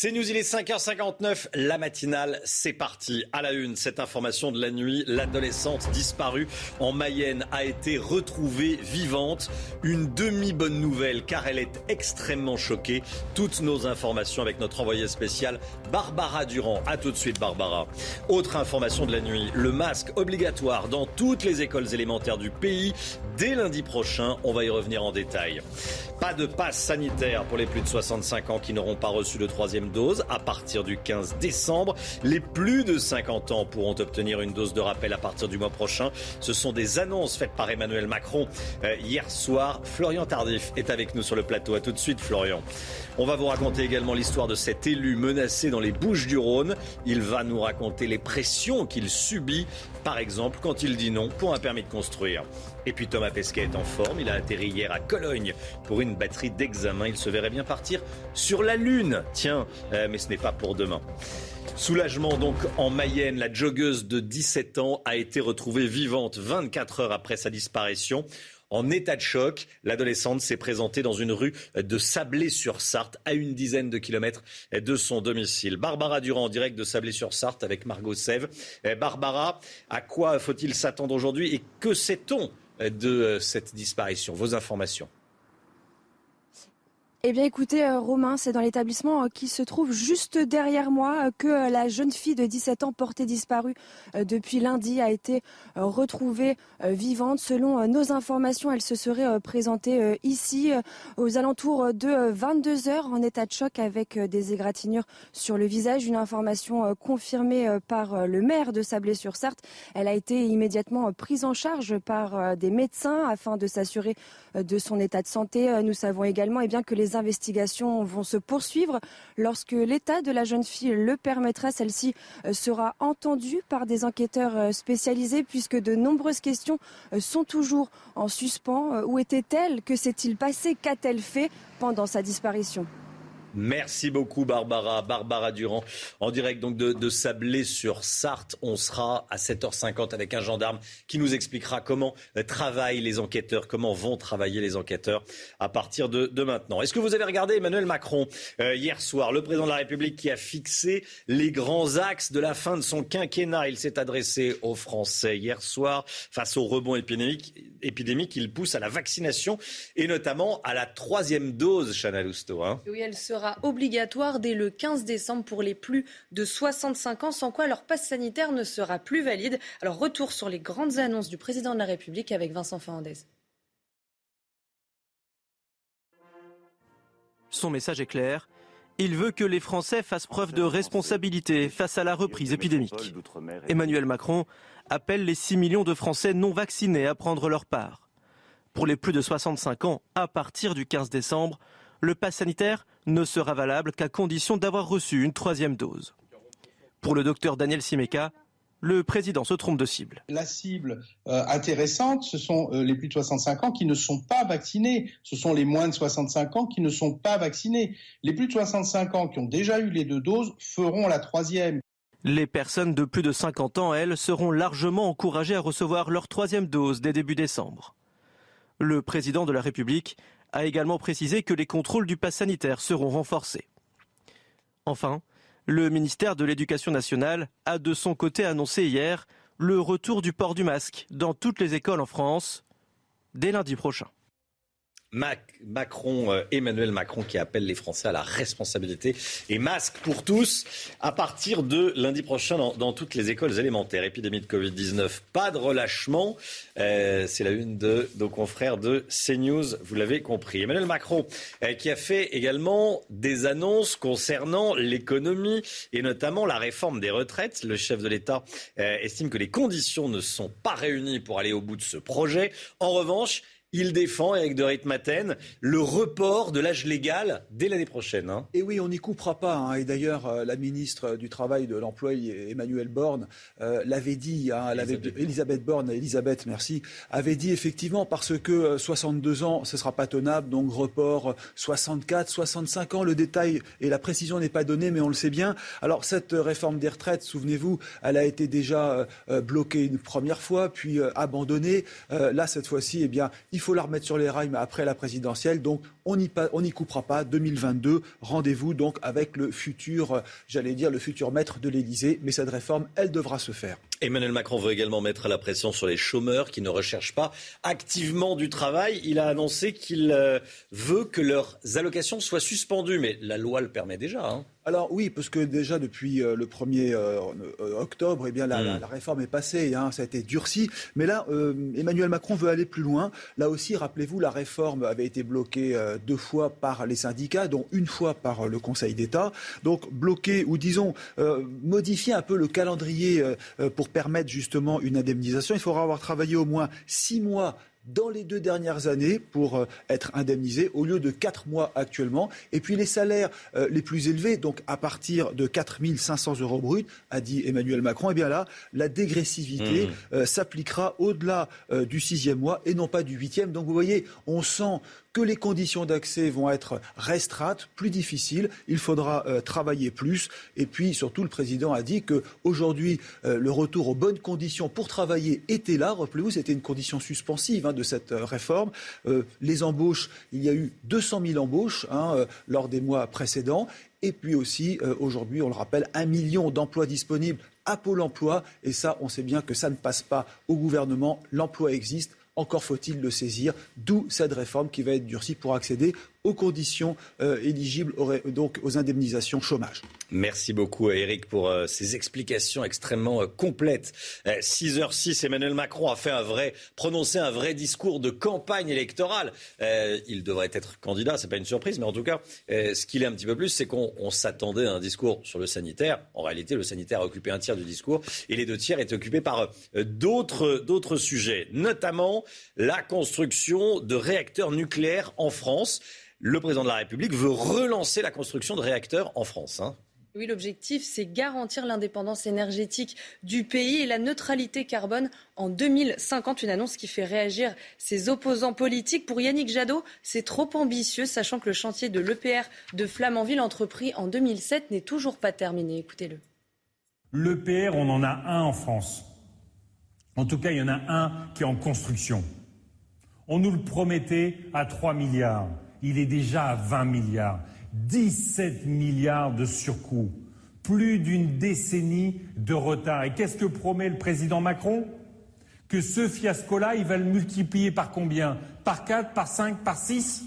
C'est News, il est 5h59, la matinale, c'est parti. À la une, cette information de la nuit, l'adolescente disparue en Mayenne a été retrouvée vivante. Une demi-bonne nouvelle car elle est extrêmement choquée. Toutes nos informations avec notre envoyée spéciale Barbara Durand. A tout de suite Barbara. Autre information de la nuit, le masque obligatoire dans toutes les écoles élémentaires du pays dès lundi prochain. On va y revenir en détail. Pas de passe sanitaire pour les plus de 65 ans qui n'auront pas reçu le troisième dose à partir du 15 décembre. Les plus de 50 ans pourront obtenir une dose de rappel à partir du mois prochain. Ce sont des annonces faites par Emmanuel Macron euh, hier soir. Florian Tardif est avec nous sur le plateau. À tout de suite, Florian. On va vous raconter également l'histoire de cet élu menacé dans les Bouches du Rhône. Il va nous raconter les pressions qu'il subit, par exemple quand il dit non pour un permis de construire. Et puis Thomas Pesquet est en forme. Il a atterri hier à Cologne pour une batterie d'examen. Il se verrait bien partir sur la Lune. Tiens, euh, mais ce n'est pas pour demain. Soulagement donc en Mayenne, la joggeuse de 17 ans a été retrouvée vivante 24 heures après sa disparition. En état de choc, l'adolescente s'est présentée dans une rue de Sablé-sur-Sarthe, à une dizaine de kilomètres de son domicile. Barbara Durand, en direct de Sablé-sur-Sarthe avec Margot Sève. Eh, Barbara, à quoi faut-il s'attendre aujourd'hui et que sait-on de cette disparition Vos informations. Eh bien écoutez euh, Romain, c'est dans l'établissement euh, qui se trouve juste derrière moi euh, que la jeune fille de 17 ans portée disparue depuis lundi a été retrouvée vivante. Selon nos informations, elle se serait présentée ici aux alentours de 22 heures en état de choc avec des égratignures sur le visage. Une information confirmée par le maire de Sablé-sur-Sarthe. Elle a été immédiatement prise en charge par des médecins afin de s'assurer de son état de santé. Nous savons également eh bien, que les investigations vont se poursuivre. Lorsque l'état de la jeune fille le permettra, celle-ci euh, sera entendue par des enquêteurs euh, spécialisés puisque de nombreuses questions euh, sont toujours en suspens. Où était-elle? Que s'est-il passé? Qu'a-t-elle fait pendant sa disparition? Merci beaucoup Barbara. Barbara Durand en direct donc de, Sablé sur Sarthe. On sera à 7h50 avec un gendarme qui nous expliquera comment travaillent les enquêteurs, comment vont travailler les enquêteurs à partir de, maintenant. Est-ce que vous avez regardé Emmanuel Macron euh, hier soir, le président de la République qui a fixé les grands axes de la fin de son quinquennat Il s'est adressé aux Français hier soir face au rebond épidémique. il pousse à la vaccination et notamment à la troisième dose, Chana Lousteau. Hein. Oui, elle sera obligatoire dès le 15 décembre pour les plus de 65 ans, sans quoi leur passe sanitaire ne sera plus valide. Alors retour sur les grandes annonces du président de la République avec Vincent Fernandez. Son message est clair. Il veut que les Français fassent preuve de responsabilité face à la reprise épidémique. Emmanuel Macron appelle les 6 millions de Français non vaccinés à prendre leur part. Pour les plus de 65 ans, à partir du 15 décembre, le pass sanitaire ne sera valable qu'à condition d'avoir reçu une troisième dose. Pour le docteur Daniel Simeka, le président se trompe de cible. La cible euh, intéressante, ce sont euh, les plus de 65 ans qui ne sont pas vaccinés. Ce sont les moins de 65 ans qui ne sont pas vaccinés. Les plus de 65 ans qui ont déjà eu les deux doses feront la troisième. Les personnes de plus de 50 ans, elles, seront largement encouragées à recevoir leur troisième dose dès début décembre. Le président de la République a également précisé que les contrôles du pass sanitaire seront renforcés. Enfin, le ministère de l'Éducation nationale a de son côté annoncé hier le retour du port du masque dans toutes les écoles en France dès lundi prochain. Macron, euh, Emmanuel Macron qui appelle les Français à la responsabilité et masque pour tous à partir de lundi prochain dans, toutes les écoles élémentaires. Épidémie de Covid-19, pas de relâchement. Euh, c'est la une de nos confrères de CNews, vous l'avez compris. Emmanuel Macron euh, qui a fait également des annonces concernant l'économie et notamment la réforme des retraites. Le chef de l'État estime que les conditions ne sont pas réunies pour aller au bout de ce projet. En revanche, Il défend, Eric de Ritmaten, le report de l'âge légal dès l'année prochaine. Hein. Et oui, on n'y coupera pas. Hein. Et d'ailleurs, euh, la ministre du Travail, de l'Emploi, Emmanuel Borne, euh, l'avait dit. Hein, Elisabeth. Borne, Elisabeth, merci, avait dit effectivement parce que 62 euh, ans, ce ne sera pas tenable. Donc report 64, 65 ans. Le détail et la précision n'est pas donnée, mais on le sait bien. Alors cette réforme des retraites, souvenez-vous, elle a été déjà bloquée une première fois, puis abandonnée. là, cette fois-ci, eh bien, il faut la remettre sur les rails, après la présidentielle. Donc, on n'y coupera pas. 2022, rendez-vous donc avec le futur, euh, j'allais dire, le futur maître de l'Élysée. Mais cette réforme, elle devra se faire. Emmanuel Macron veut également mettre la pression sur les chômeurs qui ne recherchent pas activement du travail. Il a annoncé qu'il euh, veut que leurs allocations soient suspendues. Mais la loi le permet déjà. Hein. Alors oui, parce que déjà depuis euh, le 1er euh, octobre, eh bien, la, mm. réforme est passée, hein, ça a été durci. Mais là, Emmanuel Macron veut aller plus loin. Là aussi, rappelez-vous, la réforme avait été bloquée deux fois par les syndicats, dont une fois par le Conseil d'État. Donc bloquée, ou disons, modifier un peu le calendrier pour permettre justement une indemnisation, il faudra avoir travaillé au moins six mois dans les deux dernières années pour euh, être indemnisé au lieu de quatre mois actuellement. Et puis les salaires euh, les plus élevés, donc à partir de 4 500 euros bruts, a dit Emmanuel Macron, et eh bien là, la dégressivité mmh. euh, s'appliquera au-delà du sixième mois et non pas du huitième. Donc vous voyez, on sent que les conditions d'accès vont être restreintes, plus difficiles. Il faudra euh, travailler plus. Et puis, surtout, le président a dit qu'aujourd'hui, euh, le retour aux bonnes conditions pour travailler était là. Rappelez-vous, c'était une condition suspensive hein, de cette euh, réforme. les embauches, il y a eu 200 000 embauches hein, lors des mois précédents. Et puis aussi, aujourd'hui, on le rappelle, un million d'emplois disponibles à Pôle emploi. Et ça, on sait bien que ça ne passe pas au gouvernement. L'emploi existe. Encore faut-il le saisir, d'où cette réforme qui va être durcie pour accéder aux conditions euh, éligibles donc aux indemnisations chômage. Merci beaucoup Eric pour euh, ces explications extrêmement euh, complètes. 6h06, Emmanuel Macron a fait un vrai, prononcé un vrai discours de campagne électorale. il devrait être candidat, c'est pas une surprise, mais en tout cas, ce qu'il est un petit peu plus, c'est qu'on s'attendait à un discours sur le sanitaire. En réalité, le sanitaire a occupé un tiers du discours et les deux tiers étaient occupés par d'autres sujets, notamment la construction de réacteurs nucléaires en France le président de la République veut relancer la construction de réacteurs en France. Hein. Oui, l'objectif, c'est garantir l'indépendance énergétique du pays et la neutralité carbone en 2050. Une annonce qui fait réagir ses opposants politiques. Pour Yannick Jadot, c'est trop ambitieux, sachant que le chantier de l'EPR de Flamanville, entrepris en 2007, n'est toujours pas terminé. Écoutez-le. L'EPR, on en a un en France. En tout cas, il y en a un qui est en construction. On nous le promettait à 3 milliards il est déjà à 20 milliards. 17 milliards de surcoût. Plus d'une décennie de retard. Et qu'est-ce que promet le président Macron? Que ce fiasco-là, il va le multiplier par combien? Par 4, par 5, par 6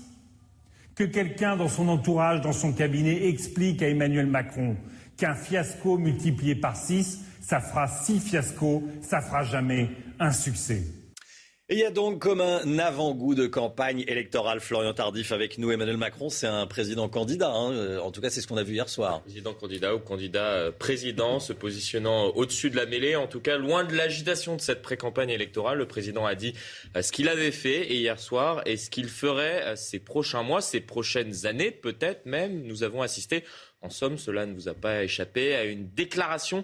Que quelqu'un dans son entourage, dans son cabinet, explique à Emmanuel Macron qu'un fiasco multiplié par 6, ça fera 6 fiascos, ça fera jamais un succès il y a donc comme un avant-goût de campagne électorale. Florian Tardif avec nous. Emmanuel Macron, c'est un président candidat. Hein. Euh, en tout cas, c'est ce qu'on a vu hier soir. Président candidat ou candidat euh, président se positionnant au-dessus de la mêlée. En tout cas, loin de l'agitation de cette pré-campagne électorale, le président a dit euh, ce qu'il avait fait hier soir et ce qu'il ferait ces prochains mois, ces prochaines années, peut-être même. Nous avons assisté en somme, cela ne vous a pas échappé à une déclaration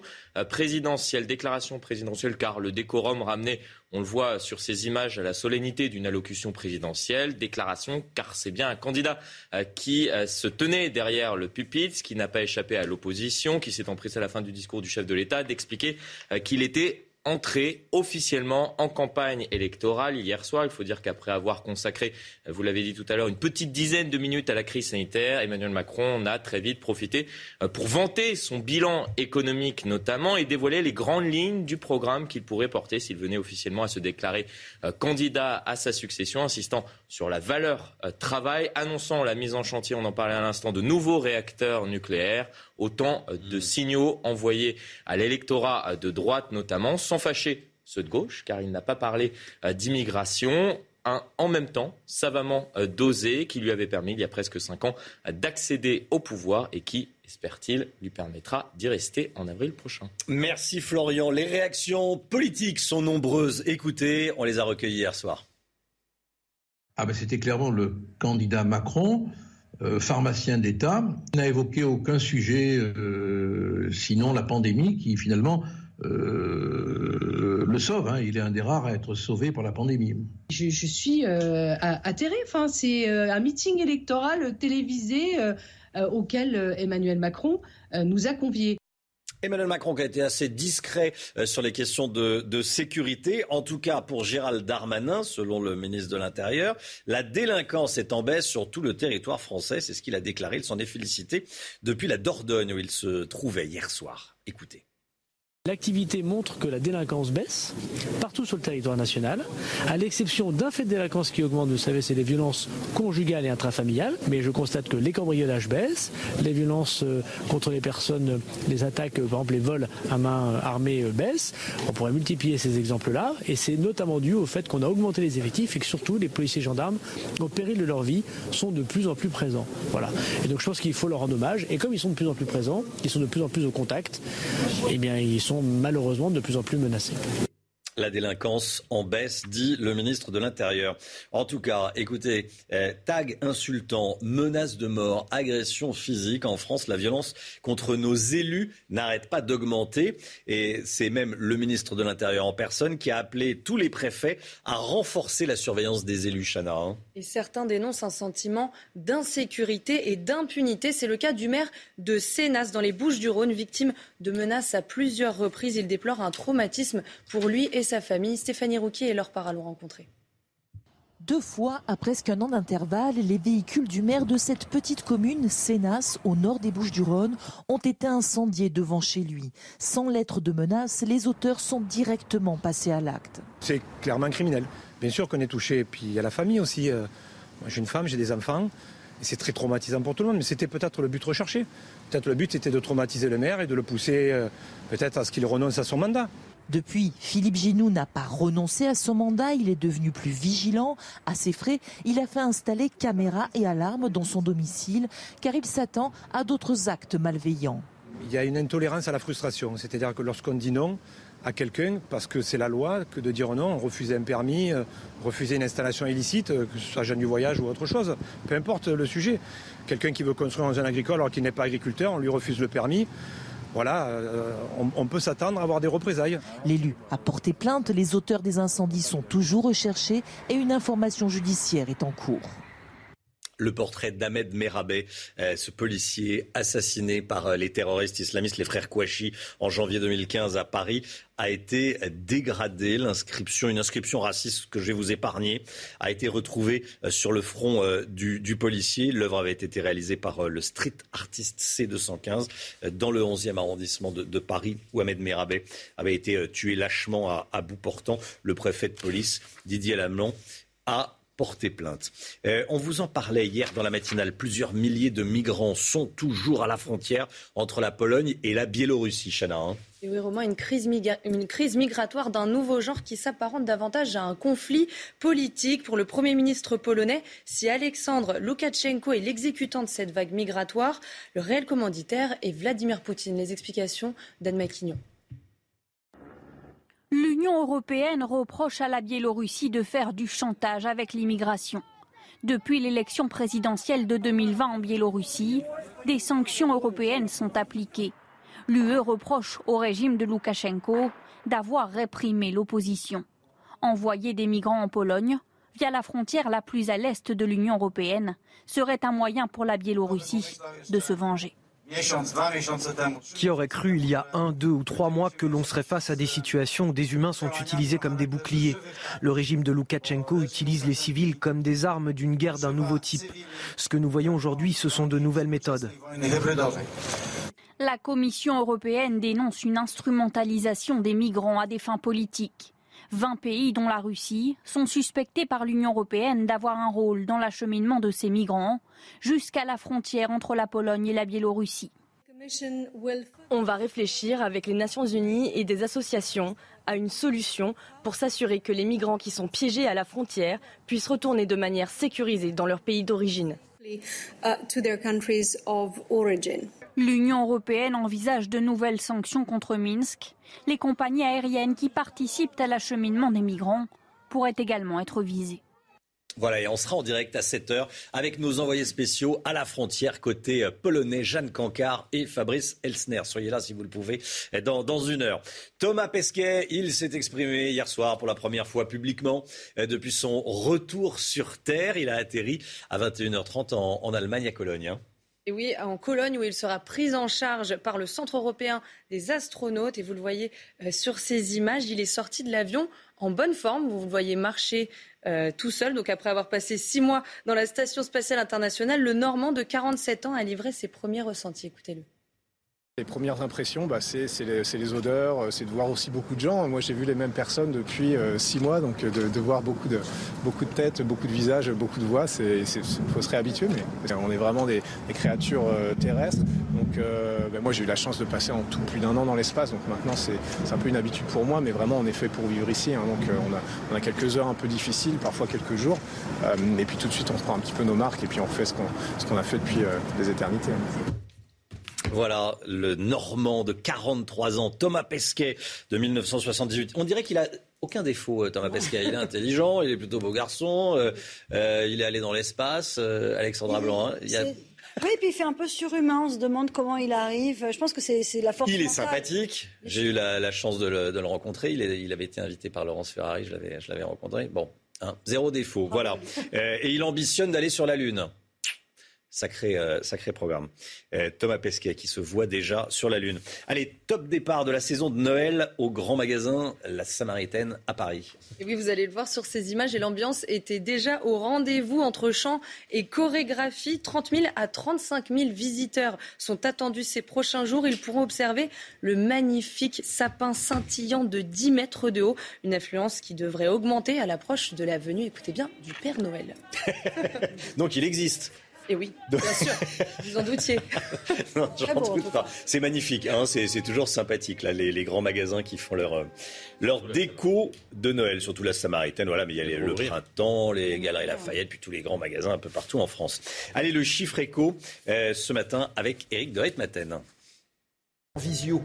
présidentielle. Déclaration présidentielle car le décorum ramenait on le voit sur ces images à la solennité d'une allocution présidentielle, déclaration, car c'est bien un candidat euh, qui euh, se tenait derrière le pupitre, qui n'a pas échappé à l'opposition, qui s'est empressé à la fin du discours du chef de l'État d'expliquer euh, qu'il était entré officiellement en campagne électorale hier soir. Il faut dire qu'après avoir consacré, vous l'avez dit tout à l'heure, une petite dizaine de minutes à la crise sanitaire, Emmanuel Macron a très vite profité euh, pour vanter son bilan économique notamment et dévoiler les grandes lignes du programme qu'il pourrait porter s'il venait officiellement à se déclarer euh, candidat à sa succession, insistant sur la valeur euh, travail, annonçant la mise en chantier, on en parlait à l'instant, de nouveaux réacteurs nucléaires autant euh, de mm. signaux envoyés à l'électorat euh, de droite notamment, sans fâcher ceux de gauche, car il n'a pas parlé euh, d'immigration. Un, en même temps, savamment dosé, qui lui avait permis, il y a presque cinq ans, d'accéder au pouvoir et qui, espère-t-il, lui permettra d'y rester en avril prochain. Merci Florian. Les réactions politiques sont nombreuses. Écoutez, on les a recueillies hier soir. Ah ben c'était clairement le candidat Macron, euh, pharmacien d'État, n'a évoqué aucun sujet, euh, sinon la pandémie, qui finalement euh, le sauve. Hein. Il est un des rares à être sauvé par la pandémie. Je, suis atterré. Enfin, c'est un meeting électoral télévisé auquel Emmanuel Macron nous a conviés. Emmanuel Macron a été assez discret euh, sur les questions de, sécurité. En tout cas, pour Gérald Darmanin, selon le ministre de l'Intérieur, la délinquance est en baisse sur tout le territoire français. C'est ce qu'il a déclaré. Il s'en est félicité depuis la Dordogne où il se trouvait hier soir. Écoutez. L'activité montre que la délinquance baisse partout sur le territoire national, à l'exception d'un fait de délinquance qui augmente, vous savez, c'est les violences conjugales et intrafamiliales. Mais je constate que les cambriolages baissent, les violences euh, contre les personnes, les attaques, par exemple les vols à main armée euh, baissent. On pourrait multiplier ces exemples-là, et c'est notamment dû au fait qu'on a augmenté les effectifs et que surtout les policiers et gendarmes, au péril de leur vie, sont de plus en plus présents. Voilà. Et donc je pense qu'il faut leur rendre hommage. Et comme ils sont de plus en plus présents, ils sont de plus en plus au contact, eh bien ils sont malheureusement de plus en plus menacés. La délinquance en baisse, dit le ministre de l'Intérieur. En tout cas, écoutez, eh, tag insultant, menace de mort, agression physique. En France, la violence contre nos élus n'arrête pas d'augmenter. Et c'est même le ministre de l'Intérieur en personne qui a appelé tous les préfets à renforcer la surveillance des élus, Chana. Hein. Et certains dénoncent un sentiment d'insécurité et d'impunité. C'est le cas du maire de Sénas dans les Bouches-du-Rhône, victime de menaces à plusieurs reprises. Il déplore un traumatisme pour lui et sa famille. Stéphanie Rouquier et Laure Parra l'ont rencontré. Deux fois, à presque un an d'intervalle, les véhicules du maire de cette petite commune, Sénas, au nord des Bouches-du-Rhône, ont été incendiés devant chez lui. Sans lettre de menace, les auteurs sont directement passés à l'acte. C'est clairement criminel. Bien sûr qu'on est touché, puis il y a la famille aussi. Euh, j'ai une femme, j'ai des enfants. C'est très traumatisant pour tout le monde, mais c'était peut-être le but recherché. Peut-être le but était de traumatiser le maire et de le pousser euh, peut-être à ce qu'il renonce à son mandat. Depuis, Philippe Ginoux n'a pas renoncé à son mandat, il est devenu plus vigilant. À ses frais, il a fait installer caméras et alarmes dans son domicile, car il s'attend à d'autres actes malveillants. Il y a une intolérance à la frustration, c'est-à-dire que lorsqu'on dit non à quelqu'un, parce que c'est la loi, que de dire non, refuser un permis, euh, refuser une installation illicite, euh, que ce soit jeune du voyage ou autre chose, peu importe le sujet. Quelqu'un qui veut construire un agricole alors qu'il n'est pas agriculteur, on lui refuse le permis voilà, euh, on, peut s'attendre à avoir des représailles. L'élu a porté plainte, les auteurs des incendies sont toujours recherchés et une information judiciaire est en cours le portrait d'Ahmed Merabé, euh, ce policier assassiné par euh, les terroristes islamistes, les frères Kouachi, en janvier 2015 à Paris, a été dégradé. Une inscription raciste que je vais vous épargner, a été retrouvée euh, sur le front du, policier. L'œuvre avait été réalisée par le street artiste C215 dans le 11e arrondissement de, Paris, où Ahmed Merabé avait été tué lâchement à, à bout portant. Le préfet de police, Didier Lamelon, a porter plainte. Euh, on vous en parlait hier dans la matinale. Plusieurs milliers de migrants sont toujours à la frontière entre la Pologne et la Biélorussie, Chana. Hein. et oui, Romain, une crise, une crise migratoire d'un nouveau genre qui s'apparente davantage à un conflit politique pour le Premier ministre polonais. Si Alexandre Loukachenko est l'exécutant de cette vague migratoire, le réel commanditaire est Vladimir Poutine. Les explications d'Anne Maquignon. L'Union européenne reproche à la Biélorussie de faire du chantage avec l'immigration. Depuis l'élection présidentielle de 2020 en Biélorussie, des sanctions européennes sont appliquées. L'UE reproche au régime de Loukachenko d'avoir réprimé l'opposition. Envoyer des migrants en Pologne, via la frontière la plus à l'est de l'Union européenne, serait un moyen pour la Biélorussie de se venger. Qui aurait cru il y a un, deux ou trois mois que l'on serait face à des situations où des humains sont utilisés comme des boucliers Le régime de Loukachenko utilise les civils comme des armes d'une guerre d'un nouveau type. Ce que nous voyons aujourd'hui, ce sont de nouvelles méthodes. La Commission européenne dénonce une instrumentalisation des migrants à des fins politiques. 20 pays, dont la Russie, sont suspectés par l'Union européenne d'avoir un rôle dans l'acheminement de ces migrants jusqu'à la frontière entre la Pologne et la Biélorussie. On va réfléchir avec les Nations Unies et des associations à une solution pour s'assurer que les migrants qui sont piégés à la frontière puissent retourner de manière sécurisée dans leur pays d'origine. L'Union européenne envisage de nouvelles sanctions contre Minsk. Les compagnies aériennes qui participent à l'acheminement des migrants pourraient également être visées. Voilà, et on sera en direct à 7h avec nos envoyés spéciaux à la frontière côté euh, polonais, Jeanne Cancard et Fabrice Elsner. Soyez là si vous le pouvez dans, dans une heure. Thomas Pesquet, il s'est exprimé hier soir pour la première fois publiquement euh, depuis son retour sur Terre. Il a atterri à 21h30 en, en Allemagne, à Cologne. Hein. Et oui, en Cologne, où il sera pris en charge par le Centre européen des astronautes. Et vous le voyez euh, sur ces images, il est sorti de l'avion en bonne forme. Vous le voyez marcher euh, tout seul. Donc après avoir passé six mois dans la Station spatiale internationale, le Normand de 47 ans a livré ses premiers ressentis. Écoutez-le. Les premières impressions, bah, c'est les, les, odeurs, euh, c'est de voir aussi beaucoup de gens. Moi, j'ai vu les mêmes personnes depuis euh, six mois, donc de, de, voir beaucoup de, beaucoup de têtes, beaucoup de visages, beaucoup de voix, il faut se réhabituer, mais on est vraiment des, des créatures euh, terrestres. Donc, euh, bah, moi, j'ai eu la chance de passer en tout plus d'un an dans l'espace, donc maintenant, c'est un peu une habitude pour moi, mais vraiment, on est fait pour vivre ici. Hein, donc, on a, on, a, quelques heures un peu difficiles, parfois quelques jours, euh, et puis tout de suite, on prend un petit peu nos marques, et puis on fait ce qu'on qu a fait depuis des éternités. Voilà, le Normand de 43 ans, Thomas Pesquet, de 1978. On dirait qu'il a aucun défaut, euh, Thomas Pesquet. Il est intelligent, il est plutôt beau garçon, euh, euh, il est allé dans l'espace, euh, Alexandra Blanc. Hein, il a... Oui, et puis il fait un peu surhumain. On se demande comment il arrive. Je pense que c'est la force. Il est sympathique. J'ai eu la, la, chance de le, de le rencontrer. Il, est, il, avait été invité par Laurence Ferrari. Je l'avais rencontré. Bon, hein, zéro défaut. Voilà. et il ambitionne d'aller sur la Lune. Sacré, euh, sacré programme. Euh, Thomas Pesquet qui se voit déjà sur la Lune. Allez, top départ de la saison de Noël au grand magasin La Samaritaine à Paris. Et oui, vous allez le voir sur ces images et l'ambiance était déjà au rendez-vous entre chant et chorégraphie. 30 000 à 35 000 visiteurs sont attendus ces prochains jours. Ils pourront observer le magnifique sapin scintillant de 10 mètres de haut. Une influence qui devrait augmenter à l'approche de la venue, écoutez bien, du Père Noël. Donc il existe. Et oui, bien sûr, vous en doutiez. non, doute pas. C'est magnifique, hein, c'est toujours sympathique, là, les, les, grands magasins qui font leur, euh, leur déco de Noël, surtout la Samaritaine, voilà, mais il y a les, le printemps, les Galeries Lafayette, puis tous les grands magasins un peu partout en France. Allez, le chiffre éco euh, ce matin avec Eric de Maten. Visio.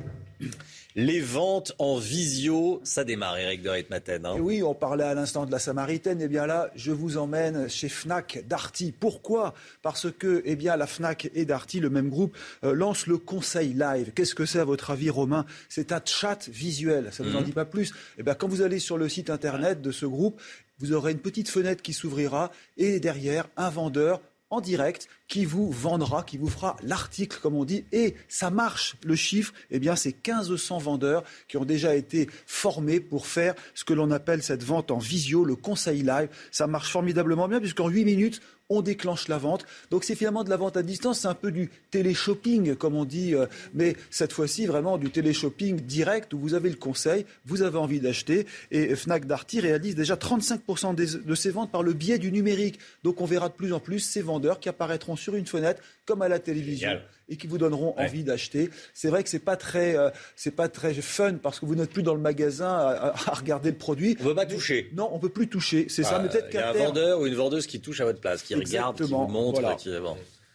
Les ventes en visio, ça démarre, Eric de Ritmaten. Hein. Oui, on parlait à l'instant de la Samaritaine. Eh bien là, je vous emmène chez Fnac Darty. Pourquoi? Parce que eh bien, la Fnac et Darty, le même groupe, euh, lancent le conseil live. Qu'est-ce que c'est à votre avis, Romain? C'est un chat visuel. Ça ne vous en dit pas plus? Eh bien, quand vous allez sur le site internet de ce groupe, vous aurez une petite fenêtre qui s'ouvrira et derrière, un vendeur en direct qui vous vendra, qui vous fera l'article, comme on dit, et ça marche. Le chiffre, eh bien, c'est 1500 vendeurs qui ont déjà été formés pour faire ce que l'on appelle cette vente en visio, le conseil live. Ça marche formidablement bien puisqu'en 8 minutes, on déclenche la vente. Donc c'est finalement de la vente à distance, c'est un peu du télé-shopping, comme on dit, euh, mais cette fois-ci vraiment du télé-shopping direct où vous avez le conseil, vous avez envie d'acheter. Et Fnac Darty réalise déjà 35% des, de ses ventes par le biais du numérique. Donc on verra de plus en plus ces vendeurs qui apparaîtront sur une fenêtre comme à la télévision. Et qui vous donneront ouais. envie d'acheter. C'est vrai que c'est pas très, euh, c'est pas très fun parce que vous n'êtes plus dans le magasin à, à, regarder le produit. On peut pas toucher. Non, on peut plus toucher. C'est ça. Peut-être Il y a un vendeur ou une vendeuse qui touche à votre place, qui Exactement. regarde, qui vous montre, voilà. qui.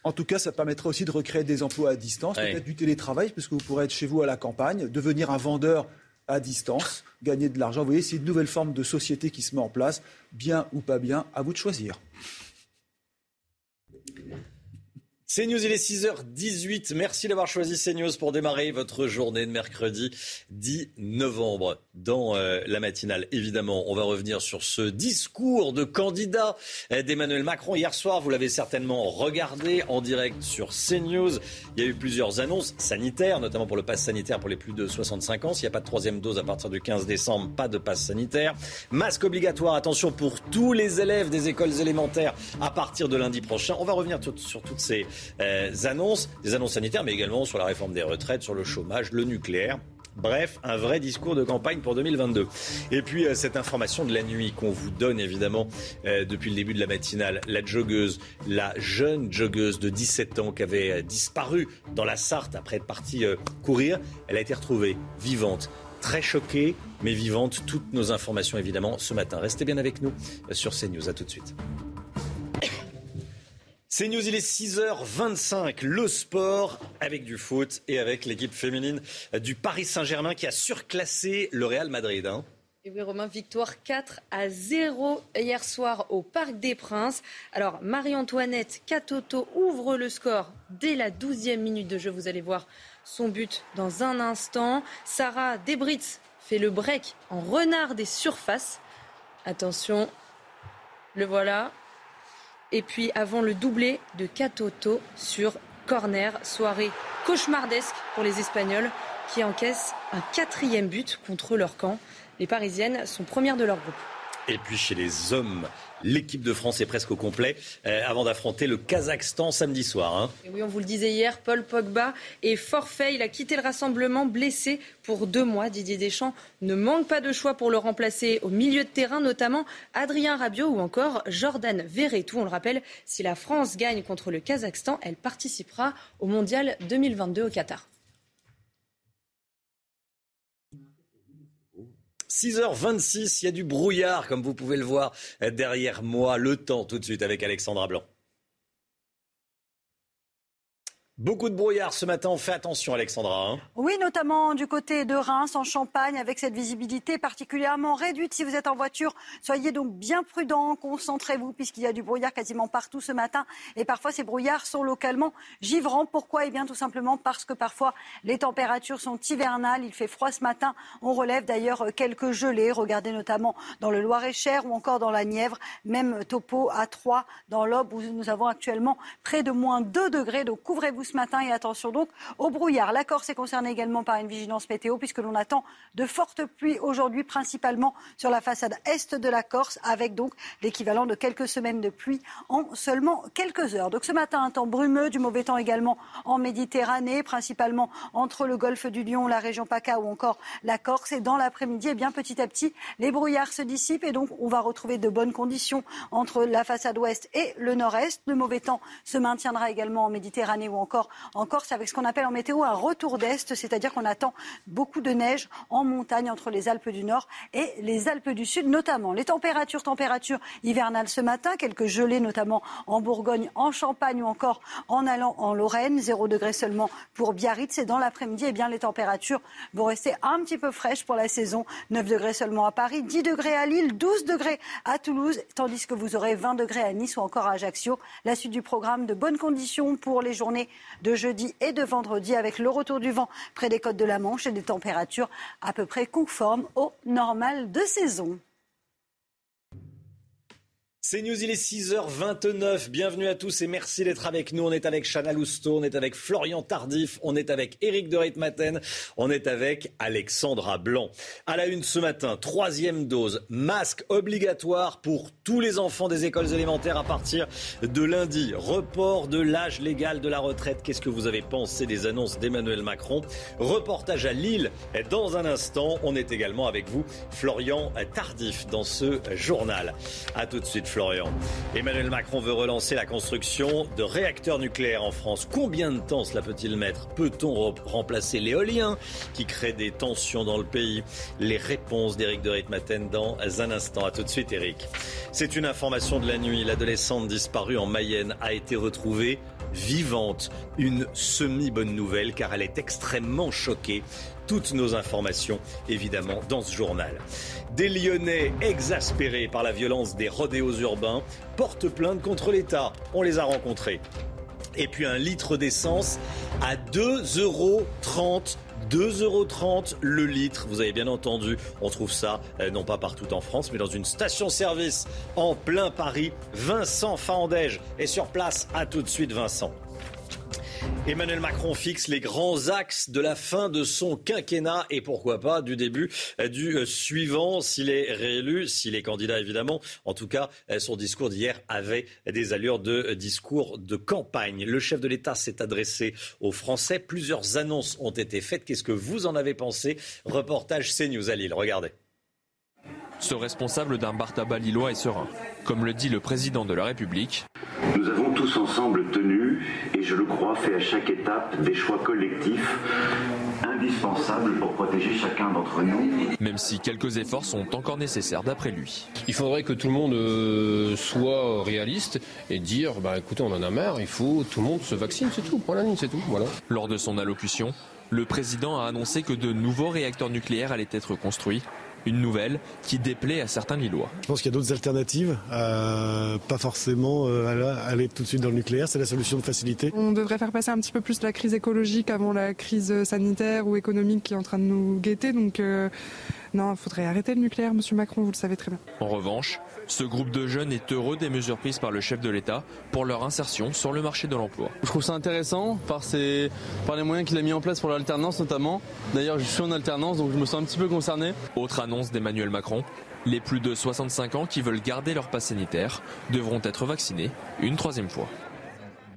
En tout cas, ça permettrait aussi de recréer des emplois à distance, ouais. peut-être du télétravail, puisque vous pourrez être chez vous à la campagne, devenir un vendeur à distance, gagner de l'argent. Vous voyez, c'est une nouvelle forme de société qui se met en place. Bien ou pas bien, à vous de choisir. CNews, il est 6h18. Merci d'avoir choisi CNews pour démarrer votre journée de mercredi 10 novembre. Dans euh, la matinale, évidemment, on va revenir sur ce discours de candidat d'Emmanuel Macron. Hier soir, vous l'avez certainement regardé en direct sur CNews. Il y a eu plusieurs annonces sanitaires, notamment pour le pass sanitaire pour les plus de 65 ans. S'il n'y a pas de troisième dose à partir du 15 décembre, pas de pass sanitaire. Masque obligatoire, attention, pour tous les élèves des écoles élémentaires à partir de lundi prochain. On va revenir sur toutes ces euh, annonces, des annonces sanitaires, mais également sur la réforme des retraites, sur le chômage, le nucléaire. Bref, un vrai discours de campagne pour 2022. Et puis euh, cette information de la nuit qu'on vous donne évidemment euh, depuis le début de la matinale, la joggeuse, la jeune joggeuse de 17 ans qui avait euh, disparu dans la Sarthe après être partie euh, courir, elle a été retrouvée vivante. Très choquée, mais vivante. Toutes nos informations évidemment ce matin. Restez bien avec nous euh, sur CNews. À tout de suite. C'est News, il est 6h25. Le sport avec du foot et avec l'équipe féminine du Paris Saint-Germain qui a surclassé le Real Madrid. Hein. Et oui, Romain, victoire 4 à 0 hier soir au Parc des Princes. Alors, Marie-Antoinette Catoto ouvre le score dès la 12e minute de jeu. Vous allez voir son but dans un instant. Sarah Debritz fait le break en renard des surfaces. Attention, le voilà. Et puis avant le doublé de Catoto sur corner, soirée cauchemardesque pour les Espagnols qui encaissent un quatrième but contre leur camp. Les Parisiennes sont premières de leur groupe. Et puis chez les hommes, l'équipe de France est presque au complet euh, avant d'affronter le Kazakhstan samedi soir. Hein. Oui, on vous le disait hier, Paul Pogba est forfait. Il a quitté le rassemblement blessé pour deux mois. Didier Deschamps ne manque pas de choix pour le remplacer au milieu de terrain, notamment Adrien Rabiot ou encore Jordan Verretou. On le rappelle, si la France gagne contre le Kazakhstan, elle participera au Mondial 2022 au Qatar. 6h26, il y a du brouillard, comme vous pouvez le voir derrière moi. Le temps tout de suite avec Alexandra Blanc. Beaucoup de brouillard ce matin. Fais attention, Alexandra. Hein. oui, notamment du côté de Reims, en Champagne, avec cette visibilité particulièrement réduite. Si vous êtes en voiture, soyez donc bien prudents, concentrez-vous, puisqu'il y a du brouillard quasiment partout ce matin. Et parfois, ces brouillards sont localement givrants. Pourquoi? Eh bien, tout simplement parce que parfois, les températures sont hivernales. Il fait froid ce matin. On relève d'ailleurs quelques gelées. Regardez notamment dans le Loir-et-Cher ou encore dans la Nièvre. Même topo à 3 dans l'Aube, où nous avons actuellement près de moins 2 degrés. Donc, couvrez-vous ce matin et attention donc au brouillard. La Corse est concernée également par une vigilance météo puisque l'on attend de fortes pluies aujourd'hui, principalement sur la façade est de la Corse, avec donc l'équivalent de quelques semaines de pluie en seulement quelques heures. Donc ce matin, un temps brumeux, du mauvais temps également en Méditerranée, principalement entre le golfe du Lion, la région PACA ou encore la Corse. Et dans l'après-midi, eh bien petit à petit, les brouillards se dissipent et donc on va retrouver de bonnes conditions entre la façade ouest et le nord-est. Le mauvais temps se maintiendra également en Méditerranée ou encore en Corse avec ce qu'on appelle en météo un retour d'Est, c'est-à-dire qu'on attend beaucoup de neige en montagne entre les Alpes du Nord et les Alpes du Sud notamment. Les températures, températures hivernales ce matin, quelques gelées notamment en Bourgogne, en Champagne ou encore en allant en Lorraine, 0 degré seulement pour Biarritz et dans l'après-midi, eh bien les températures vont rester un petit peu fraîches pour la saison, 9 degrés seulement à Paris, 10 degrés à Lille, 12 degrés à Toulouse, tandis que vous aurez 20 degrés à Nice ou encore à Ajaccio. La suite du programme de bonnes conditions pour les journées de jeudi et de vendredi avec le retour du vent près des côtes de la Manche et des températures à peu près conformes au normal de saison. C'est News, il est 6h29. Bienvenue à tous et merci d'être avec nous. On est avec Chana Lousteau, on est avec Florian Tardif, on est avec Éric de Ritmaten, on est avec Alexandra Blanc. À la une ce matin, troisième dose, masque obligatoire pour tous les enfants des écoles élémentaires à partir de lundi. Report de l'âge légal de la retraite. Qu'est-ce que vous avez pensé des annonces d'Emmanuel Macron? Reportage à Lille dans un instant. On est également avec vous, Florian Tardif, dans ce journal. À tout de suite. Emmanuel Macron veut relancer la construction de réacteurs nucléaires en France. Combien de temps cela peut-il mettre? Peut-on remplacer l'éolien qui crée des tensions dans le pays? Les réponses d'Éric de Ritmaten dans un instant. A tout de suite, Éric. C'est une information de la nuit. L'adolescente disparue en Mayenne a été retrouvée vivante. Une semi-bonne nouvelle car elle est extrêmement choquée toutes nos informations, évidemment, dans ce journal. Des Lyonnais exaspérés par la violence des rodéos urbains portent plainte contre l'État. On les a rencontrés. Et puis un litre d'essence à 2,30 euros 2,30 euros le litre. Vous avez bien entendu, on trouve ça euh, non pas partout en France, mais dans une station-service en plein Paris. Vincent Faandège est sur place. À tout de suite, Vincent. Emmanuel Macron fixe les grands axes de la fin de son quinquennat et pourquoi pas du début euh, du euh, suivant s'il est réélu, s'il est candidat évidemment. En tout cas, euh, son discours d'hier avait des allures de discours de campagne. Le chef de l'État s'est adressé aux Français. Plusieurs annonces ont été faites. Qu'est-ce que vous en avez pensé? Reportage CNews à Lille. Regardez. Ce responsable d'un bar tabac lillois est serein. Comme le dit le président de la République, Nous avons tous ensemble tenu, et je le crois, fait à chaque étape des choix collectifs indispensables pour protéger chacun d'entre nous. même si quelques efforts sont encore nécessaires d'après lui. Il faudrait que tout le monde euh, soit réaliste et dire bah écoutez on en a marre, il faut tout le monde se vaccine, c'est tout, c'est tout, voilà. Lors de son allocution, le président a annoncé que de nouveaux réacteurs nucléaires allaient être construits, Une nouvelle qui déplaît à certains Lillois. Je pense qu'il y a d'autres alternatives, euh, pas forcément euh, aller tout de suite dans le nucléaire, c'est la solution de facilité. On devrait faire passer un petit peu plus la crise écologique avant la crise sanitaire ou économique qui est en train de nous guetter. Donc euh, non, il faudrait arrêter le nucléaire, Monsieur Macron, vous le savez très bien. En revanche, ce groupe de jeunes est heureux des mesures prises par le chef de l'État pour leur insertion sur le marché de l'emploi. Je trouve ça intéressant par, les moyens qu'il a mis en place pour l'alternance notamment. D'ailleurs, je suis en alternance, donc je me sens un petit peu concerné. Autre annonce d'Emmanuel Macron, les plus de 65 ans qui veulent garder leur passe sanitaire devront être vaccinés une troisième fois.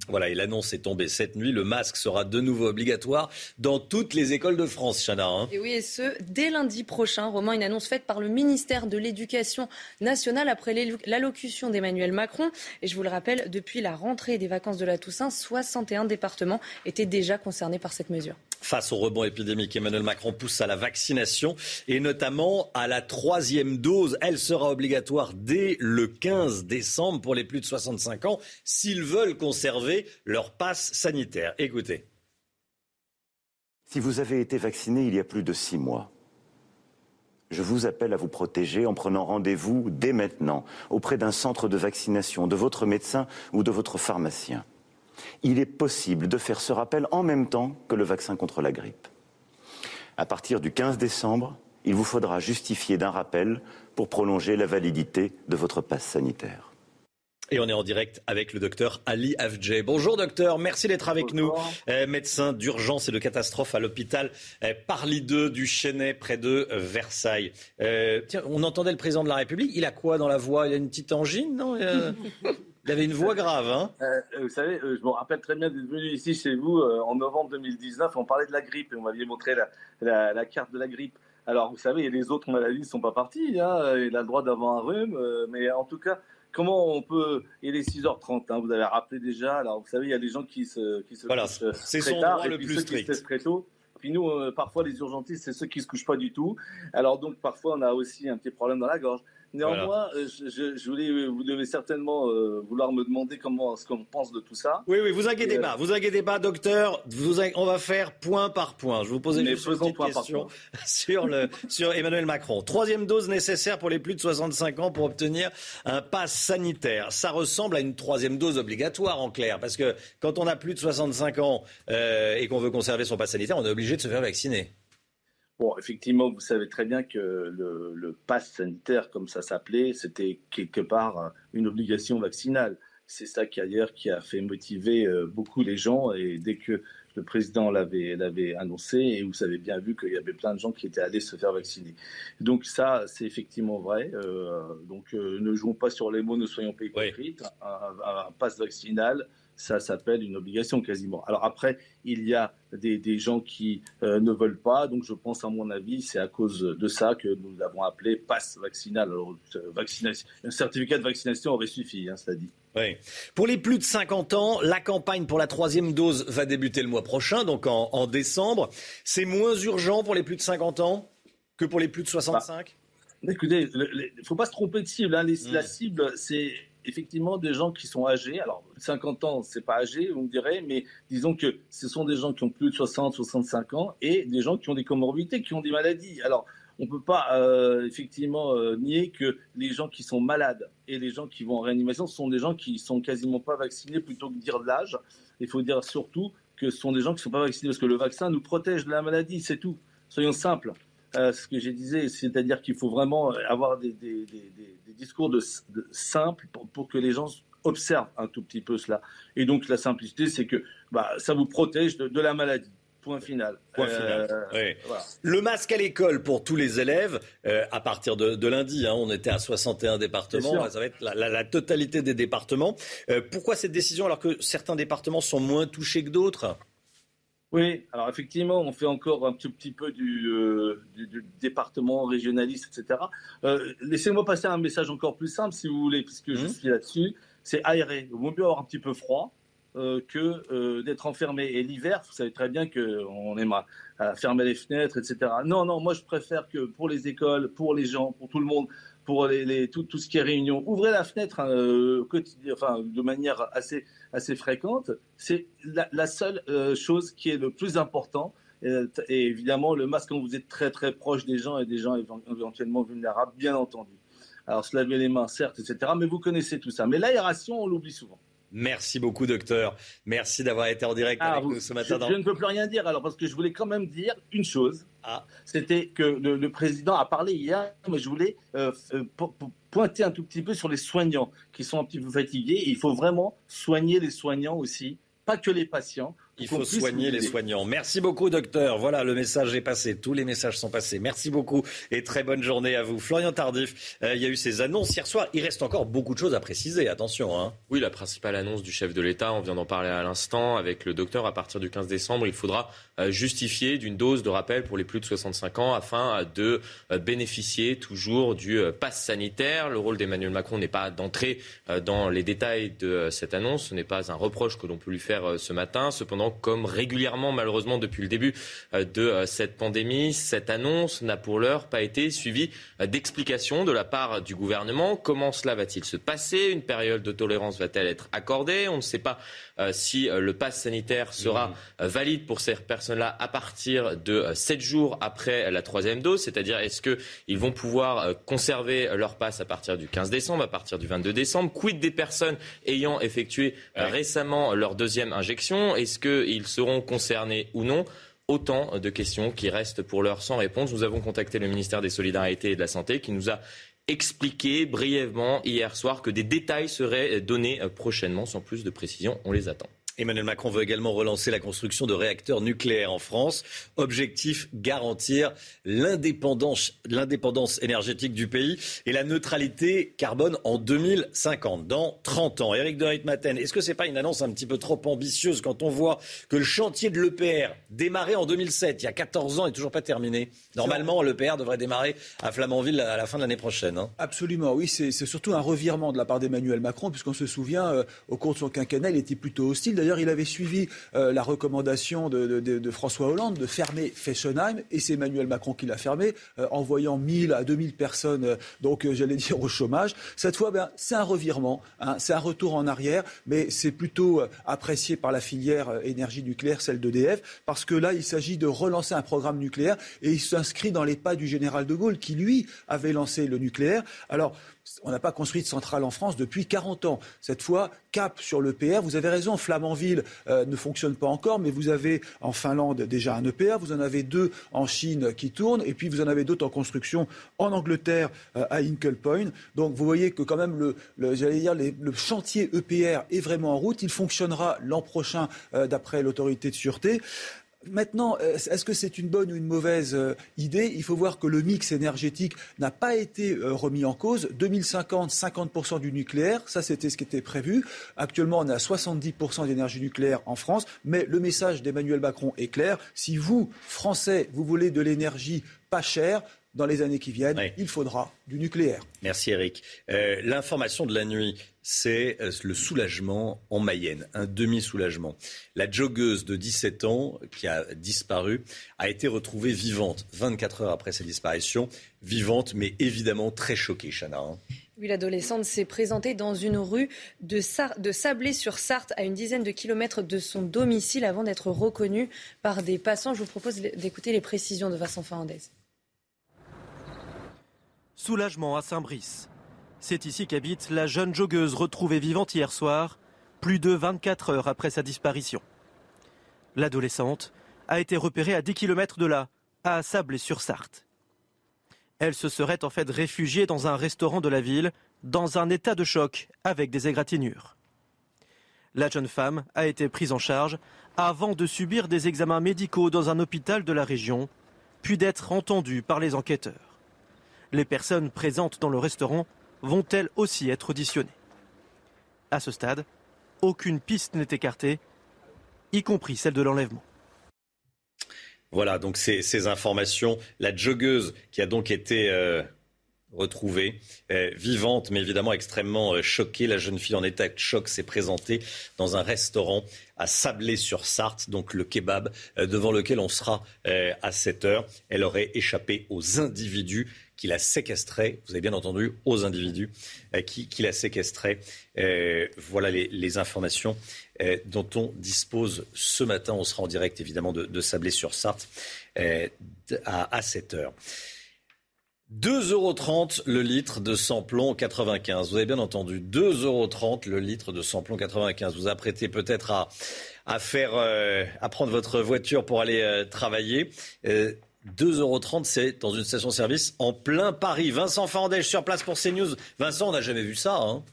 Voilà, et l'annonce est tombée cette nuit. Le masque sera de nouveau obligatoire dans toutes les écoles de France, Chana. Hein. Et oui, et ce, dès lundi prochain. Romain, une annonce faite par le ministère de l'Éducation nationale après l'allocution d'Emmanuel Macron. Et je vous le rappelle, depuis la rentrée des vacances de la Toussaint, 61 départements étaient déjà concernés par cette mesure. Face au rebond épidémique, Emmanuel Macron pousse à la vaccination et notamment à la troisième dose. Elle sera obligatoire dès le 15 décembre pour les plus de 65 ans s'ils veulent conserver leur passe sanitaire. Écoutez. Si vous avez été vacciné il y a plus de six mois, je vous appelle à vous protéger en prenant rendez-vous dès maintenant auprès d'un centre de vaccination, de votre médecin ou de votre pharmacien il est possible de faire ce rappel en même temps que le vaccin contre la grippe. À partir du 15 décembre, il vous faudra justifier d'un rappel pour prolonger la validité de votre passe sanitaire. Et on est en direct avec le docteur Ali Afjeh. Bonjour docteur, merci d'être avec nous. Euh, médecin d'urgence et de catastrophe à l'hôpital euh, Parly 2 du Chênay près de euh, Versailles. tiens, on entendait le président de la République. Il a quoi dans la voix? Il a une petite angine, non Il avait une voix grave, hein euh, Vous savez, euh, je me rappelle très bien d'être venu ici chez vous euh, en novembre 2019. On parlait de la grippe et on m'avait montré la, carte de la grippe. Alors, vous savez, les autres maladies ne sont pas parties. Hein, il a le droit d'avoir un rhume. mais en tout cas, comment on peut. Il est 6h30, hein, vous avez rappelé déjà. Alors, vous savez, il y a des gens qui se, qui se voilà, c'est son tard, droit le plus strict. très tôt. Puis nous, parfois, les urgentistes, c'est ceux qui se couchent pas du tout. Alors, donc, parfois, on a aussi un petit problème dans la gorge. Néanmoins, euh, je, voulais, vous devez certainement euh, vouloir me demander comment ce qu'on pense de tout ça. Oui, oui, vous inquiétez euh, pas, vous inquiétez pas, docteur. Vous, on va faire point par point. Je vous posais juste une petite question sur le sur Emmanuel Macron. Troisième dose nécessaire pour les plus de 65 ans pour obtenir un pass sanitaire. Ça ressemble à une troisième dose obligatoire en clair, parce que quand on a plus de 65 ans et qu'on veut conserver son pass sanitaire, on est obligé de se faire vacciner. Bon, effectivement, vous savez très bien que le, le pass sanitaire, comme ça s'appelait, c'était quelque part une obligation vaccinale. C'est ça qui ailleurs qui a fait motiver euh, beaucoup les gens et dès que le président l'avait l'avait annoncé et vous avez bien vu qu'il y avait plein de gens qui étaient allés se faire vacciner. Donc ça, c'est effectivement vrai. Euh, donc euh, ne jouons pas sur les mots, ne soyons pas hypocrites. Un, un, pass vaccinal, ça s'appelle une obligation quasiment. Alors après, il y a des, gens qui euh, ne veulent pas, donc je pense à mon avis, c'est à cause de ça que nous l'avons appelé passe vaccinal. Alors, euh, vaccination, un certificat de vaccination aurait suffi, hein, cela dit. Oui. Pour les plus de 50 ans, la campagne pour la troisième dose va débuter le mois prochain, donc en, décembre. C'est moins urgent pour les plus de 50 ans que pour les plus de 65 bah, Écoutez, il ne faut pas se tromper de cible. Hein. La hmm. cible, c'est effectivement des gens qui sont âgés. Alors, 50 ans, c'est pas âgé, vous me direz, mais disons que ce sont des gens qui ont plus de 60, 65 ans et des gens qui ont des comorbidités, qui ont des maladies. Alors, on ne peut pas euh, effectivement euh, nier que les gens qui sont malades et les gens qui vont en réanimation sont des gens qui sont quasiment pas vaccinés plutôt que dire l'âge. Il faut dire surtout que ce sont des gens qui ne sont pas vaccinés parce que le vaccin nous protège de la maladie, c'est tout. Soyons simples. Euh, ce que j'ai disais, c'est-à-dire qu'il faut vraiment avoir des, discours de, simples pour, que les gens observent un tout petit peu cela. Et donc la simplicité, c'est que bah, ça vous protège de, la maladie. Point final. Point final. Euh, Le masque à l'école pour tous les élèves, euh, à partir de, lundi, hein, on était à 61 départements, ça va être la, totalité des départements. pourquoi cette décision alors que certains départements sont moins touchés que d'autres? Oui, alors effectivement, on fait encore un tout petit peu du, euh, département régionaliste, etc. Euh, laissez-moi passer un message encore plus simple, si vous voulez, puisque je mmh. suis là-dessus. C'est aérer. Il vaut mieux avoir un petit peu froid euh, que d'être enfermé. Et l'hiver, vous savez très bien qu'on aime à, fermer les fenêtres, etc. Non, non, moi je préfère que pour les écoles, pour les gens, pour tout le monde, pour tout, ce qui est réunion, ouvrez la fenêtre hein, enfin, de manière assez assez fréquente, c'est la, seule euh, chose qui est le plus important. et évidemment, le masque quand vous êtes très très proche des gens et des gens éventuellement vulnérables, bien entendu. Alors, se laver les mains, certes, etc. Mais vous connaissez tout ça. Mais l'aération, on l'oublie souvent. Merci beaucoup, docteur. Merci d'avoir été en direct ah, avec nous ce matin. Je, ne peux plus rien dire, alors, parce que je voulais quand même dire une chose. Ah. C'était que le, président a parlé hier, mais je voulais euh, euh, pointer un tout petit peu sur les soignants qui sont un petit peu fatigués. il faut vraiment soigner les soignants aussi, pas que les patients. Il faut soigner les soignants. Merci beaucoup, docteur. Voilà, le message est passé. Tous les messages sont passés. Merci beaucoup et très bonne journée à vous. Florian Tardif, euh, il y a eu ces annonces hier soir. Il reste encore beaucoup de choses à préciser. Attention. Hein. Oui, la principale annonce du chef de l'État, on vient d'en parler à l'instant avec le docteur. À partir du 15 décembre, il faudra euh, justifier d'une dose de rappel pour les plus de 65 ans afin de euh, bénéficier toujours du pass sanitaire. Le rôle d'Emmanuel Macron n'est pas d'entrer dans les détails de cette annonce. Ce n'est pas un reproche que l'on peut lui faire ce matin. Cependant, comme régulièrement malheureusement depuis le début euh, de euh, cette pandémie. Cette annonce n'a pour l'heure pas été suivie euh, d'explications de la part du gouvernement. Comment cela va-t-il se passer? Une période de tolérance va-t-elle être accordée? On ne sait pas si le pass sanitaire sera valide pour ces personnes-là à partir de sept jours après la troisième dose, c'est-à-dire est-ce qu'ils vont pouvoir conserver leur passe à partir du 15 décembre, à partir du 22 décembre? Quid des personnes ayant effectué récemment leur deuxième injection? Est-ce que ils seront concernés ou non Autant de questions qui restent pour l'heure sans réponse. Nous avons contacté le ministère des Solidarités et de la Santé qui nous a expliqué brièvement hier soir que des détails seraient donnés prochainement sans plus de précision. On les attend. Emmanuel Macron veut également relancer la construction de réacteurs nucléaires en France. Objectif garantir l'indépendance, énergétique du pays et la neutralité carbone en 2050, dans 30 ans. Éric de Ritmaten, est-ce que ce n'est pas une annonce un petit peu trop ambitieuse quand on voit que le chantier de l'EPR, démarré en 2007, il y a 14 ans, n'est toujours pas terminé? Normalement, l'EPR devrait démarrer à Flamanville à la fin de l'année prochaine. Hein. Absolument, oui. C'est surtout un revirement de la part d'Emmanuel Macron, puisqu'on se souvient, euh, au cours de son quinquennat, il était plutôt hostile D'ailleurs, il avait suivi euh, la recommandation de, François Hollande de fermer Fessenheim, et c'est Emmanuel Macron qui l'a fermé, euh, envoyant 1000 à 2000 personnes, euh, donc j'allais dire au chômage. Cette fois, ben, c'est un revirement, hein, c'est un retour en arrière, mais c'est plutôt apprécié par la filière énergie nucléaire, celle d'EDF, parce que là, il s'agit de relancer un programme nucléaire, et il s'inscrit dans les pas du général de Gaulle, qui lui avait lancé le nucléaire. Alors, on n'a pas construit de centrale en France depuis 40 ans. Cette fois, cap sur l'EPR. Vous avez raison, Flamanville euh, ne fonctionne pas encore, mais vous avez en Finlande déjà un EPR, vous en avez deux en Chine qui tournent, et puis vous en avez d'autres en construction en Angleterre euh, à Hinkle Point. Donc vous voyez que quand même le, dire, le chantier EPR est vraiment en route. Il fonctionnera l'an prochain euh, d'après l'autorité de sûreté. Maintenant, euh, est-ce que c'est une bonne ou une mauvaise euh, idée? Il faut voir que le mix énergétique n'a pas été euh, remis en cause. 2050, 50% du nucléaire, ça c'était ce qui était prévu. Actuellement, on est à 70% d'énergie nucléaire en France, mais le message d'Emmanuel Macron est clair. Si vous, Français, vous voulez de l'énergie pas chère, dans les années qui viennent, il faudra du nucléaire. Merci Eric. Euh, l'information de la nuit, c'est euh, le soulagement en Mayenne, un demi-soulagement. La joggeuse de 17 ans qui a disparu a été retrouvée vivante 24 heures après sa disparition, vivante mais évidemment très choquée, Chana. Hein. Oui, l'adolescente s'est présentée dans une rue de, de Sablé-sur-Sarthe, à une dizaine de kilomètres de son domicile, avant d'être reconnue par des passants. Je vous propose d'écouter les précisions de Vincent Fernandez. Soulagement à Saint-Brice. C'est ici qu'habite la jeune joggeuse retrouvée vivante hier soir, plus de 24 heures après sa disparition. L'adolescente a été repérée à 10 km de là, à Sablé-sur-Sarthe. Elle se serait en fait réfugiée dans un restaurant de la ville, dans un état de choc, avec des égratignures. La jeune femme a été prise en charge avant de subir des examens médicaux dans un hôpital de la région, puis d'être entendue par les enquêteurs. Les personnes présentes dans le restaurant vont-elles aussi être auditionnées? À ce stade, aucune piste n'est écartée, y compris celle de l'enlèvement. Voilà, donc ces, informations. La joggeuse qui a donc été euh, retrouvée, euh, vivante, mais évidemment extrêmement euh, choquée. La jeune fille en état de choc s'est présentée dans un restaurant à Sablé-sur-Sarthe, donc le kebab devant lequel on sera à 7 heures. Elle aurait échappé aux individus qui la séquestrait. Vous avez bien entendu, aux individus qui, qui la séquestraient. voilà les, informations dont on dispose ce matin. On sera en direct évidemment de, de Sablé-sur-Sarthe à, à 7 heures. 2,30 euros le litre de samplon 95. Vous avez bien entendu, 2,30 euros le litre de samplon 95. Vous apprêtez peut-être à, à euh, à prendre votre voiture pour aller euh, travailler. Euh, 2,30 euros, c'est dans une station-service en plein Paris. Vincent Fandège sur place pour CNews. Vincent, on n'a jamais vu ça. Hein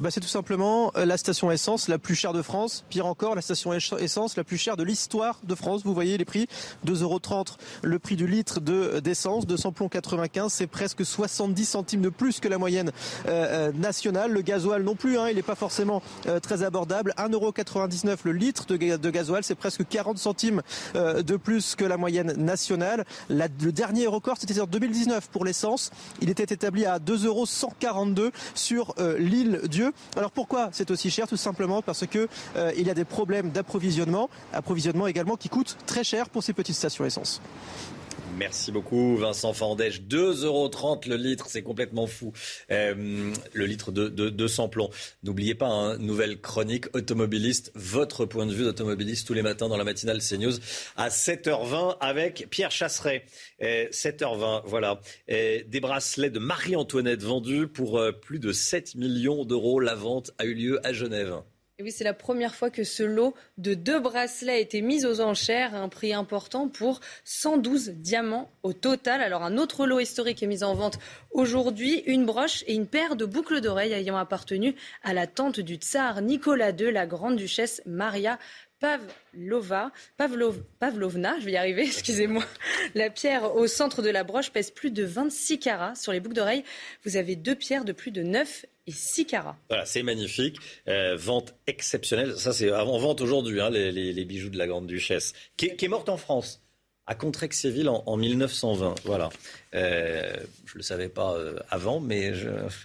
eh ben, c'est tout simplement euh, la station essence la plus chère de France. Pire encore, la station essence la plus chère de l'histoire de France. Vous voyez les prix 2,30 euros le prix du litre de d'essence, de samplon 95, c'est presque 70 centimes de plus que la moyenne euh, euh, nationale. Le gasoil non plus, hein, il n'est pas forcément très abordable. 1,99 euros le litre de, de gasoil, c'est presque 40 centimes de plus que la moyenne nationale. le dernier record, c'était en 2019 pour l'essence. Il était établi à 2,142 euros sur l'île Dieu. Alors pourquoi c'est aussi cher Tout simplement parce que euh, il y a des problèmes d'approvisionnement, approvisionnement également qui coûte très cher pour ces petites stations essence. Merci beaucoup, Vincent Fandèche. 2,30 euros le litre, c'est complètement fou. Euh, le litre de, de, de samplon. N'oubliez pas, hein, nouvelle chronique automobiliste, votre point de vue d'automobiliste tous les matins dans la matinale CNews à 7h20 avec Pierre Chasseret. 7h20, voilà. des bracelets de Marie-Antoinette vendus pour euh, plus de 7 millions d'euros. La vente a eu lieu à Genève. Et oui, c'est la première fois que ce lot de deux bracelets a été mis aux enchères à un prix important pour 112 diamants au total. Alors un autre lot historique est mis en vente aujourd'hui, une broche et une paire de boucles d'oreilles ayant appartenu à la tante du tsar Nicolas II, la grande duchesse Maria Pavlova, Pavlovna, je vais y arriver, excusez-moi. La pierre au centre de la broche pèse plus de 26 carats. Sur les boucles d'oreilles, vous avez deux pierres de plus de 9 et 6 carats. Voilà, c'est magnifique. Euh, vente exceptionnelle. Ça, c'est en vente aujourd'hui, hein, les, bijoux de la Grande Duchesse, qui est, morte en France à Contrexéville en, en 1920. Voilà. Euh, je ne le savais pas euh, avant, mais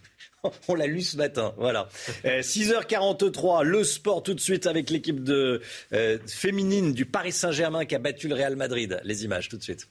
on l'a lu ce matin. Voilà. 6h43, le sport tout de suite avec l'équipe de féminine du Paris Saint-Germain qui a battu le Real Madrid. Les images tout de suite.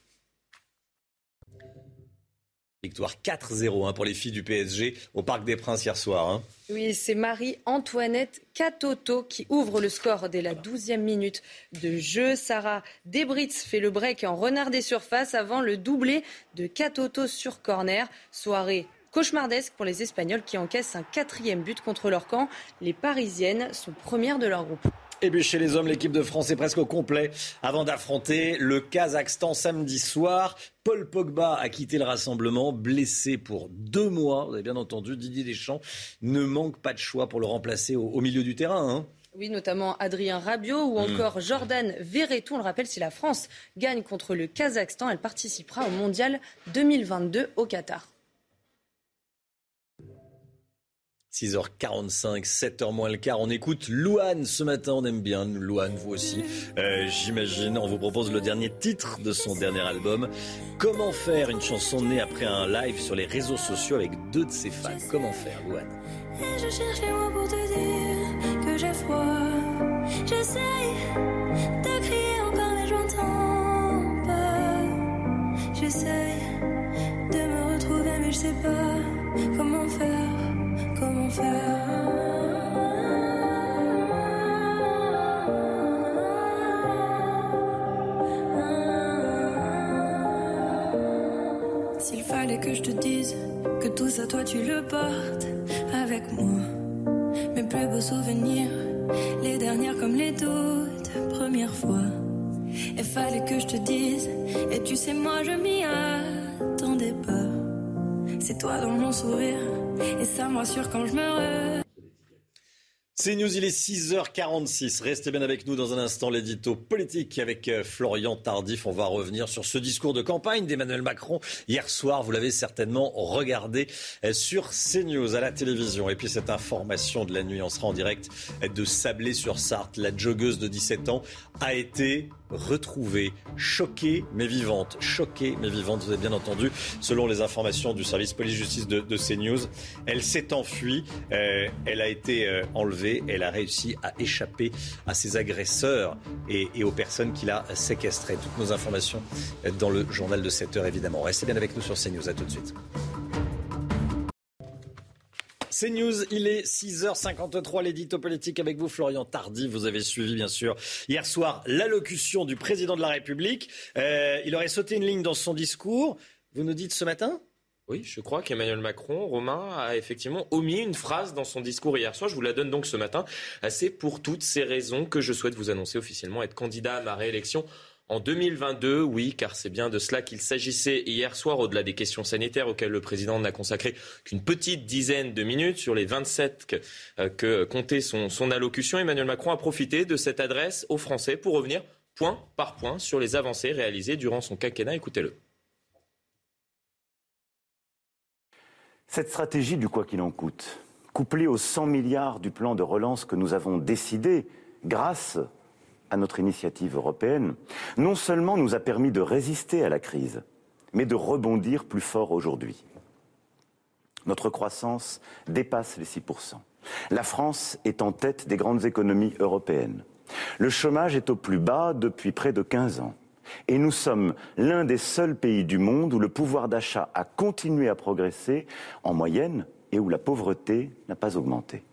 Victoire 4-0 hein, pour les filles du PSG au Parc des Princes hier soir. Hein. Oui, c'est Marie-Antoinette Catoto qui ouvre le score dès la 12e minute de jeu. Sarah Debritz fait le break en renard des surfaces avant le doublé de Catoto sur corner. Soirée cauchemardesque pour les Espagnols qui encaissent un quatrième but contre leur camp. Les Parisiennes sont premières de leur groupe. Et puis chez les hommes, l'équipe de France est presque au complet avant d'affronter le Kazakhstan samedi soir. Paul Pogba a quitté le rassemblement, blessé pour deux mois. Vous avez bien entendu, Didier Deschamps ne manque pas de choix pour le remplacer au, milieu du terrain. Hein. Oui, notamment Adrien Rabiot ou hmm. encore Jordan Verretou. On le rappelle, si la France gagne contre le Kazakhstan, elle participera au Mondial 2022 au Qatar. 6h45, 7h moins le quart. On écoute Louane ce matin, on aime bien Louane, vous aussi. Euh, j'imagine, on vous propose le dernier titre de son dernier album. Comment faire une chanson née après un live sur les réseaux sociaux avec deux de ses fans? Comment faire, Louane? Je cherche les mots pour te dire que j'ai froid. J'essaye encore, mais j'entends pas. J'essaye de me retrouver, mais je sais pas comment faire. S'il fallait que je te dise que tout ça, toi, tu le portes avec moi. Mes plus beaux souvenirs, les dernières comme les toutes premières fois. Il fallait que je te dise, et tu sais, moi, je m'y attendais pas. C'est toi dans mon sourire et ça me rassure quand je me C'est News, il est 6h46. Restez bien avec nous dans un instant, l'édito politique avec euh, Florian Tardif. On va revenir sur ce discours de campagne d'Emmanuel Macron hier soir. Vous l'avez certainement regardé euh, sur CNews à la télévision. Et puis cette information de la nuit, on sera en direct de Sablé sur Sarthe. La joggeuse de 17 ans a été retrouvée, choquée mais vivante. Choquée mais vivante, vous avez bien entendu, selon les informations du service police-justice de, CNews. Elle s'est enfuie, euh, elle a été euh, enlevée, elle a réussi à échapper à ses agresseurs et, aux personnes qu'il a séquestrées. Toutes nos informations dans le journal de 7 heures évidemment. Restez bien avec nous sur CNews, à tout de suite. C'est News, il est 6h53, l'édito politique avec vous, Florian Tardy. Vous avez suivi, bien sûr, hier soir, l'allocution du président de la République. Euh, il aurait sauté une ligne dans son discours. Vous nous dites ce matin? Oui, je crois qu'Emmanuel Macron, Romain, a effectivement omis une phrase dans son discours hier soir. Je vous la donne donc ce matin. C'est pour toutes ces raisons que je souhaite vous annoncer officiellement être candidat à ma réélection en 2022, oui, car c'est bien de cela qu'il s'agissait hier soir, au-delà des questions sanitaires auxquelles le président n'a consacré qu'une petite dizaine de minutes sur les 27 que, euh, que comptait son, son allocution. Emmanuel Macron a profité de cette adresse aux Français pour revenir point par point sur les avancées réalisées durant son quinquennat. Écoutez-le. Cette stratégie du quoi qu'il en coûte, couplée aux 100 milliards du plan de relance que nous avons décidé grâce à notre initiative européenne, non seulement nous a permis de résister à la crise, mais de rebondir plus fort aujourd'hui. Notre croissance dépasse les 6%. La France est en tête des grandes économies européennes. Le chômage est au plus bas depuis près de 15 ans. Et nous sommes l'un des seuls pays du monde où le pouvoir d'achat a continué à progresser en moyenne et où la pauvreté n'a pas augmenté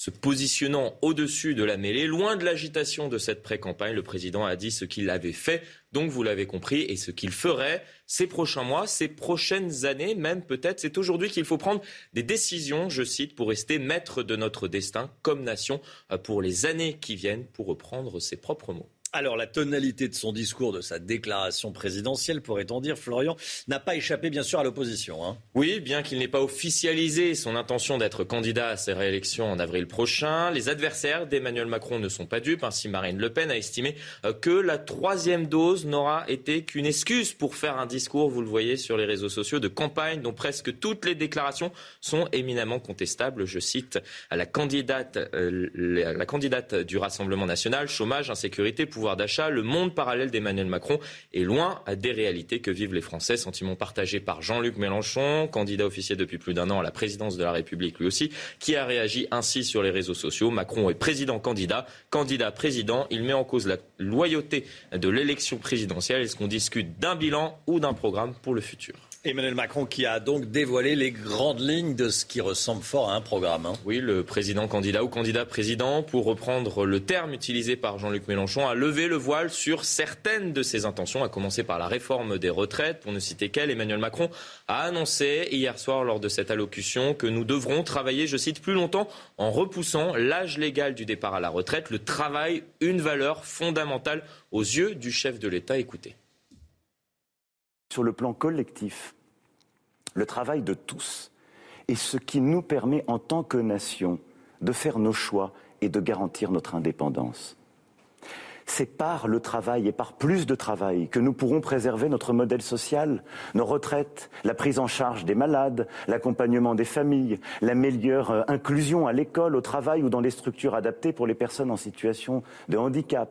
se positionnant au-dessus de la mêlée, loin de l'agitation de cette pré-campagne. Le président a dit ce qu'il avait fait, donc vous l'avez compris, et ce qu'il ferait ces prochains mois, ces prochaines années, même peut-être. C'est aujourd'hui qu'il faut prendre des décisions, je cite, pour rester maître de notre destin comme nation euh, pour les années qui viennent, pour reprendre ses propres mots. Alors la tonalité de son discours, de sa déclaration présidentielle, pourrait-on dire, Florian, n'a pas échappé bien sûr à l'opposition. Hein. Oui, bien qu'il n'ait pas officialisé son intention d'être candidat à ses réélections en avril prochain, les adversaires d'Emmanuel Macron ne sont pas dupes. Ainsi, Marine Le Pen a estimé euh, que la troisième dose n'aura été qu'une excuse pour faire un discours, vous le voyez sur les réseaux sociaux, de campagne dont presque toutes les déclarations sont éminemment contestables. Je cite la candidate, euh, la candidate du Rassemblement national, chômage, insécurité, pouvoir d'achat, le monde parallèle d'Emmanuel Macron est loin des réalités que vivent les Français. Sentiment partagé par Jean-Luc Mélenchon, candidat officiel depuis plus d'un an à la présidence de la République lui aussi, qui a réagi ainsi sur les réseaux sociaux. Macron est président-candidat, candidat-président. Il met en cause la loyauté de l'élection présidentielle. Est-ce qu'on discute d'un bilan ou d'un programme pour le futur? Emmanuel Macron qui a donc dévoilé les grandes lignes de ce qui ressemble fort à un programme. Hein. Oui, le président candidat ou candidat président, pour reprendre le terme utilisé par Jean-Luc Mélenchon, a levé le voile sur certaines de ses intentions, à commencer par la réforme des retraites. Pour ne citer qu'elle, Emmanuel Macron a annoncé hier soir lors de cette allocution que nous devrons travailler, je cite, plus longtemps en repoussant l'âge légal du départ à la retraite. Le travail, une valeur fondamentale aux yeux du chef de l'État. Écoutez sur le plan collectif, le travail de tous est ce qui nous permet en tant que nation de faire nos choix et de garantir notre indépendance. C'est par le travail et par plus de travail que nous pourrons préserver notre modèle social, nos retraites, la prise en charge des malades, l'accompagnement des familles, la meilleure euh, inclusion à l'école, au travail ou dans des structures adaptées pour les personnes en situation de handicap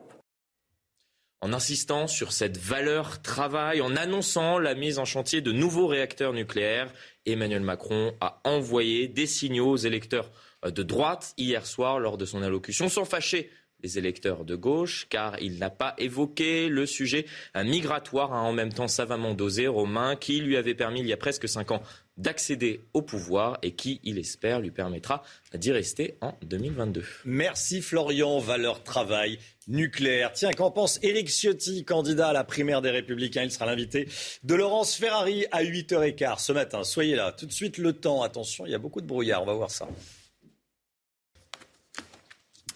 en insistant sur cette valeur travail, en annonçant la mise en chantier de nouveaux réacteurs nucléaires. Emmanuel Macron a envoyé des signaux aux électeurs de droite hier soir lors de son allocution, sans fâcher les électeurs de gauche, car il n'a pas évoqué le sujet migratoire, hein, en même temps savamment dosé, Romain, qui lui avait permis il y a presque cinq ans d'accéder au pouvoir et qui, il espère, lui permettra d'y rester en 2022. Merci Florian, valeur travail nucléaire. Tiens, qu'en pense Éric Ciotti, candidat à la primaire des Républicains? Il sera l'invité de Laurence Ferrari à 8h15 ce matin. Soyez là. Tout de suite, le temps. Attention, il y a beaucoup de brouillard. On va voir ça.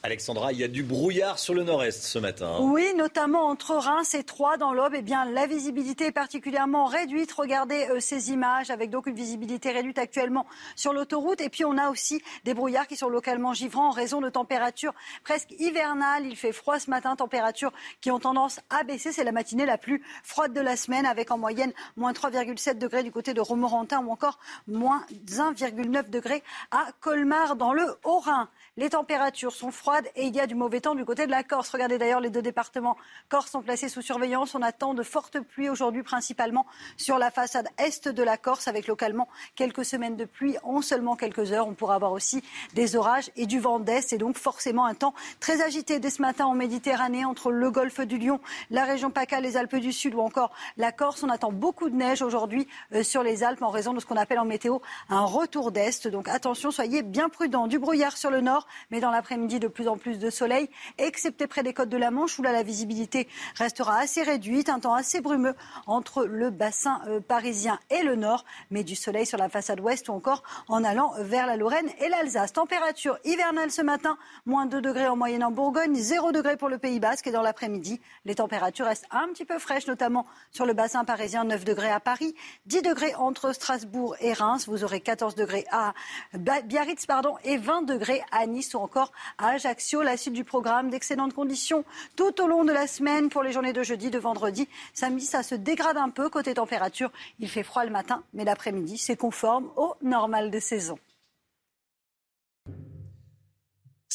Alexandra, il y a du brouillard sur le nord-est ce matin. Hein. Oui, notamment entre Reims et Troyes dans l'Aube. Eh bien, la visibilité est particulièrement réduite. Regardez euh, ces images avec donc une visibilité réduite actuellement sur l'autoroute. Et puis, on a aussi des brouillards qui sont localement givrants en raison de températures presque hivernales. Il fait froid ce matin, températures qui ont tendance à baisser. C'est la matinée la plus froide de la semaine avec en moyenne moins 3,7 degrés du côté de Romorantin ou encore moins 1,9 degrés à Colmar dans le Haut-Rhin. Les températures sont froides froide et il y a du mauvais temps du côté de la Corse. Regardez d'ailleurs, les deux départements Corse sont placés sous surveillance. On attend de fortes pluies aujourd'hui, principalement sur la façade est de la Corse, avec localement quelques semaines de pluie en seulement quelques heures. On pourra avoir aussi des orages et du vent d'est et donc forcément un temps très agité dès ce matin en Méditerranée entre le golfe du Lion, la région PACA, les Alpes du Sud ou encore la Corse. On attend beaucoup de neige aujourd'hui euh, sur les Alpes en raison de ce qu'on appelle en météo un retour d'est. Donc attention, soyez bien prudents. Du brouillard sur le nord, mais dans l'après-midi de plus en plus de soleil, excepté près des côtes de la Manche où là la visibilité restera assez réduite, un temps assez brumeux entre le bassin euh, parisien et le nord, mais du soleil sur la façade ouest ou encore en allant vers la Lorraine et l'Alsace. Température hivernale ce matin, moins 2 degrés en moyenne en Bourgogne, 0 degrés pour le Pays Basque et dans l'après-midi, les températures restent un petit peu fraîches, notamment sur le bassin parisien, 9 degrés à Paris, 10 degrés entre Strasbourg et Reims, vous aurez 14 degrés à Biarritz pardon, et 20 degrés à Nice ou encore à Ajaccio. La suite du programme, d'excellentes conditions tout au long de la semaine pour les journées de jeudi, de vendredi. Samedi, ça se dégrade un peu côté température. Il fait froid le matin, mais l'après-midi, c'est conforme au normal de saison.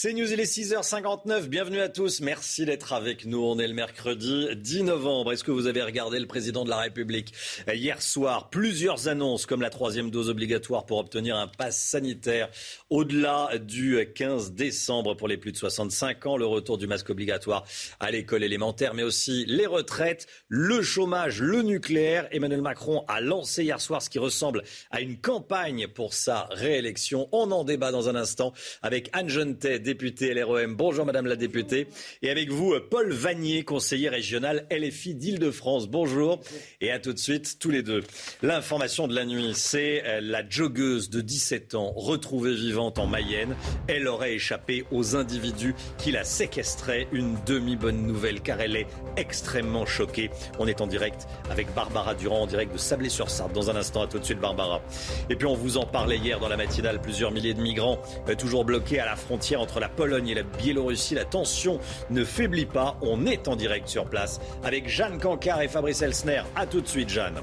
C'est News, il est 6h59. Bienvenue à tous. Merci d'être avec nous. On est le mercredi 10 novembre. Est-ce que vous avez regardé le président de la République hier soir? Plusieurs annonces comme la troisième dose obligatoire pour obtenir un pass sanitaire au-delà du 15 décembre pour les plus de 65 ans, le retour du masque obligatoire à l'école élémentaire, mais aussi les retraites, le chômage, le nucléaire. Emmanuel Macron a lancé hier soir ce qui ressemble à une campagne pour sa réélection. On en débat dans un instant avec Anne Jeunetet, députée LREM. Bonjour Madame la députée. Et avec vous, Paul Vanier, conseiller régional LFI d'Île-de-France. Bonjour. Et à tout de suite, tous les deux. L'information de la nuit, c'est euh, la joggeuse de 17 ans retrouvée vivante en Mayenne. Elle aurait échappé aux individus qui la séquestraient. Une demi-bonne nouvelle car elle est extrêmement choquée. On est en direct avec Barbara Durand, en direct de Sablé-sur-Sarthe. Dans un instant, à tout de suite, Barbara. Et puis on vous en parlait hier dans la matinale. Plusieurs milliers de migrants euh, toujours bloqués à la frontière entre la Pologne et la Biélorussie. La tension ne faiblit pas. On est en direct sur place avec Jeanne Cancard et Fabrice Elsner. A tout de suite, Jeanne.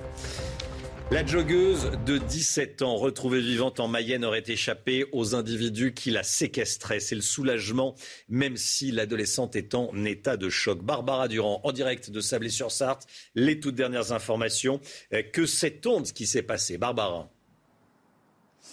La joggeuse de 17 ans, retrouvée vivante en Mayenne, aurait échappé aux individus qui la séquestraient. C'est le soulagement, même si l'adolescente est en état de choc. Barbara Durand, en direct de Sablé-sur-Sarthe, les toutes dernières informations. Euh, que sait-on de ce qui s'est passé Barbara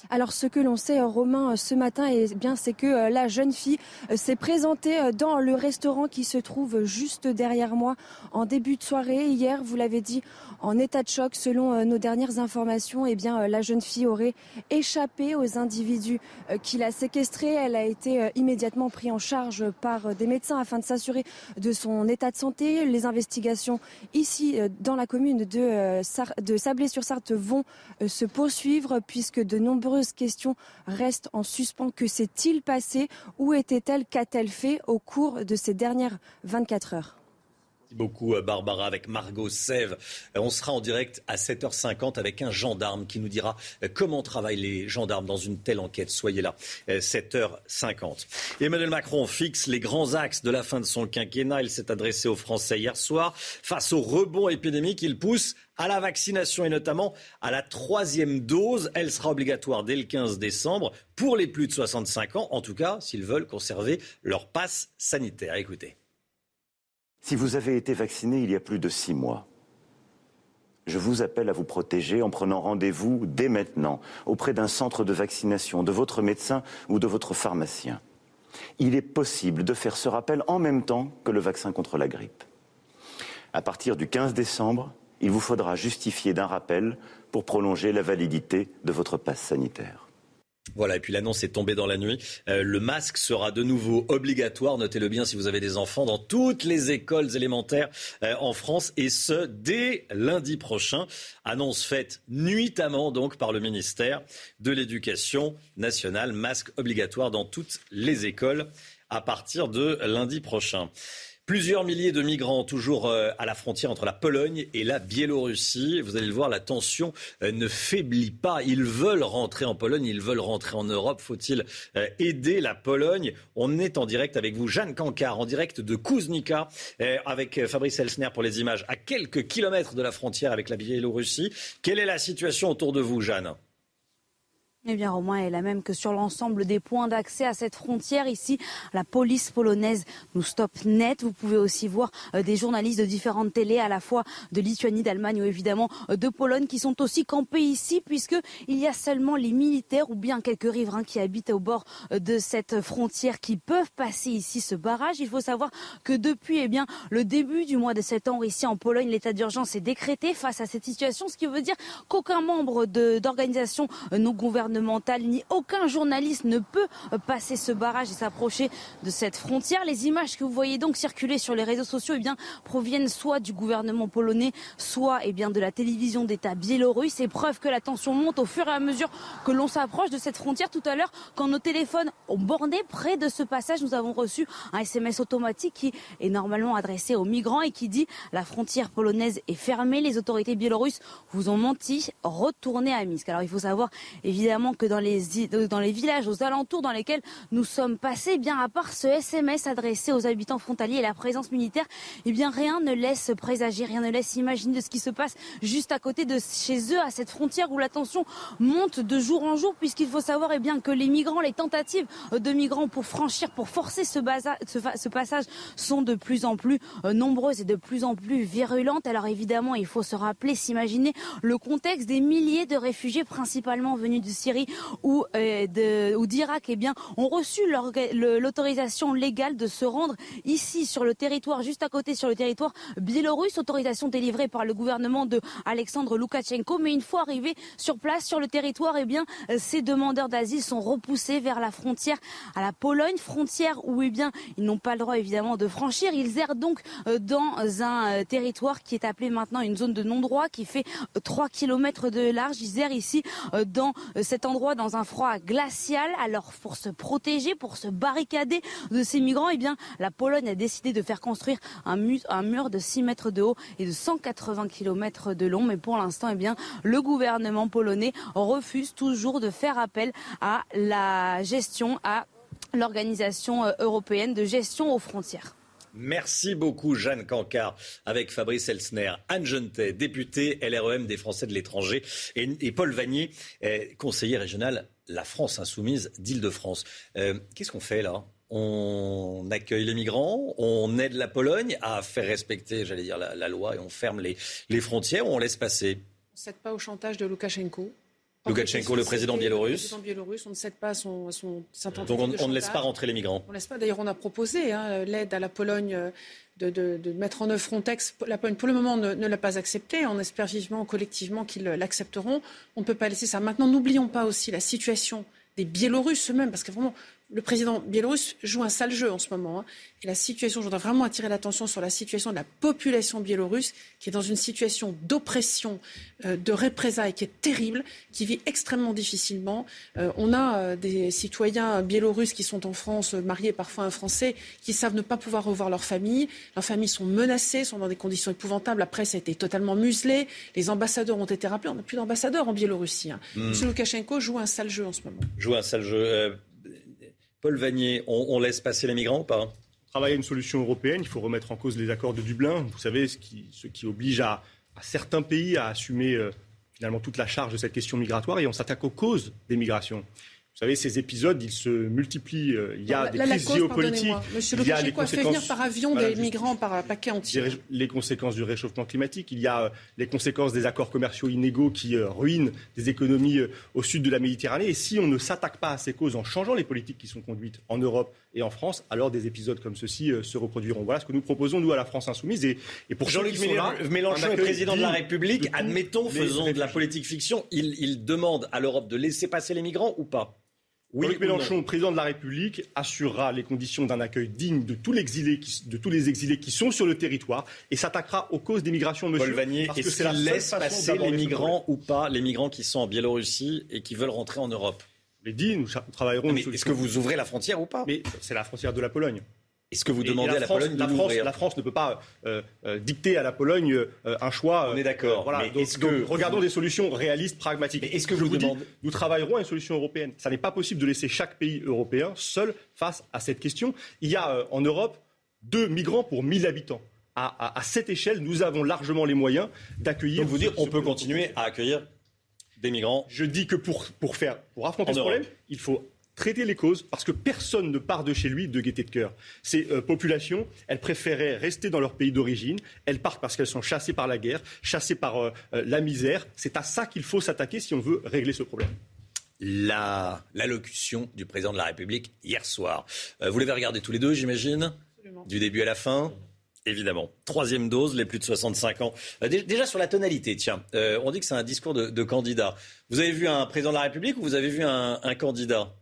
alors ce que l'on sait, euh, Romain, euh, ce matin, eh bien, c'est que euh, la jeune fille s'est présentée dans le restaurant qui se trouve juste derrière moi en début de soirée. Hier, vous l'avez dit, en état de choc, selon nos dernières informations, eh bien, la jeune fille aurait échappé aux individus qui l'a séquestrée. Elle a été immédiatement prise en charge par des médecins afin de s'assurer de son état de santé. Les investigations ici, dans la commune de, de Sablé-sur-Sarthe, vont se poursuivre puisque de nombreux nombreuses questions restent en suspens. Que s'est-il passé? Où était-elle? Qu'a-t-elle fait au cours de ces dernières 24 heures? Beaucoup Barbara avec Margot Sève. Euh, on sera en direct à 7h50 avec un gendarme qui nous dira euh, comment travaillent les gendarmes dans une telle enquête. Soyez là, 7h50. Euh, Emmanuel Macron fixe les grands axes de la fin de son quinquennat. Il s'est adressé aux Français hier soir. Face au rebond épidémique, il pousse à la vaccination et notamment à la troisième dose. Elle sera obligatoire dès le 15 décembre pour les plus de 65 ans, en tout cas s'ils veulent conserver leur passe sanitaire. Écoutez. Si vous avez été vacciné il y a plus de six mois, je vous appelle à vous protéger en prenant rendez-vous dès maintenant auprès d'un centre de vaccination, de votre médecin ou de votre pharmacien. Il est possible de faire ce rappel en même temps que le vaccin contre la grippe. À partir du 15 décembre, il vous faudra justifier d'un rappel pour prolonger la validité de votre passe sanitaire. Voilà, et puis l'annonce est tombée dans la nuit. Euh, le masque sera de nouveau obligatoire, notez-le bien si vous avez des enfants, dans toutes les écoles élémentaires euh, en France, et ce, dès lundi prochain. Annonce faite nuitamment donc par le ministère de l'Éducation nationale, masque obligatoire dans toutes les écoles à partir de lundi prochain. Plusieurs milliers de migrants toujours euh, à la frontière entre la Pologne et la Biélorussie. Vous allez le voir, la tension euh, ne faiblit pas. Ils veulent rentrer en Pologne, ils veulent rentrer en Europe. Faut-il euh, aider la Pologne? On est en direct avec vous, Jeanne Cancard, en direct de Kuznica, avec Fabrice Elsner pour les images, à quelques kilomètres de la frontière avec la Biélorussie. Quelle est la situation autour de vous, Jeanne? Eh bien, Romain est la même que sur l'ensemble des points d'accès à cette frontière. Ici, la police polonaise nous stoppe net. Vous pouvez aussi voir euh, des journalistes de différentes télés, à la fois de Lituanie, d'Allemagne ou évidemment euh, de Pologne, qui sont aussi campés ici, puisque il y a seulement les militaires ou bien quelques riverains qui habitent au bord euh, de cette frontière qui peuvent passer ici ce barrage. Il faut savoir que depuis, eh bien, le début du mois de septembre, ici en Pologne, l'état d'urgence est décrété face à cette situation, ce qui veut dire qu'aucun membre d'organisation non gouvernementale ni aucun journaliste ne peut passer ce barrage et s'approcher de cette frontière. Les images que vous voyez donc circuler sur les réseaux sociaux eh bien, proviennent soit du gouvernement polonais, soit eh bien, de la télévision d'État biélorusse. C'est preuve que la tension monte au fur et à mesure que l'on s'approche de cette frontière. Tout à l'heure, quand nos téléphones ont borné près de ce passage, nous avons reçu un SMS automatique qui est normalement adressé aux migrants et qui dit la frontière polonaise est fermée, les autorités biélorusses vous ont menti, retournez à Minsk. Alors il faut savoir évidemment que dans les, dans les villages aux alentours dans lesquels nous sommes passés, bien à part ce SMS adressé aux habitants frontaliers et la présence militaire, eh bien rien ne laisse présager, rien ne laisse imaginer de ce qui se passe juste à côté de chez eux, à cette frontière où la tension monte de jour en jour, puisqu'il faut savoir eh bien que les migrants, les tentatives de migrants pour franchir, pour forcer ce, ce passage sont de plus en plus euh, nombreuses et de plus en plus virulentes. Alors évidemment, il faut se rappeler, s'imaginer le contexte des milliers de réfugiés principalement venus de Syrie ou euh, d'Irak eh bien, ont reçu l'autorisation légale de se rendre ici sur le territoire, juste à côté sur le territoire biélorusse, autorisation délivrée par le gouvernement de Alexandre Loukachenko. Mais une fois arrivés sur place, sur le territoire, eh bien, ces demandeurs d'asile sont repoussés vers la frontière à la Pologne, frontière où eh bien, ils n'ont pas le droit évidemment de franchir. Ils errent donc euh, dans un euh, territoire qui est appelé maintenant une zone de non-droit qui fait 3 km de large. Ils errent ici dans cette endroit dans un froid glacial. Alors pour se protéger, pour se barricader de ces migrants, eh bien la Pologne a décidé de faire construire un, mur de 6 mètres de haut et de 180 km de long. Mais pour l'instant, eh le gouvernement polonais refuse toujours de faire appel à la gestion, à l'organisation euh, européenne de gestion aux frontières. Merci beaucoup, Jeanne Cancard, avec Fabrice Elsner, Anne Gentet, députée LREM des Français de l'étranger, et, Paul Vanier, conseiller régional La France Insoumise d'Île-de-France. Euh, qu'est-ce qu'on fait là? On accueille les migrants, on aide la Pologne à faire respecter, j'allais dire, la, loi et on ferme les, les frontières ou on laisse passer? On ne cède pas au chantage de Loukachenko. Loukachenko, le président biélorusse. Le président biélorusse, on ne cède pas à son, son, Donc on, ne laisse pas rentrer les migrants. On ne laisse pas. D'ailleurs, on a proposé hein, l'aide à la Pologne euh, de, mettre en œuvre Frontex. La Pologne, pour le moment, ne, ne l'a pas accepté. On espère vivement, collectivement, qu'ils l'accepteront. On ne peut pas laisser ça. Maintenant, n'oublions pas aussi la situation des Biélorusses eux-mêmes, parce que vraiment, le président biélorusse joue un sale jeu en ce moment. Hein. Et la situation, je voudrais vraiment attirer l'attention sur la situation de la population biélorusse, qui est dans une situation d'oppression, euh, de représailles, qui est terrible, qui vit extrêmement difficilement. Euh, on a euh, des citoyens biélorusses qui sont en France, mariés parfois à un Français, qui savent ne pas pouvoir revoir leur famille. Leurs familles sont menacées, sont dans des conditions épouvantables. La presse a été totalement muselée. Les ambassadeurs ont été rappelés. On n'a plus d'ambassadeurs en Biélorussie. Hein. Hmm. M. Loukachenko joue un sale jeu en ce moment. Joue un sale jeu. Paul Vanier, on, laisse passer les migrants ou pas? Travailler à une solution européenne, il faut remettre en cause les accords de Dublin. Vous savez, ce qui, ce qui oblige à, certains pays à assumer euh, finalement toute la charge de cette question migratoire et on s'attaque aux causes des migrations. Vous savez, ces épisodes, ils se multiplient. Euh, il y a des crises géopolitiques. Monsieur il y a les conséquences... fait venir par avion des migrants par un paquet entier. Les conséquences du réchauffement climatique. Il y a euh, les conséquences des accords commerciaux inégaux qui euh, ruinent des économies au sud de la Méditerranée. Et si on ne s'attaque pas à ces causes en changeant les politiques qui sont conduites en Europe et en France, alors des épisodes comme ceux-ci se reproduiront. Voilà ce que nous proposons, nous, à la France Insoumise. Et, pour Jean-Luc Mélenchon est président de la République. Admettons, faisons de la politique fiction. Il, il demande à l'Europe de laisser passer les migrants ou pas? Jean-Luc Mélenchon, président de la République, assurera les conditions d'un accueil digne de tous, les exilés qui, de tous les exilés qui sont sur le territoire et s'attaquera aux causes des migrations, monsieur. Paul Vanier, est-ce qu'il laisse passer les migrants ou pas, les migrants qui sont en Biélorussie et qui veulent rentrer en Europe? L'ai dit, nous travaillerons. Est-ce que vous ouvrez la frontière ou pas? Mais c'est la frontière de la Pologne. Est-ce que vous demandez à la Pologne de la France, la France ne peut pas euh, euh, dicter à la Pologne euh, un choix. On est d'accord. voilà. regardons des solutions réalistes, pragmatiques. Est-ce que je, vous, demande Nous travaillerons à une solution européenne. Ça n'est pas possible de laisser chaque pays européen seul face à cette question. Il y a en Europe deux migrants pour 1000 habitants. À, cette échelle, nous avons largement les moyens d'accueillir. Donc vous dire, on peut continuer à accueillir des migrants. Je dis que pour, pour, faire, pour affronter En ce Europe. problème, il faut traiter les causes parce que personne ne part de chez lui de gaieté de cœur. Ces euh, populations, elles préféraient rester dans leur pays d'origine. Elles partent parce qu'elles sont chassées par la guerre, chassées par euh, euh, la misère. C'est à ça qu'il faut s'attaquer si on veut régler ce problème. La- L'allocution du président de la République hier soir. Euh, vous l'avez regardé tous les deux, j'imagine? Du début à la fin? Évidemment. Troisième dose, les plus de 65 ans. Dé- déjà sur la tonalité, tiens, euh, on dit que c'est un discours de, de candidat. Vous avez vu un président de la République ou vous avez vu un, un candidat?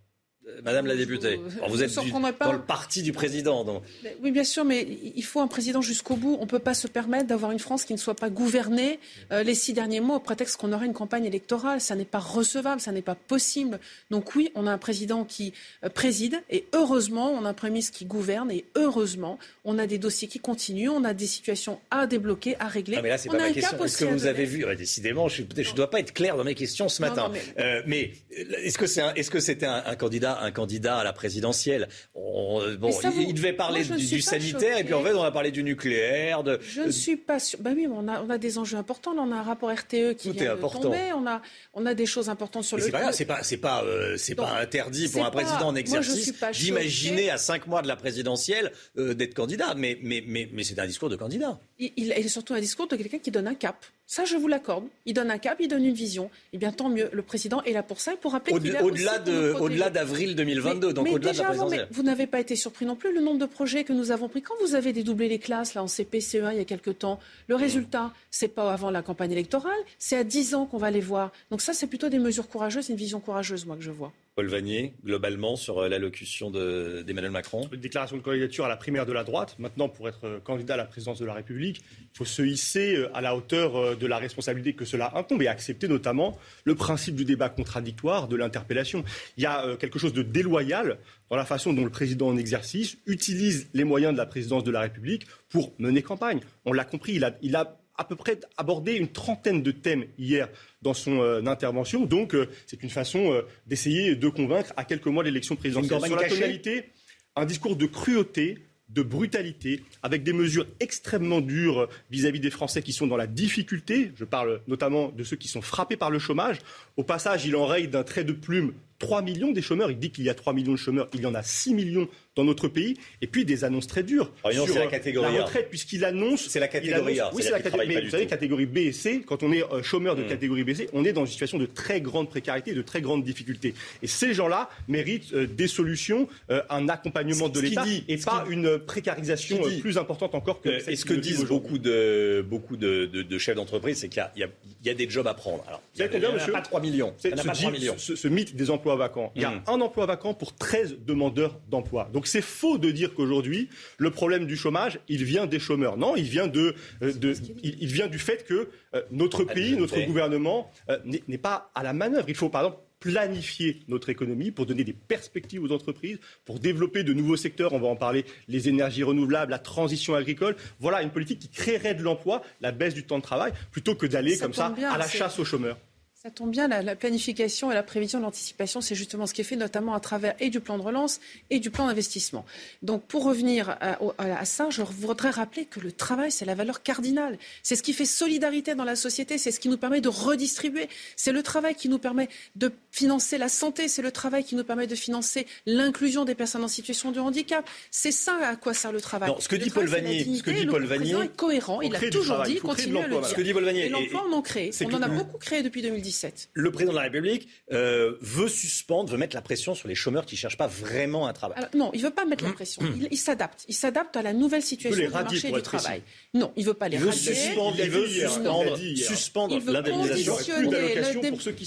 Madame la députée, Alors, vous êtes du- pas. dans le parti du président. donc. Oui, bien sûr, mais il faut un président jusqu'au bout. On ne peut pas se permettre d'avoir une France qui ne soit pas gouvernée euh, les six derniers mois au prétexte qu'on aurait une campagne électorale. Ça n'est pas recevable, ça n'est pas possible. Donc oui, on a un président qui euh, préside et heureusement, on a un Premier ministre qui gouverne et heureusement, on a des dossiers qui continuent, on a des situations à débloquer, à régler. Ah, mais là, c'est pas ma question. Est-ce que vous avez vu Ouais, Décidément, je ne dois pas être clair dans mes questions ce matin. non, mais- Euh, mais euh, est-ce que c'est un- que c'était un, un candidat, un candidat à la présidentielle On- euh, Bon, ça, il, vous- il devait parler moi, du, sanitaire et puis en fait, on a parlé du nucléaire. De, Je ne suis pas sûre. Ben oui, mais on a, on a des enjeux importants. Là, on a un rapport RTE qui Tout vient est de important. tomber. On a, on a des choses importantes sur Mais le. c'est pas c'est pas, euh, c'est Donc, pas interdit pour un pas- président en exercice d'imaginer à cinq mois de la présidentielle euh, d'être candidat. Mais, mais, mais, mais c'est un discours de candidat. Il, il est surtout un discours de quelqu'un qui donne un cap. Ça, je vous l'accorde. Il donne un cap, il donne une vision. Eh bien, tant mieux. Le président est là pour ça et pour rappeler qu'il Au-delà de, au-delà d'avril 2022, Mais- donc au-delà de la déjà avant, mais présidentielle. vous n'avez pas été surpris non plus le nombre de projets que nous avons pris. Quand vous avez dédoublé les classes là en CP, CE1 il y a quelque temps, le résultat, c'est pas avant la campagne électorale, c'est à 10 ans qu'on va les voir. Donc ça, c'est plutôt des mesures courageuses, une vision courageuse, moi, que je vois. Paul Vanier, globalement, sur euh, l'allocution de- d'Emmanuel Macron. Une déclaration de candidature à la primaire de la droite. Maintenant, pour être euh, candidat à la présidence de la République, il faut se hisser euh, à la hauteur de la responsabilité que cela incombe et accepter notamment le principe du débat contradictoire, de l'interpellation. Il y a quelque chose de déloyal dans la façon dont le président en exercice utilise les moyens de la présidence de la République pour mener campagne. On l'a compris, il a à peu près abordé une trentaine de thèmes hier dans son euh, intervention. Donc, euh, c'est une façon euh, d'essayer de convaincre à quelques mois de l'élection présidentielle. Sur la tonalité, un discours de cruauté, de brutalité, avec des mesures extrêmement dures vis-à-vis des Français qui sont dans la difficulté. Je parle notamment de ceux qui sont frappés par le chômage. Au passage, il enraye d'un trait de plume 3 millions des chômeurs. Il dit qu'il y a 3 millions de chômeurs. Il y en a 6 millions dans notre pays. Et puis des annonces très dures. Ah, non, sur c'est la euh, catégorie A. la retraite, puisqu'il annonce. C'est la catégorie A, annonce- Oui, c'est-à-dire c'est la catégorie. Mais vous savez, tout. catégorie B et C, quand on est euh, chômeur de Mm. catégorie B et C, on est dans une situation de très grande précarité, de très grande difficulté. Et ces gens-là méritent euh, des solutions, euh, un accompagnement de l'État et pas une précarisation euh, plus importante encore que Et ce que disent beaucoup de, beaucoup de, de- de chefs d'entreprise, c'est qu'il y a, y a- y a des jobs à prendre. Alors, il y Vous savez en a- a monsieur pas 3 millions. Il C'est y en a pas 3 dit- millions. ce- ce mythe des emplois vacants. Il y a Mm. un emploi vacant pour 13 demandeurs d'emploi. Donc c'est faux de dire qu'aujourd'hui, le problème du chômage, il vient des chômeurs. Non, il vient, de, euh, de- il, il vient du fait que euh, notre Ah, pays, notre gouvernement euh, n'est pas à la manœuvre. Il faut par exemple planifier notre économie pour donner des perspectives aux entreprises, pour développer de nouveaux secteurs, on va en parler, les énergies renouvelables, la transition agricole. Voilà une politique qui créerait de l'emploi, la baisse du temps de travail, plutôt que d'aller comme ça bien, à la chasse aux chômeurs. Ça tombe bien, la, la planification et la prévision, l'anticipation, c'est justement ce qui est fait, notamment à travers et du plan de relance et du plan d'investissement. Donc, pour revenir à, au- à- à ça, je voudrais rappeler que le travail, c'est la valeur cardinale. C'est ce qui fait solidarité dans la société, c'est ce qui nous permet de redistribuer. C'est le travail qui nous permet de financer la santé, c'est le travail qui nous permet de financer l'inclusion des personnes en situation de handicap. C'est ça à quoi sert le travail. Non, ce que Le dit Paul Vanier- ce que dit Paul Vanier- est cohérent, il du toujours travail, dit, de continue à le l'emploi, dire. Ce que dit Paul Vanier, Et l'emploi, on en crée. On en a beaucoup créé depuis 2017. Le président de la République euh, veut suspendre, veut mettre la pression sur les chômeurs qui ne cherchent pas vraiment un travail. Alors, non, il ne veut pas mettre la pression. Il, il s'adapte. Il s'adapte à la nouvelle situation du marché pour du travail. Non, il ne veut pas les Il veut radier. suspendre, Il il veut suspendre, il l'a dit hier. suspendre Il veut l'indemnisation.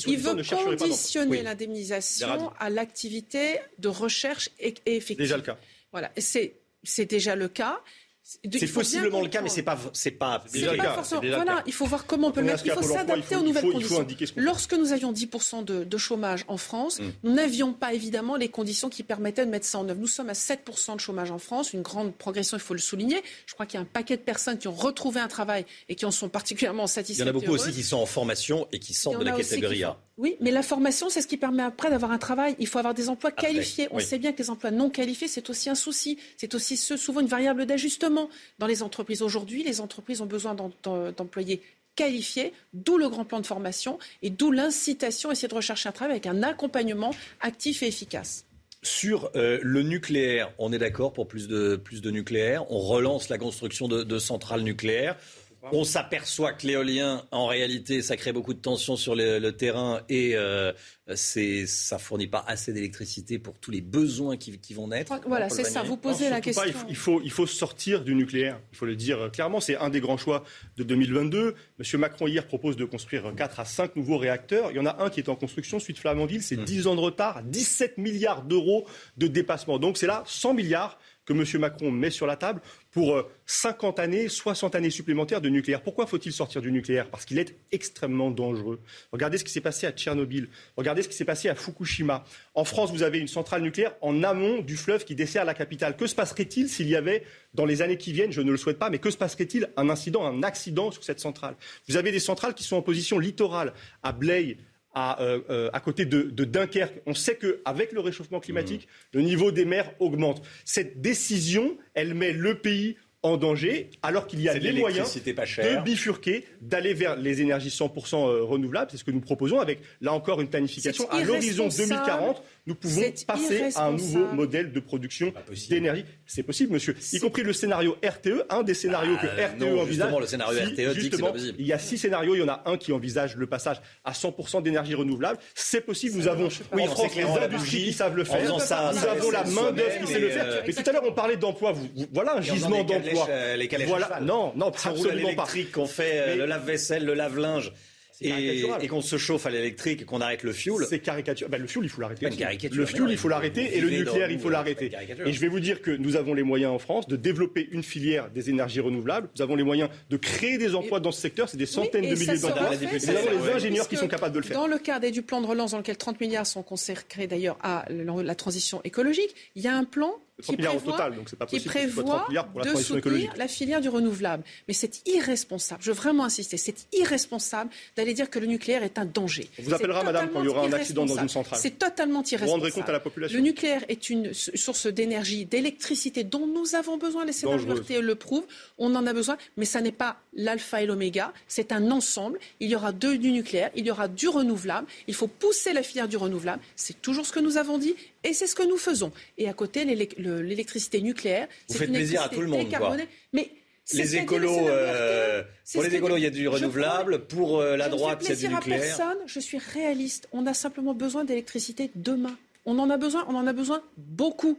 il veut conditionner l'indemnisation à l'activité de recherche et, et effective. Déjà le cas. Voilà, Et c'est c'est déjà le cas. Il C'est possiblement le cas, mais c'est pas, c'est pas. Forcément- Voilà, il faut voir comment on peut le mettre. Il faut s'adapter il faut- aux il nouvelles il conditions. Lorsque nous avions 10% de, de chômage en France, Mm. nous n'avions pas évidemment les conditions qui permettaient de mettre ça en œuvre. Nous sommes à 7% de chômage en France, une grande progression, il faut le souligner. Je crois qu'il y a un paquet de personnes qui ont retrouvé un travail et qui en sont particulièrement Il satisfaites. y en a beaucoup aussi qui sont en formation et qui Il sortent en de la catégorie A. Oui, mais la formation, c'est ce qui permet après d'avoir un travail. Il faut avoir des emplois Après, qualifiés. On oui. sait bien que les emplois non qualifiés, c'est aussi un souci. C'est aussi ce- souvent une variable d'ajustement dans les entreprises. Aujourd'hui, les entreprises ont besoin d'em- d'em- d'employés qualifiés, d'où le grand plan de formation et d'où l'incitation à essayer de rechercher un travail avec un accompagnement actif et efficace. Sur euh, le nucléaire, on est d'accord pour plus de, plus de nucléaire. On relance la construction de centrales nucléaires. On s'aperçoit que l'éolien, en réalité, ça crée beaucoup de tensions sur le, terrain et euh, c'est, ça fournit pas assez d'électricité pour tous les besoins qui, vont naître. Voilà, c'est ça. Vous posez la question. il, faut, il faut sortir du nucléaire. Il faut le dire clairement. C'est un des grands choix de 2022. Monsieur Macron hier propose de construire 4 à 5 nouveaux réacteurs. Il y en a un qui est en construction, suite Flamanville. C'est 10 hmm. ans de retard, 17 milliards d'euros de dépassement. Donc c'est là 100 milliards que M. Macron met sur la table pour 50 euh, années, 60 années supplémentaires de nucléaire. Pourquoi faut-il sortir du nucléaire? Parce qu'il est extrêmement dangereux. Regardez ce qui s'est passé à Tchernobyl. Regardez ce qui s'est passé à Fukushima. En France, vous avez une centrale nucléaire en amont du fleuve qui dessert la capitale. Que se passerait-il s'il y avait, dans les années qui viennent, je ne le souhaite pas, mais que se passerait-il un incident, un accident sur cette centrale? Vous avez des centrales qui sont en position littorale, à Blaye, euh, euh, à, côté de, Dunkerque. On sait qu'avec le réchauffement climatique, mmh. le niveau des mers augmente. Cette décision, elle met le pays en danger, alors qu'il y a les moyens de bifurquer, d'aller vers les énergies 100% euh, renouvelables. C'est ce que nous proposons avec, là encore, une planification. À l'horizon 2040, nous pouvons passer à un nouveau modèle de production d'énergie. C'est possible, monsieur. Y compris le scénario RTE, un des scénarios que ah, RTE envisage. le scénario RTE dit que pas possible. Il y a six scénarios, il y en a un qui envisage le passage à 100% d'énergie renouvelable. C'est possible. Nous avons oui, en France les industries qui savent le faire. Ça, nous avons la main-d'œuvre qui sait le faire. Mais tout à l'heure, on parlait d'emploi. Voilà un gisement d'emploi. Euh, les calèches voilà. Non, non, absolument pas. qu'on fait euh, le lave-vaisselle, le lave-linge et, qu'on se chauffe à l'électrique et qu'on arrête le fioul. C'est caricature. Ben, le fioul, il faut l'arrêter. Le fioul, il faut l'arrêter et le nucléaire, il faut l'arrêter. Et je vais vous dire que nous avons les moyens en France de développer une filière des énergies renouvelables. Nous avons les moyens de créer des emplois dans ce secteur. C'est des centaines de milliers d'emplois. Et nous avons les ingénieurs qui sont capables de le faire. Dans le cadre du plan de relance dans lequel 30 milliards sont consacrés d'ailleurs à la transition écologique, il y a un plan qui prévoit, qui prévoit de soutenir la filière du renouvelable. Mais c'est irresponsable, je veux vraiment insister, c'est irresponsable d'aller dire que le nucléaire est un danger. On vous appellera, madame, quand il y aura un accident dans une centrale. C'est totalement irresponsable. Vous rendrez compte à la population. Le nucléaire est une source d'énergie, d'électricité dont nous avons besoin. Les scénarios RTE le prouvent. On en a besoin, mais ça n'est pas l'alpha et l'oméga. C'est un ensemble. Il y aura du nucléaire, il y aura du renouvelable. Il faut pousser la filière du renouvelable. C'est toujours ce que nous avons dit et c'est ce que nous faisons. Et à côté, l'électricité nucléaire. Vous faites plaisir à tout le monde. Quoi. Mais les écolos, euh, pour les écolos, il y a du renouvelable. pour euh, la droite, c'est du nucléaire. À personne, je suis réaliste. On a simplement besoin d'électricité demain. On en a besoin, on en a besoin beaucoup.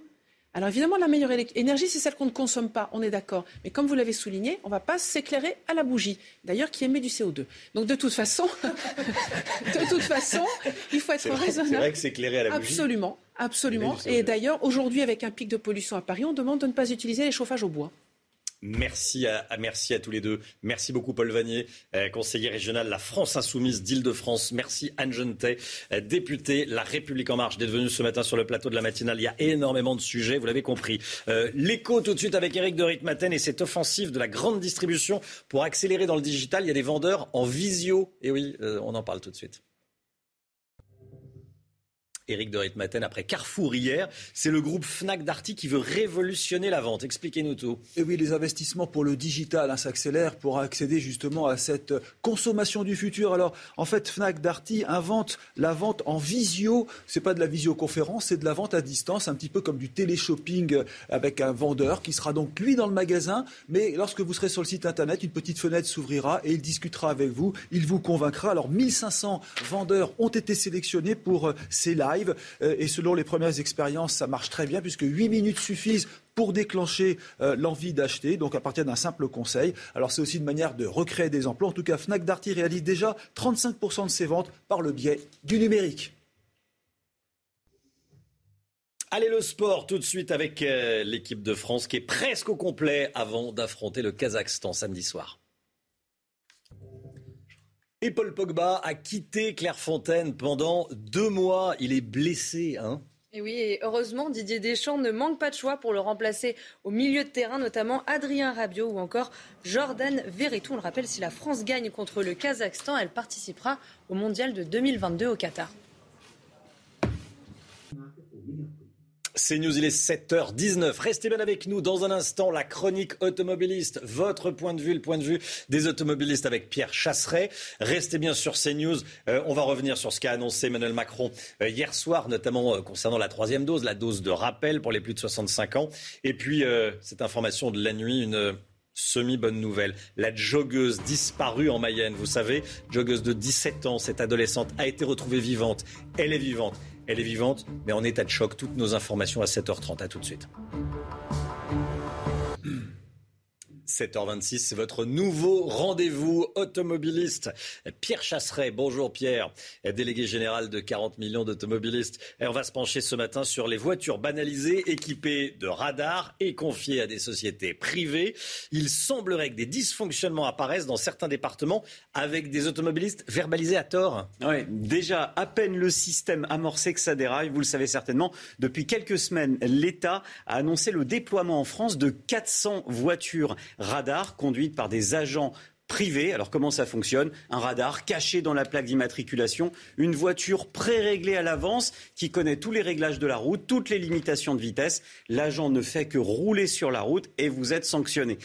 Alors évidemment, la meilleure énergie, c'est celle qu'on ne consomme pas, on est d'accord. Mais comme vous l'avez souligné, on ne va pas s'éclairer à la bougie, d'ailleurs qui émet du CO2. Donc de toute façon, de toute façon, il faut être raisonnable. C'est vrai que s'éclairer à la bougie. Absolument, absolument. Et d'ailleurs, aujourd'hui, avec un pic de pollution à Paris, on demande de ne pas utiliser les chauffages au bois. Merci à, tous les deux. Merci beaucoup Paul Vanier, euh, conseiller régional La France Insoumise d'Île-de-France. Merci Anne Genetet, euh, députée La République En Marche, d'être venue ce matin sur le plateau de la matinale. Il y a énormément de sujets, vous l'avez compris. Euh, l'écho tout de suite avec Eric de Ritmaten et cette offensive de la grande distribution pour accélérer dans le digital. Il y a des vendeurs en visio. Et oui, on en parle tout de suite. Éric de Ritmaten après Carrefour hier. C'est le groupe Fnac Darty qui veut révolutionner la vente. Expliquez-nous tout. Et oui, les investissements pour le digital hein, s'accélèrent pour accéder justement à cette consommation du futur. Alors, en fait, Fnac Darty invente la vente en visio. C'est pas de la visioconférence, c'est de la vente à distance, un petit peu comme du téléshopping avec un vendeur qui sera donc lui dans le magasin. Mais lorsque vous serez sur le site internet, une petite fenêtre s'ouvrira et il discutera avec vous. Il vous convaincra. Alors, 1500 vendeurs ont été sélectionnés pour euh, ces lives euh, et selon les premières expériences, ça marche très bien puisque 8 minutes suffisent pour déclencher euh, l'envie d'acheter, donc à partir d'un simple conseil. Alors c'est aussi une manière de recréer des emplois. En tout cas, Fnac Darty réalise déjà 35% de ses ventes par le biais du numérique. Allez le sport tout de suite avec euh, l'équipe de France qui est presque au complet avant d'affronter le Kazakhstan samedi soir. Et Paul Pogba a quitté Clairefontaine pendant deux mois. Il est blessé, hein et oui, et heureusement, Didier Deschamps ne manque pas de choix pour le remplacer au milieu de terrain, notamment Adrien Rabiot ou encore Jordan Verretou. On le rappelle, si la France gagne contre le Kazakhstan, elle participera au mondial de 2022 au Qatar. C'est News, il est 7h19. Restez bien avec nous dans un instant. La chronique automobiliste, votre point de vue, le point de vue des automobilistes avec Pierre Chasseret. Restez bien sur CNews. Euh, on va revenir sur ce qu'a annoncé Emmanuel Macron euh, hier soir, notamment euh, concernant la troisième dose, la dose de rappel pour les plus de 65 ans. Et puis, cette information de la nuit, une semi-bonne nouvelle. La joggeuse disparue en Mayenne, vous savez, joggeuse de 17 ans, cette adolescente a été retrouvée vivante. Elle est vivante. Elle est vivante, mais en état de choc. Toutes nos informations à 7h30. À tout de suite. 7h26, c'est votre nouveau rendez-vous automobiliste. Pierre Chasseret, bonjour Pierre, délégué général de 40 millions d'automobilistes. Et on va se pencher ce matin sur les voitures banalisées équipées de radars et confiées à des sociétés privées. Il semblerait que des dysfonctionnements apparaissent dans certains départements avec des automobilistes verbalisés à tort. Oui, déjà, à peine le système amorcé que ça déraille, vous le savez certainement. Depuis quelques semaines, l'État a annoncé le déploiement en France de 400 voitures radar conduite par des agents privé. Alors comment ça fonctionne? Un radar caché dans la plaque d'immatriculation, une voiture pré-réglée à l'avance qui connaît tous les réglages de la route, toutes les limitations de vitesse. L'agent ne fait que rouler sur la route et vous êtes sanctionné.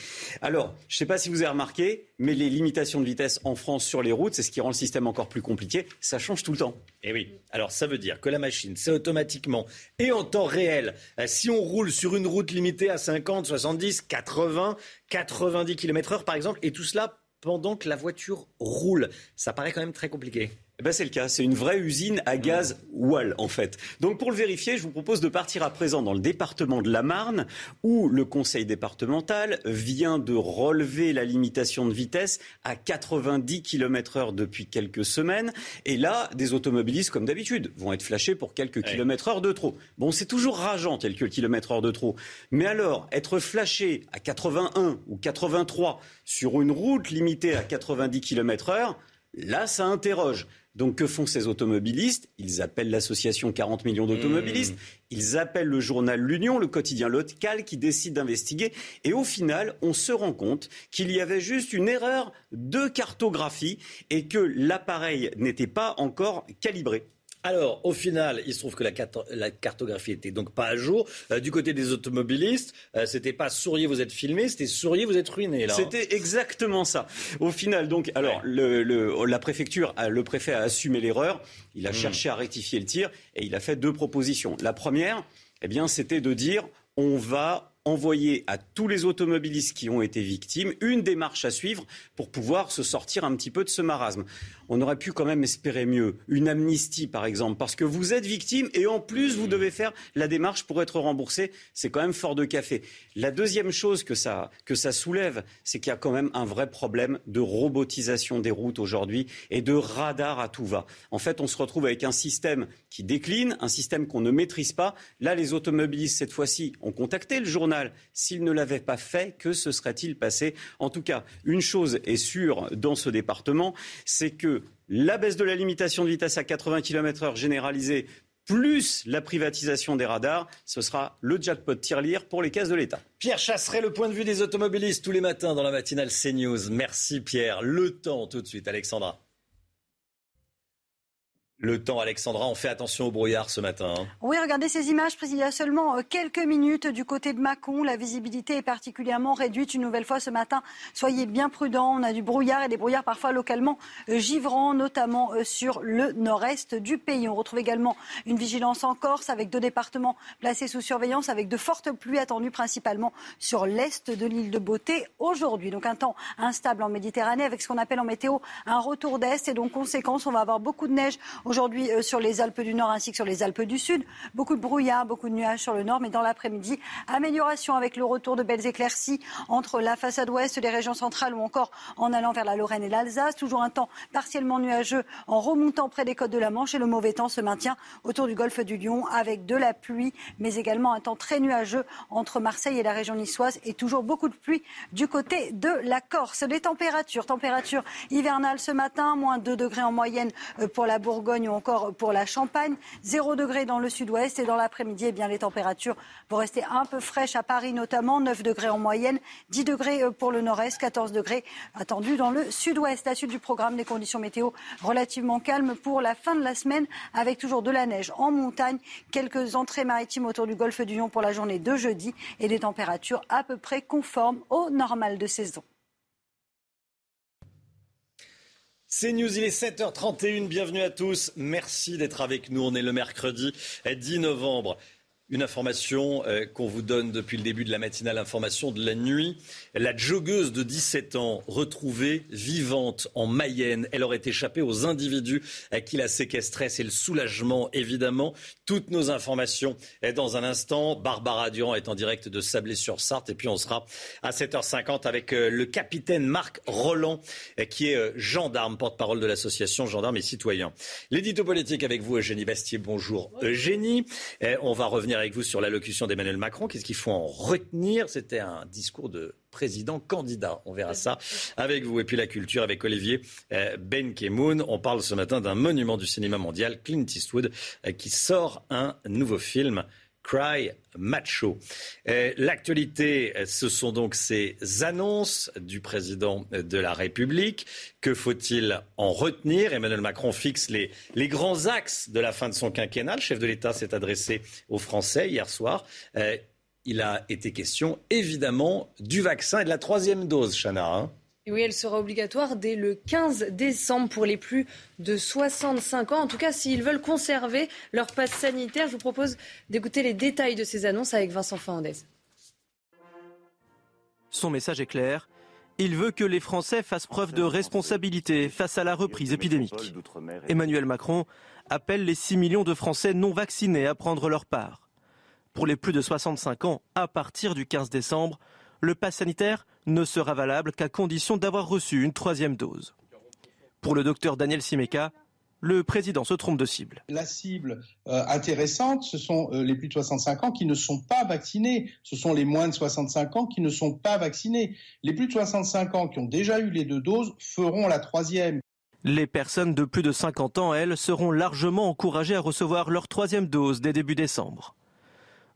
Alors, je ne sais pas si vous avez remarqué, mais les limitations de vitesse en France sur les routes, c'est ce qui rend le système encore plus compliqué. Ça change tout le temps. Et eh oui. Alors ça veut dire que la machine, c'est automatiquement et en temps réel. Euh, si on roule sur une route limitée à 50, 70, 80, 90 km heure par exemple, et tout cela pendant que la voiture roule. Ça paraît quand même très compliqué. Eh ben c'est le cas, c'est une vraie usine à gaz Wall en fait. Donc pour le vérifier, je vous propose de partir à présent dans le département de la Marne où le conseil départemental vient de relever la limitation de vitesse à 90 km/h depuis quelques semaines et là des automobilistes comme d'habitude vont être flashés pour quelques kilomètres heure de trop. Bon, c'est toujours rageant quelques kilomètres heure de trop. Mais alors être flashé à 81 ou 83 sur une route limitée à 90 km/h, là ça interroge. Donc que font ces automobilistes? Ils appellent l'association 40 millions d'automobilistes, mmh. ils appellent le journal L'Union, le quotidien local qui décide d'investiguer et au final, on se rend compte qu'il y avait juste une erreur de cartographie et que l'appareil n'était pas encore calibré. Alors, au final, il se trouve que la, cartographie était donc pas à jour. Euh, du côté des automobilistes, euh, c'était pas souriez, vous êtes filmé, c'était souriez, vous êtes ruiné. Hein. C'était exactement ça. Au final, donc, alors, la préfecture, le préfet a assumé l'erreur. Il a hmm. cherché à rectifier le tir et il a fait deux propositions. La première, eh bien, c'était de dire on va envoyer à tous les automobilistes qui ont été victimes une démarche à suivre pour pouvoir se sortir un petit peu de ce marasme on aurait pu quand même espérer mieux. Une amnistie, par exemple, parce que vous êtes victime et en plus, vous devez faire la démarche pour être remboursé. C'est quand même fort de café. La deuxième chose que ça, que ça soulève, c'est qu'il y a quand même un vrai problème de robotisation des routes aujourd'hui et de radar à tout va. En fait, on se retrouve avec un système qui décline, un système qu'on ne maîtrise pas. Là, les automobilistes, cette fois-ci, ont contacté le journal. S'ils ne l'avaient pas fait, que se serait-il passé? En tout cas, une chose est sûre dans ce département, c'est que la baisse de la limitation de vitesse à 80 km/h généralisée, plus la privatisation des radars, ce sera le jackpot tirelire pour les caisses de l'État. Pierre Chasseret, le point de vue des automobilistes tous les matins dans la matinale CNews. Merci Pierre. Le temps tout de suite, Alexandra. Le temps, Alexandra, on fait attention au brouillard ce matin. Hein. Oui, regardez ces images prises il y a seulement euh, quelques minutes du côté de Mâcon. La visibilité est particulièrement réduite une nouvelle fois ce matin. Soyez bien prudents. On a du brouillard et des brouillards parfois localement euh, givrants, notamment euh, sur le nord-est du pays. On retrouve également une vigilance en Corse avec deux départements placés sous surveillance avec de fortes pluies attendues principalement sur l'est de l'île de Beauté aujourd'hui. Donc un temps instable en Méditerranée avec ce qu'on appelle en météo un retour d'est et donc conséquence, on va avoir beaucoup de neige aujourd'hui euh, sur les Alpes du Nord ainsi que sur les Alpes du Sud. Beaucoup de brouillard, beaucoup de nuages sur le nord, mais dans l'après-midi, amélioration avec le retour de belles éclaircies entre la façade ouest des régions centrales ou encore en allant vers la Lorraine et l'Alsace. Toujours un temps partiellement nuageux en remontant près des côtes de la Manche et le mauvais temps se maintient autour du golfe du Lion avec de la pluie, mais également un temps très nuageux entre Marseille et la région niçoise et toujours beaucoup de pluie du côté de la Corse. Les températures, températures hivernales ce matin, moins 2 degrés en moyenne euh, pour la Bourgogne Bourgogne ou encore pour la Champagne. 0 degré dans le sud-ouest et dans l'après-midi, eh les températures vont rester un peu fraîches à Paris notamment, 9 degrés en moyenne, 10 degrés euh, pour le nord-est, 14 degrés attendus dans le sud-ouest. La suite du programme, des conditions météo relativement calmes pour la fin de la semaine avec toujours de la neige en montagne, quelques entrées maritimes autour du golfe du Lion pour la journée de jeudi et des températures à peu près conformes au normal de saison. C'est News, il est 7h31, bienvenue à tous. Merci d'être avec nous. On est le mercredi 10 novembre. Une information euh, qu'on vous donne depuis le début de la matinale, information de la nuit. La joggeuse de 17 ans, retrouvée vivante en Mayenne. Elle aurait échappé aux individus à qui la séquestrait. C'est le soulagement, évidemment. Toutes nos informations dans un instant. Barbara Durand est en direct de Sablé-sur-Sarthe. Et puis on sera à 7h50 avec euh, le capitaine Marc Roland, euh, qui est gendarme, porte-parole de l'association Gendarmes et Citoyens. L'édito politique avec vous, Eugénie Bastier. Bonjour, Eugénie. On va revenir avec vous sur l'allocution d'Emmanuel Macron. Qu'est-ce qu'il faut en retenir? C'était un discours de président candidat. On verra ça avec vous. Et puis la culture avec Olivier euh, Benkemoun. On parle ce matin d'un monument du cinéma mondial, Clint Eastwood, euh, qui sort un nouveau film. Cry Macho. Euh, l'actualité, ce sont donc ces annonces du président de la République. Que faut-il en retenir? Emmanuel Macron fixe les, les, grands axes de la fin de son quinquennat. Le chef de l'État s'est adressé aux Français hier soir. Euh, il a été question, évidemment, du vaccin et de la troisième dose, Chana. Hein oui, elle sera obligatoire dès le 15 décembre pour les plus de 65 ans. En tout cas, s'ils veulent conserver leur passe sanitaire, je vous propose d'écouter les détails de ces annonces avec Vincent Fernandez. Son message est clair. Il veut que les Français fassent preuve de responsabilité face à la reprise épidémique. Emmanuel Macron appelle les 6 millions de Français non vaccinés à prendre leur part. Pour les plus de 65 ans, à partir du 15 décembre, le pass sanitaire ne sera valable qu'à condition d'avoir reçu une troisième dose. Pour le docteur Daniel Simeka, le président se trompe de cible. La cible euh, intéressante, ce sont euh, les plus de 65 ans qui ne sont pas vaccinés. Ce sont les moins de 65 ans qui ne sont pas vaccinés. Les plus de 65 ans qui ont déjà eu les deux doses feront la troisième. Les personnes de plus de 50 ans, elles, seront largement encouragées à recevoir leur troisième dose dès début décembre.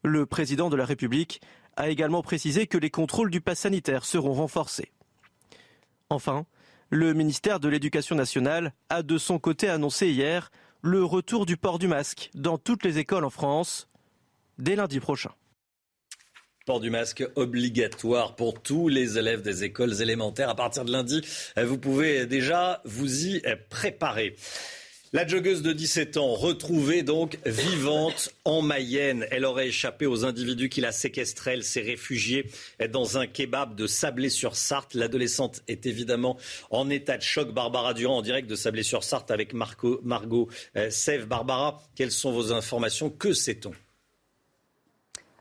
Le président de la République a également précisé que les contrôles du pass sanitaire seront renforcés. Enfin, le ministère de l'Éducation nationale a de son côté annoncé hier le retour du port du masque dans toutes les écoles en France dès lundi prochain. Port du masque obligatoire pour tous les élèves des écoles élémentaires. À partir de lundi, vous pouvez déjà vous y préparer. La joggeuse de 17 ans, retrouvée donc vivante en Mayenne. Elle aurait échappé aux individus qui la séquestraient. Elle s'est réfugiée dans un kebab de Sablé-sur-Sarthe. L'adolescente est évidemment en état de choc. Barbara Durand en direct de Sablé-sur-Sarthe avec Marco, Margot euh, Sève. Barbara, quelles sont vos informations? Que sait-on?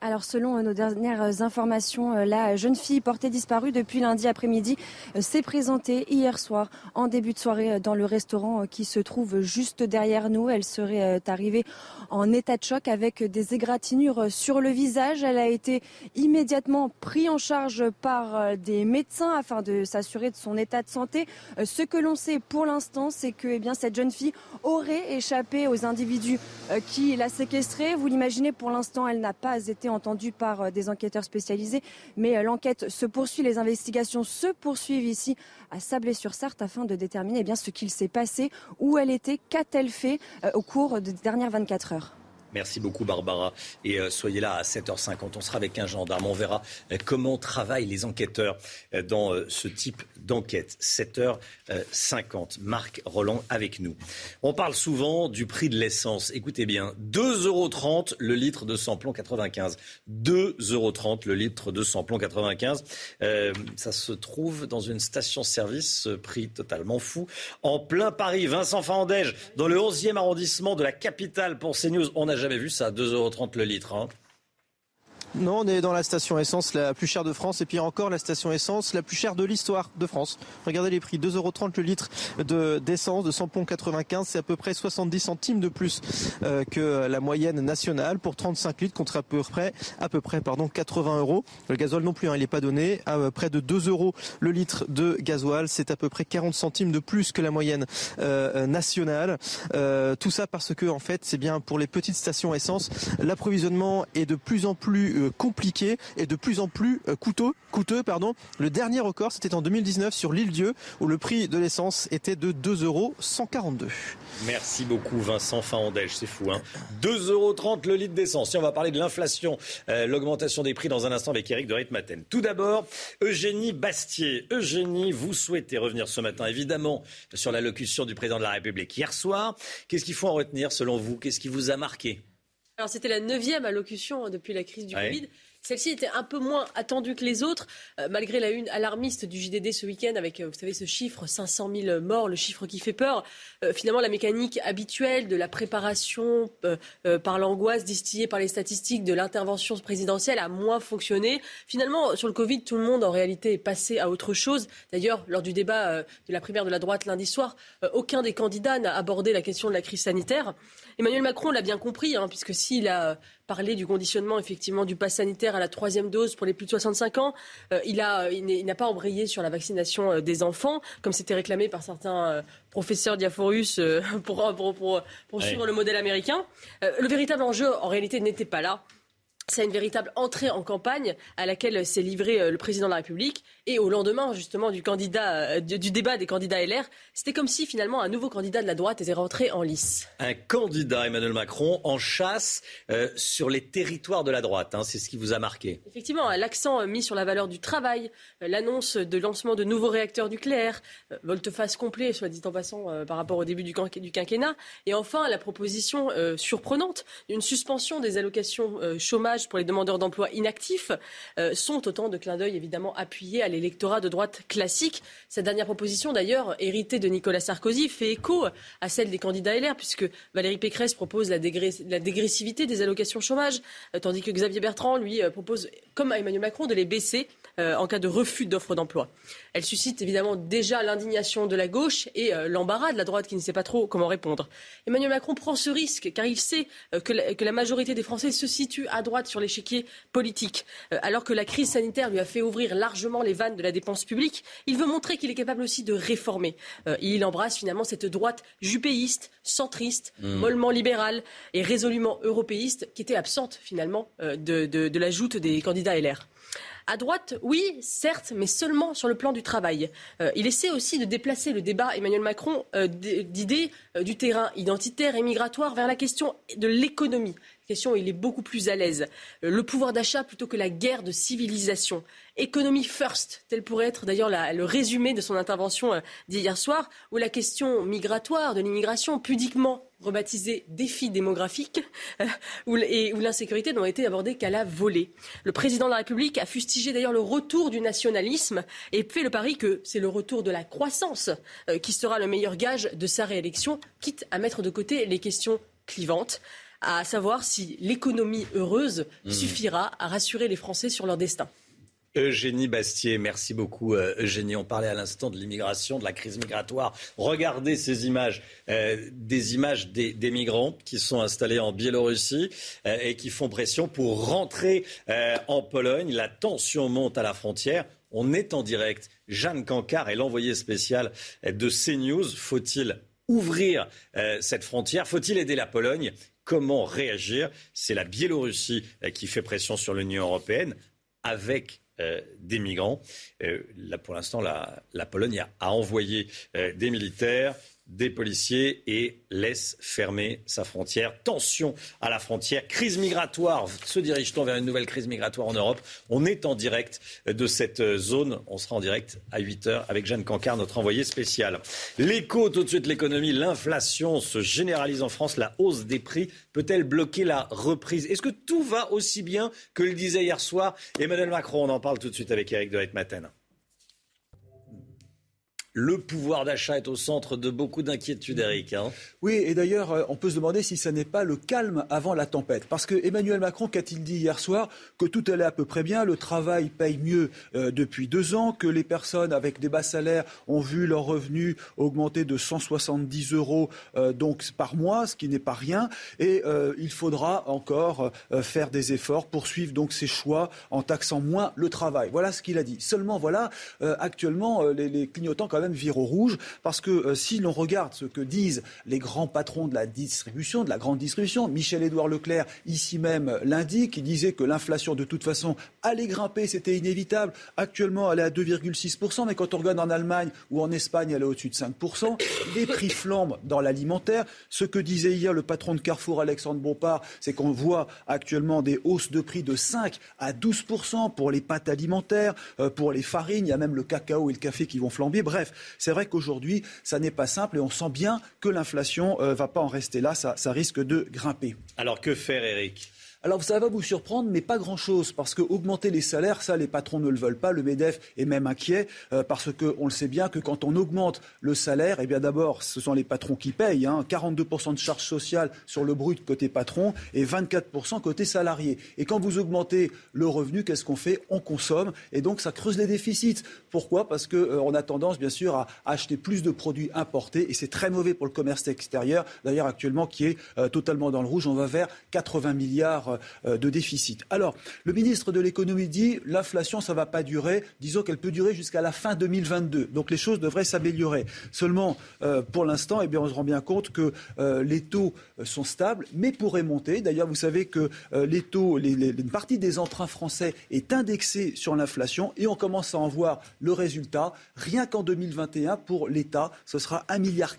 Alors selon euh, nos dernières euh, informations, euh, la jeune fille portée disparue depuis lundi après-midi s'est présentée hier soir en début de soirée dans le restaurant qui se trouve juste derrière nous. Elle serait arrivée en état de choc avec des égratignures sur le visage. Elle a été immédiatement prise en charge par des médecins afin de s'assurer de son état de santé. Ce que l'on sait pour l'instant, c'est que eh bien, cette jeune fille aurait échappé aux individus qui la séquestraient. Vous l'imaginez, pour l'instant, elle n'a pas été entendu par euh, des enquêteurs spécialisés. Mais euh, l'enquête se poursuit, les investigations se poursuivent ici à Sablé-sur-Sarthe afin de déterminer eh bien, ce qu'il s'est passé, où elle était, qu'a-t-elle fait euh, au cours des dernières 24 heures. Merci beaucoup Barbara. Et euh, soyez là à 7h50. On sera avec un gendarme. On verra euh, comment travaillent les enquêteurs euh, dans ce type d'enquête. 7h50. Marc Roland avec nous. On parle souvent du prix de l'essence. Écoutez bien, 2,30 euros le litre de samplon 95. 2,30 euros le litre de samplon 95. ça se trouve dans une station-service, prix totalement fou. En plein Paris, Vincent Fandège, dans le 11e arrondissement de la capitale pour CNews. On a jamais vu ça, 2,30 euros le litre. Hein. Non, on est dans la station essence la plus chère de France et puis encore la station essence la plus chère de l'histoire de France. Regardez les prix, 2,30€ le litre de d'essence de Sampon 95, c'est à peu près 70 centimes de plus euh, que la moyenne nationale pour 35 litres contre à peu près à peu près pardon 80 euros. Le gasoil non plus, hein, il n'est pas donné à euh, près de 2 euros le litre de gasoil, c'est à peu près 40 centimes de plus que la moyenne euh, nationale. tout ça parce que en fait c'est bien pour les petites stations essence, l'approvisionnement est de plus en plus euh, compliqué et de plus en plus euh, coûteux. pardon. Le dernier record, c'était en 2019 sur l'île Dieu, où le prix de l'essence était de 2,142 euros. Merci beaucoup Vincent Fahandège, c'est fou. Hein 2,30 euros le litre d'essence. Si on va parler de l'inflation, euh, l'augmentation des prix dans un instant avec Eric de Ritmaten. Tout d'abord, Eugénie Bastier. Eugénie, vous souhaitez revenir ce matin, évidemment, sur l'allocution du président de la République hier soir. Qu'est-ce qu'il faut en retenir selon vous? Qu'est-ce qui vous a marqué? Alors c'était la neuvième allocution hein, depuis la crise du Covid. Celle-ci était un peu moins attendue que les autres, euh, malgré la une alarmiste du JDD ce week-end avec, euh, vous savez, ce chiffre 500 000 morts, le chiffre qui fait peur. Euh, finalement, la mécanique habituelle de la préparation par l'angoisse distillée par les statistiques de l'intervention présidentielle a moins fonctionné. Finalement, sur le Covid, tout le monde en réalité est passé à autre chose. D'ailleurs, lors du débat de la primaire de la droite lundi soir, aucun des candidats n'a abordé la question de la crise sanitaire. Emmanuel Macron l'a bien compris, hein, puisque s'il a parlé du conditionnement effectivement du pass sanitaire à la troisième dose pour les plus de 65 ans, euh, il n'a pas embrayé sur la vaccination euh, des enfants, comme c'était réclamé par certains euh, professeurs diaphorus pour, pour, suivre le modèle américain. le véritable enjeu, en réalité, n'était pas là c'est une véritable entrée en campagne à laquelle s'est livré euh, le président de la République. Et au lendemain, justement, du, candidat, euh, du, débat des candidats LR, c'était comme si finalement un nouveau candidat de la droite était rentré en lice. Un candidat, Emmanuel Macron, en chasse euh, sur les territoires de la droite. Hein, c'est ce qui vous a marqué. Effectivement, l'accent mis sur la valeur du travail, l'annonce de lancement de nouveaux réacteurs nucléaires, volte-face complet, soit dit en passant, par rapport au début du, du, quinquennat. Et enfin, la proposition surprenante d'une suspension des allocations chômage pour les demandeurs d'emploi inactifs euh, sont autant de clins d'œil évidemment appuyés à l'électorat de droite classique. Cette dernière proposition, d'ailleurs, héritée de Nicolas Sarkozy, fait écho à celle des candidats LR, puisque Valérie Pécresse propose la, dégressivité des allocations chômage, euh, tandis que Xavier Bertrand, lui, euh, propose, comme à Emmanuel Macron, de les baisser euh, en cas de refus d'offre d'emploi. Elle suscite évidemment déjà l'indignation de la gauche et l'embarras de la droite qui ne sait pas trop comment répondre. Emmanuel Macron prend ce risque car il sait que, la, majorité des Français se situe à droite sur l'échiquier politique. alors que la crise sanitaire lui a fait ouvrir largement les de la dépense publique, il veut montrer qu'il est capable aussi de réformer. il embrasse finalement cette droite jupéiste, centriste, mmh. mollement libérale et résolument européiste qui était absente finalement de, de la joute des candidats LR. À droite, oui, certes, mais seulement sur le plan du travail. Euh, il essaie aussi de déplacer le débat Emmanuel Macron euh, d'idées euh, du terrain identitaire et migratoire vers la question de l'économie question, il est beaucoup plus à l'aise. Le pouvoir d'achat plutôt que la guerre de civilisation. Économie first, tel pourrait être d'ailleurs le résumé de son intervention d'hier soir, où la question migratoire, de l'immigration, pudiquement rebaptisé défi démographique, euh, où, et où l'insécurité n'ont été abordées qu'à la volée. Le président de la République a fustigé d'ailleurs le retour du nationalisme et fait le pari que c'est le retour de la croissance euh, qui sera le meilleur gage de sa réélection, quitte à mettre de côté les questions clivantes à savoir si l'économie heureuse mmh. suffira à rassurer les Français sur leur destin. Eugénie Bastier, merci beaucoup euh, Eugénie. On parlait à l'instant de l'immigration, de la crise migratoire. Regardez ces images, euh, des images des, migrants qui sont installés en Biélorussie euh, et qui font pression pour rentrer en Pologne. La tension monte à la frontière. On est en direct. Jeanne Cancard est l'envoyé spécial de CNews. Faut-il ouvrir cette frontière? Faut-il aider la Pologne? Comment réagir? C'est la Biélorussie qui fait pression sur l'Union européenne avec euh, des migrants. Euh, pour l'instant, la, Pologne a, envoyé euh, des militaires des policiers et laisse fermer sa frontière. Tension à la frontière, crise migratoire. Se dirige-t-on vers une nouvelle crise migratoire en Europe? On est en direct de cette zone. On sera en direct à 8h avec Jeanne Cancard, notre envoyé spécial. L'écho, tout de suite l'économie, l'inflation se généralise en France. La hausse des prix peut-elle bloquer la reprise? Est-ce que tout va aussi bien que le disait hier soir Emmanuel Macron? On en parle tout de suite avec Eric de Matin. Le pouvoir d'achat est au centre de beaucoup d'inquiétudes, Eric. Hein. Oui, et d'ailleurs, euh, on peut se demander si ce n'est pas le calme avant la tempête. Parce que Emmanuel Macron, qu'a-t-il dit hier soir Que tout allait à peu près bien, le travail paye mieux euh, depuis deux ans, que les personnes avec des bas salaires ont vu leurs revenus augmenter de 170 euros euh, donc par mois, ce qui n'est pas rien. Et il faudra encore faire des efforts, poursuivre donc ses choix en taxant moins le travail. Voilà ce qu'il a dit. Seulement, voilà, actuellement, les, les clignotants quand même même au rouge, parce que euh, si l'on regarde ce que disent les grands patrons de la distribution, de la grande distribution, Michel-Édouard Leclerc, ici même, l'indique, il disait que l'inflation, de toute façon, allait grimper, c'était inévitable. Actuellement, elle est à 2,6%, mais quand on regarde en Allemagne ou en Espagne, elle est au-dessus de 5%. Les prix flambent dans l'alimentaire. Ce que disait hier le patron de Carrefour, Alexandre Bompard, c'est qu'on voit actuellement des hausses de prix de 5 à 12% pour les pâtes alimentaires, euh, pour les farines, il y a même le cacao et le café qui vont flamber. Bref, c'est vrai qu'aujourd'hui, ça n'est pas simple et on sent bien que l'inflation ne euh, va pas en rester là. Ça, ça risque de grimper. Alors que faire, Eric alors ça va vous surprendre, mais pas grand-chose, parce que augmenter les salaires, ça, les patrons ne le veulent pas. Le MEDEF est même inquiet, euh, parce qu'on le sait bien que quand on augmente le salaire, eh bien d'abord, ce sont les patrons qui payent. Hein, 42% de charges sociales sur le brut côté patron et 24% côté salarié. Et quand vous augmentez le revenu, qu'est-ce qu'on fait? On consomme, et donc ça creuse les déficits. Pourquoi? Parce qu'on euh, a tendance, bien sûr, à acheter plus de produits importés, et c'est très mauvais pour le commerce extérieur, d'ailleurs actuellement qui est euh, totalement dans le rouge. On va vers 80 milliards euh, de déficit. Alors, le ministre de l'économie dit l'inflation, ça ne va pas durer. Disons qu'elle peut durer jusqu'à la fin 2022. Donc les choses devraient s'améliorer. Seulement, euh, pour l'instant, eh bien, on se rend bien compte que euh, les taux sont stables, mais pourraient monter. D'ailleurs, vous savez que les taux, une partie des emprunts français est indexée sur l'inflation et on commence à en voir le résultat. Rien qu'en 2021, pour l'État, ce sera 1,4 milliard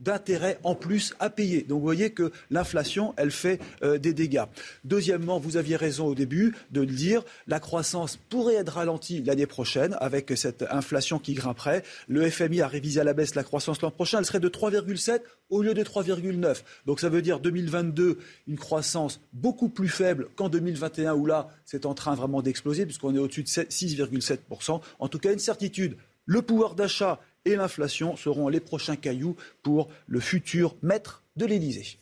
d'intérêts en plus à payer. Donc vous voyez que l'inflation, elle fait euh, des dégâts. Deuxièmement, vous aviez raison au début de le dire, la croissance pourrait être ralentie l'année prochaine avec cette inflation qui grimperait. Le FMI a révisé à la baisse la croissance l'an prochain, elle serait de 3,7 au lieu de 3,9. Donc ça veut dire 2022, une croissance beaucoup plus faible qu'en 2021 où là, c'est en train vraiment d'exploser puisqu'on est au-dessus de 6,7%. En tout cas, une certitude. Le pouvoir d'achat et l'inflation seront les prochains cailloux pour le futur maître de l'Élysée.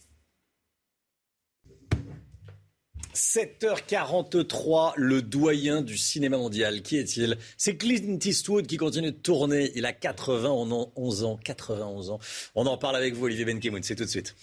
7h43, le doyen du cinéma mondial. Qui est-il? C'est Clint Eastwood qui continue de tourner. Il a 91 ans. 91 ans. On en parle avec vous, Olivier Benkemoun. C'est tout de suite.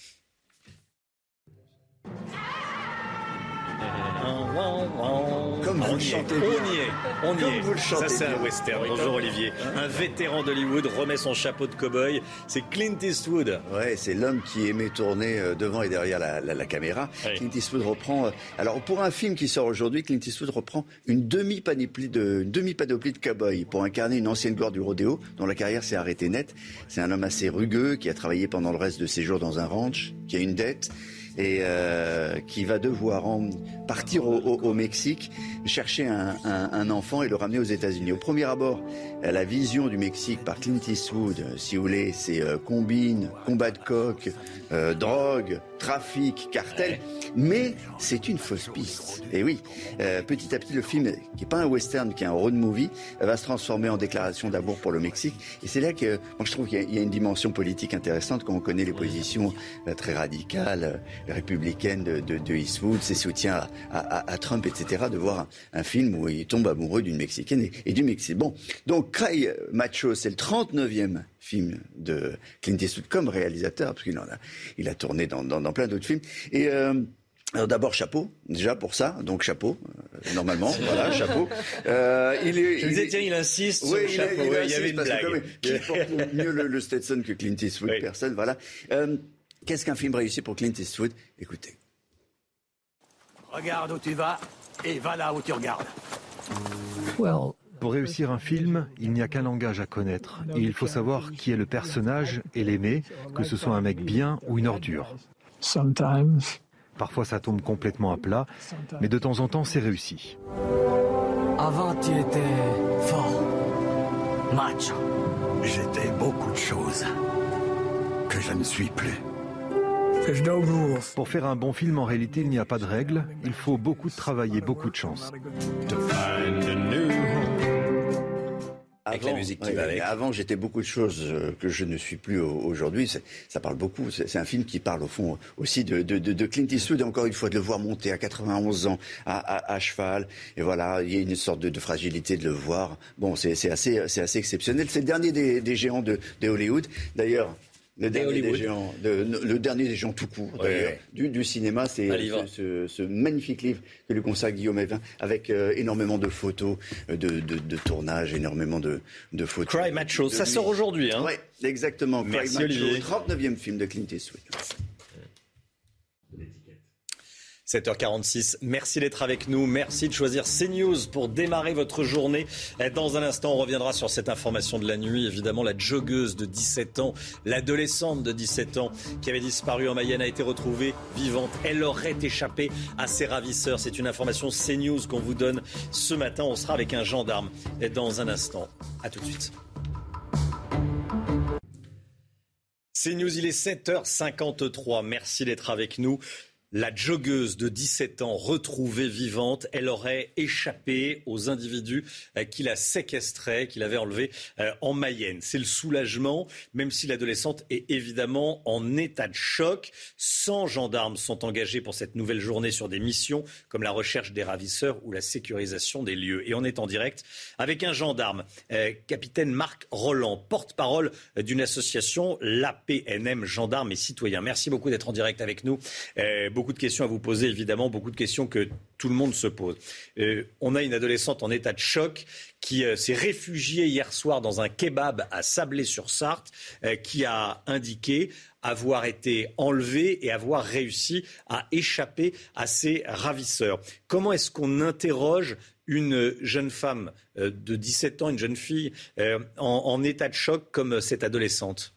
Comme vous on le chantez bien. on y est, on y est. vous le chantez Ça c'est un western. Bonjour Olivier. Un vétéran d'Hollywood remet son chapeau de cow-boy. C'est Clint Eastwood. Ouais, c'est l'homme qui aimait tourner euh, devant et derrière la, la- la caméra. Clint Eastwood reprend. euh, alors pour un film qui sort aujourd'hui, Clint Eastwood reprend une demi panoplie de demi de cow-boy pour incarner une ancienne gloire du rodéo dont la carrière s'est arrêtée net. C'est un homme assez rugueux qui a travaillé pendant le reste de ses jours dans un ranch, qui a une dette et euh, qui va devoir en- partir au, au- au Mexique chercher un, un- un enfant et le ramener aux États-Unis. Au premier abord, la vision du Mexique par Clint Eastwood, si vous voulez, c'est euh, combine, combat de coq, euh, drogue, trafic, cartel, mais c'est une fausse piste. Et oui, euh, petit à petit, le film, qui est pas un western, qui est un road movie, va se transformer en déclaration d'amour pour le Mexique. Et c'est là que, moi, je trouve qu'il y y, a une dimension politique intéressante quand on connaît les positions euh, très radicales, euh, républicaines de, de, de Eastwood, ses soutiens à, à- à Trump, etc., de voir un, un film où il tombe amoureux d'une Mexicaine et, et du Mexique. Bon, donc Cry Macho, c'est le 39e film de Clint Eastwood comme réalisateur, parce qu'il en a, il a tourné dans, dans, dans plein d'autres films. Et euh, alors d'abord chapeau, déjà pour ça, donc chapeau, euh, normalement, voilà, chapeau. Euh, il est, Je disais, tiens, il insiste sur oui, le il, chapeau. il Ouais, il y avait une que blague. comme- qui porte mieux le, le Stetson que Clint Eastwood Personne, voilà. Qu'est-ce qu'un film réussi pour Clint Eastwood? Écoutez. Regarde où tu vas et va là où tu regardes. Pour réussir un film, il n'y a qu'un langage à connaître. Et il faut savoir qui est le personnage et l'aimer, que ce soit un mec bien ou une ordure. Parfois ça tombe complètement à plat, mais de temps en temps c'est réussi. Avant, tu étais fort, macho. J'étais beaucoup de choses que je ne suis plus. Pour faire un bon film, en réalité, il n'y a pas de règle. Il faut beaucoup de travail et beaucoup de chance. avec la musique qui va avec. Avant, j'étais beaucoup de choses euh, que je ne suis plus aujourd'hui. Ça parle beaucoup. C'est un film qui parle au fond aussi de, de, de, Clint Eastwood. Et encore une fois, de le voir monter à 91 ans à, à, cheval. Et voilà, il y a une sorte de, fragilité de le voir. Bon, c'est assez, assez exceptionnel. C'est le dernier des, des géants de, de Hollywood. D'ailleurs, le dernier, des géants, le dernier des géants tout court, du, cinéma, c'est ce, magnifique livre que lui consacre Guillaume Evin, avec euh, énormément de photos euh, de, de, tournage, énormément de, photos. Cry Macho, ça sort aujourd'hui. Hein oui, exactement. Cry Macho, 39e film de Clint Eastwood. 7h46. Merci d'être avec nous. Merci de choisir CNews pour démarrer votre journée. Dans un instant, on reviendra sur cette information de la nuit. Évidemment, la joggeuse de 17 ans, l'adolescente de 17 ans qui avait disparu en Mayenne a été retrouvée vivante. Elle aurait échappé à ses ravisseurs. C'est une information CNews qu'on vous donne ce matin. On sera avec un gendarme dans un instant. À tout de suite. CNews, il est 7h53. Merci d'être avec nous. La joggeuse de 17 ans retrouvée vivante, elle aurait échappé aux individus euh, qui la séquestraient, qui l'avaient enlevée euh, en Mayenne. C'est le soulagement, même si l'adolescente est évidemment en état de choc. 100 gendarmes sont engagés pour cette nouvelle journée sur des missions comme la recherche des ravisseurs ou la sécurisation des lieux. Et on est en direct avec un gendarme, euh, capitaine Marc Roland, porte-parole d'une association, l'APNM Gendarmes et Citoyens. Merci beaucoup d'être en direct avec nous de questions à vous poser, évidemment, beaucoup de questions que tout le monde se pose. Euh, on a une adolescente en état de choc qui euh, s'est réfugiée hier soir dans un kebab à Sablé-sur-Sarthe, euh, qui a indiqué avoir été enlevée et avoir réussi à échapper à ses ravisseurs. Comment est-ce qu'on interroge une jeune femme de 17 ans, une jeune fille en, état de choc comme cette adolescente?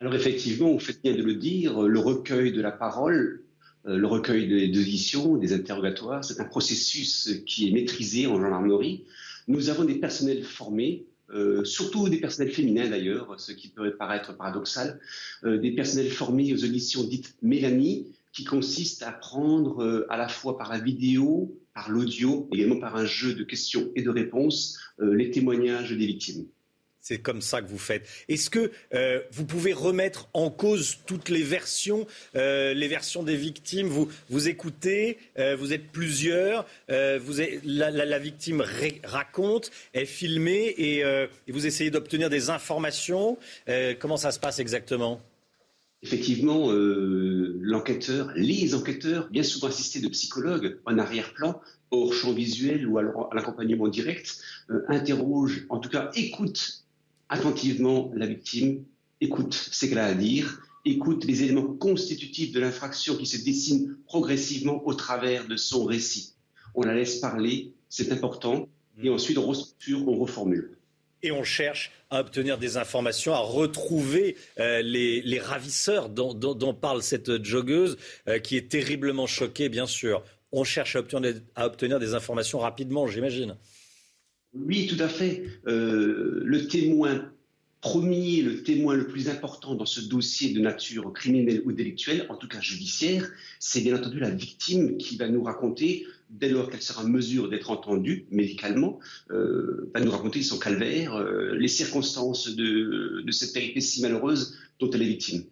Alors effectivement, vous faites bien de le dire, le recueil de la parole le recueil des auditions, des interrogatoires. C'est un processus qui est maîtrisé en gendarmerie. Nous avons des personnels formés, euh, surtout des personnels féminins d'ailleurs, ce qui peut paraître paradoxal, euh, des personnels formés aux auditions dites Mélanie, qui consistent à prendre à la fois par la vidéo, par l'audio, également par un jeu de questions et de réponses, les témoignages des victimes. C'est comme ça que vous faites. Est-ce que euh, vous pouvez remettre en cause toutes les versions, euh, les versions des victimes? Vous, vous écoutez, euh, vous êtes plusieurs, la, victime raconte, est filmée et, vous essayez d'obtenir des informations. comment ça se passe exactement? Effectivement, l'enquêteur, les enquêteurs, bien souvent assistés de psychologues en arrière-plan, hors champ visuel ou à l'accompagnement direct, interrogent, en tout cas écoutent attentivement la victime, écoute ce qu'elle a à dire, écoute les éléments constitutifs de l'infraction qui se dessinent progressivement au travers de son récit. On la laisse parler, c'est important, et mm. ensuite on restructure, on reformule et on cherche à obtenir des informations, à retrouver euh, les, ravisseurs dont, parle cette joggeuse, euh, qui est terriblement choquée, bien sûr. On cherche à obtenir des informations rapidement, j'imagine. Oui, tout à fait. Euh, le témoin premier, le témoin le plus important dans ce dossier de nature criminelle ou délictuelle, en tout cas judiciaire, c'est bien entendu la victime qui va nous raconter, dès lors qu'elle sera en mesure d'être entendue médicalement, euh, va nous raconter son calvaire, euh, les circonstances de, de cette péripétie malheureuse dont elle est victime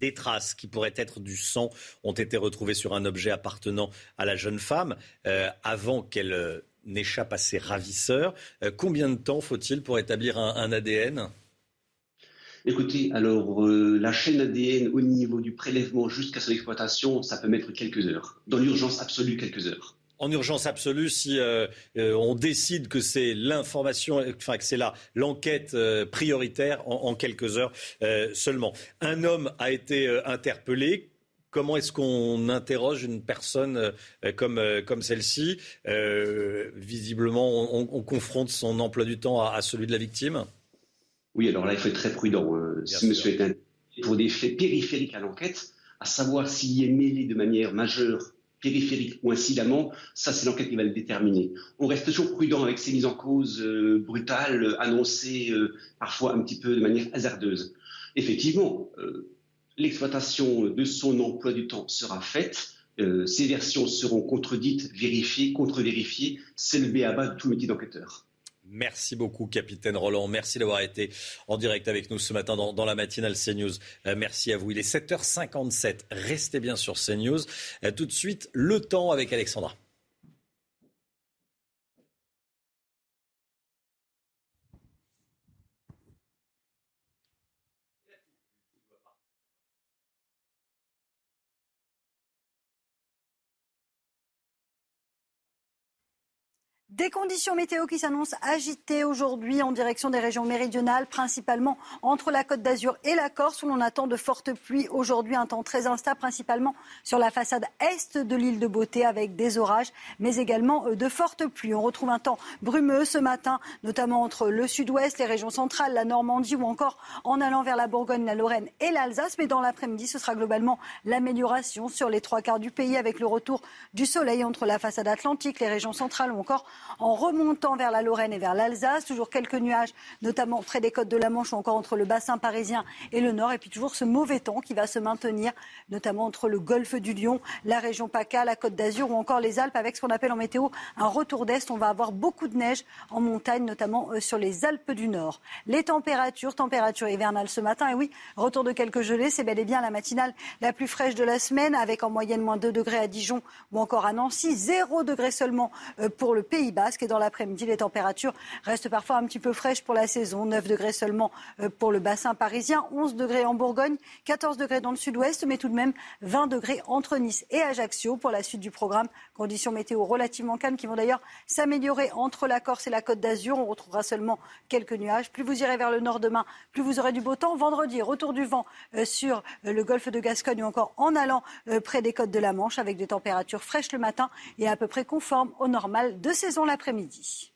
des traces qui pourraient être du sang ont été retrouvées sur un objet appartenant à la jeune femme avant qu'elle n'échappe à ses ravisseurs. Euh, combien de temps faut-il pour établir un, ADN Écoutez, alors euh, la chaîne ADN au niveau du prélèvement jusqu'à son exploitation, ça peut mettre quelques heures. Dans l'urgence absolue, quelques heures. En urgence absolue, si euh, on décide que c'est l'information, enfin que c'est là l'enquête prioritaire en, quelques heures seulement. Un homme a été interpellé. Comment est-ce qu'on interroge une personne euh, comme, euh, comme celle-ci? Euh, Visiblement, on, confronte son emploi du temps à, celui de la victime? Oui, alors là, il faut être très prudent. Si monsieur est un... pour des faits périphériques à l'enquête, à savoir s'il est mêlé de manière majeure périphérique ou incidemment, ça c'est l'enquête qui va le déterminer. On reste toujours prudent avec ces mises en cause brutales, annoncées parfois un petit peu de manière hasardeuse. Effectivement, l'exploitation de son emploi du temps sera faite. Euh, ces versions seront contredites, vérifiées, contre-vérifiées. C'est le béaba de tout métier d'enquêteur. Merci beaucoup, capitaine Roland. Merci d'avoir été en direct avec nous ce matin dans, la matinale CNews. Euh, merci à vous. Il est 7h57. Restez bien sur CNews. Euh, tout de suite, le temps avec Alexandra. Des conditions météo qui s'annoncent agitées aujourd'hui en direction des régions méridionales, principalement entre la Côte d'Azur et la Corse, où l'on attend de fortes pluies. Aujourd'hui, un temps très instable, principalement sur la façade est de l'île de Beauté, avec des orages, mais également euh, de fortes pluies. On retrouve un temps brumeux ce matin, notamment entre le sud-ouest, les régions centrales, la Normandie, ou encore en allant vers la Bourgogne, la Lorraine et l'Alsace. Mais dans l'après-midi, ce sera globalement l'amélioration sur les trois quarts du pays, avec le retour du soleil entre la façade atlantique, les régions centrales ou encore en remontant vers la Lorraine et vers l'Alsace. Toujours quelques nuages, notamment près des côtes de la Manche ou encore entre le bassin parisien et le nord. Et puis toujours ce mauvais temps qui va se maintenir, notamment entre le golfe du Lion, la région PACA, la côte d'Azur ou encore les Alpes, avec ce qu'on appelle en météo un retour d'Est. On va avoir beaucoup de neige en montagne, notamment euh, sur les Alpes du Nord. Les températures, température hivernale ce matin. Et oui, retour de quelques gelées. C'est bel et bien la matinale la plus fraîche de la semaine, avec en moyenne moins 2 degrés à Dijon ou encore à Nancy, 0 degrés seulement euh, pour le Pays Basque. Et dans l'après-midi, les températures restent parfois un petit peu fraîches pour la saison. 9 degrés seulement euh, pour le bassin parisien, 11 degrés en Bourgogne, 14 degrés dans le sud-ouest, mais tout de même 20 degrés entre Nice et Ajaccio pour la suite du programme. Conditions météo relativement calmes qui vont d'ailleurs s'améliorer entre la Corse et la Côte d'Azur. On retrouvera seulement quelques nuages. Plus vous irez vers le nord demain, plus vous aurez du beau temps. Vendredi, retour du vent euh, sur euh, le golfe de Gascogne ou encore en allant près des côtes de la Manche avec des températures fraîches le matin et à peu près conformes au normal de saison l'après-midi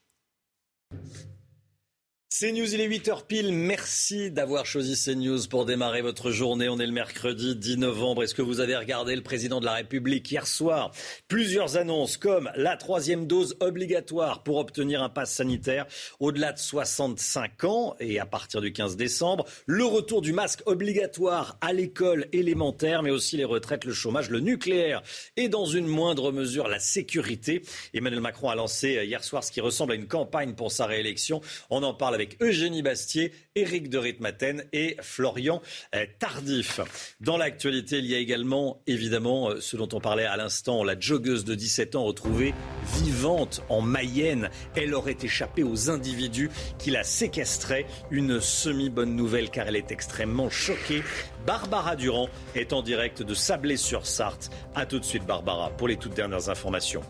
midi. CNews, il est 8h pile. Merci d'avoir choisi CNews pour démarrer votre journée. On est le mercredi 10 novembre. Est-ce que vous avez regardé le président de la République hier soir? Plusieurs annonces comme la troisième dose obligatoire pour obtenir un pass sanitaire au-delà de 65 ans et à partir du 15 décembre. Le retour du masque obligatoire à l'école élémentaire, mais aussi les retraites, le chômage, le nucléaire et dans une moindre mesure la sécurité. Emmanuel Macron a lancé hier soir ce qui ressemble à une campagne pour sa réélection. On en parle avec Eugénie Bastier, Éric de Ritmaten et Florian euh, Tardif. Dans l'actualité, il y a également évidemment euh, ce dont on parlait à l'instant, la joggeuse de 17 ans retrouvée vivante en Mayenne. Elle aurait échappé aux individus qui la séquestraient. Une semi-bonne nouvelle car elle est extrêmement choquée. Barbara Durand est en direct de Sablé-sur-Sarthe. A tout de suite Barbara pour les toutes dernières informations.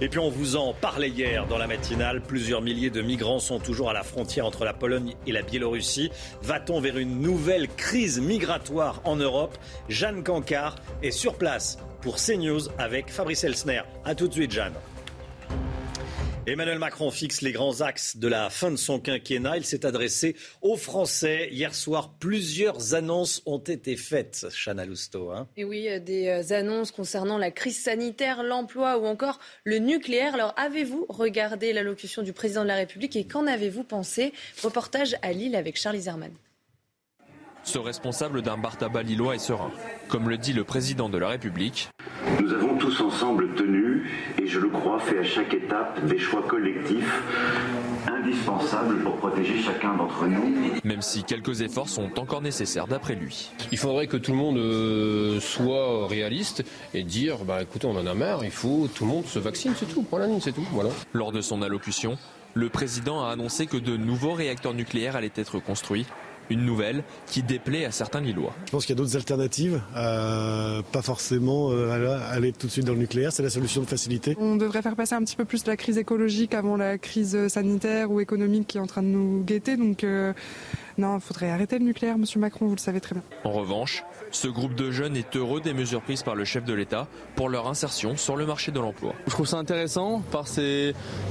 Et puis on vous en parlait hier dans la matinale. Plusieurs milliers de migrants sont toujours à la frontière entre la Pologne et la Biélorussie. Va-t-on vers une nouvelle crise migratoire en Europe? Jeanne Cancard est sur place pour CNews avec Fabrice Elsner. A tout de suite Jeanne. Emmanuel Macron fixe les grands axes de la fin de son quinquennat. Il s'est adressé aux Français. Hier soir, plusieurs annonces ont été faites, Chana Lousteau. Hein. Et oui, euh, des euh, annonces concernant la crise sanitaire, l'emploi ou encore le nucléaire. Alors, avez-vous regardé l'allocution du président de la République et qu'en avez-vous pensé? Reportage à Lille avec Charlie Zerman. Ce responsable d'un bar tabac lillois est serein. Comme le dit le président de la République, Nous avons tous ensemble tenu, et je le crois, fait à chaque étape des choix collectifs indispensables pour protéger chacun d'entre nous. Même si quelques efforts sont encore nécessaires d'après lui. Il faudrait que tout le monde euh, soit réaliste et dire bah écoutez, on en a marre, il faut tout le monde se vaccine, c'est tout, point la ligne, c'est tout. Voilà. Lors de son allocution, le président a annoncé que de nouveaux réacteurs nucléaires allaient être construits une nouvelle qui déplaît à certains Lillois. Je pense qu'il y a d'autres alternatives, euh, pas forcément euh, aller tout de suite dans le nucléaire, c'est la solution de facilité. On devrait faire passer un petit peu plus la crise écologique avant la crise sanitaire ou économique qui est en train de nous guetter. Donc euh, non, il faudrait arrêter le nucléaire, Monsieur Macron, vous le savez très bien. En revanche, ce groupe de jeunes est heureux des mesures prises par le chef de l'État pour leur insertion sur le marché de l'emploi. Je trouve ça intéressant par,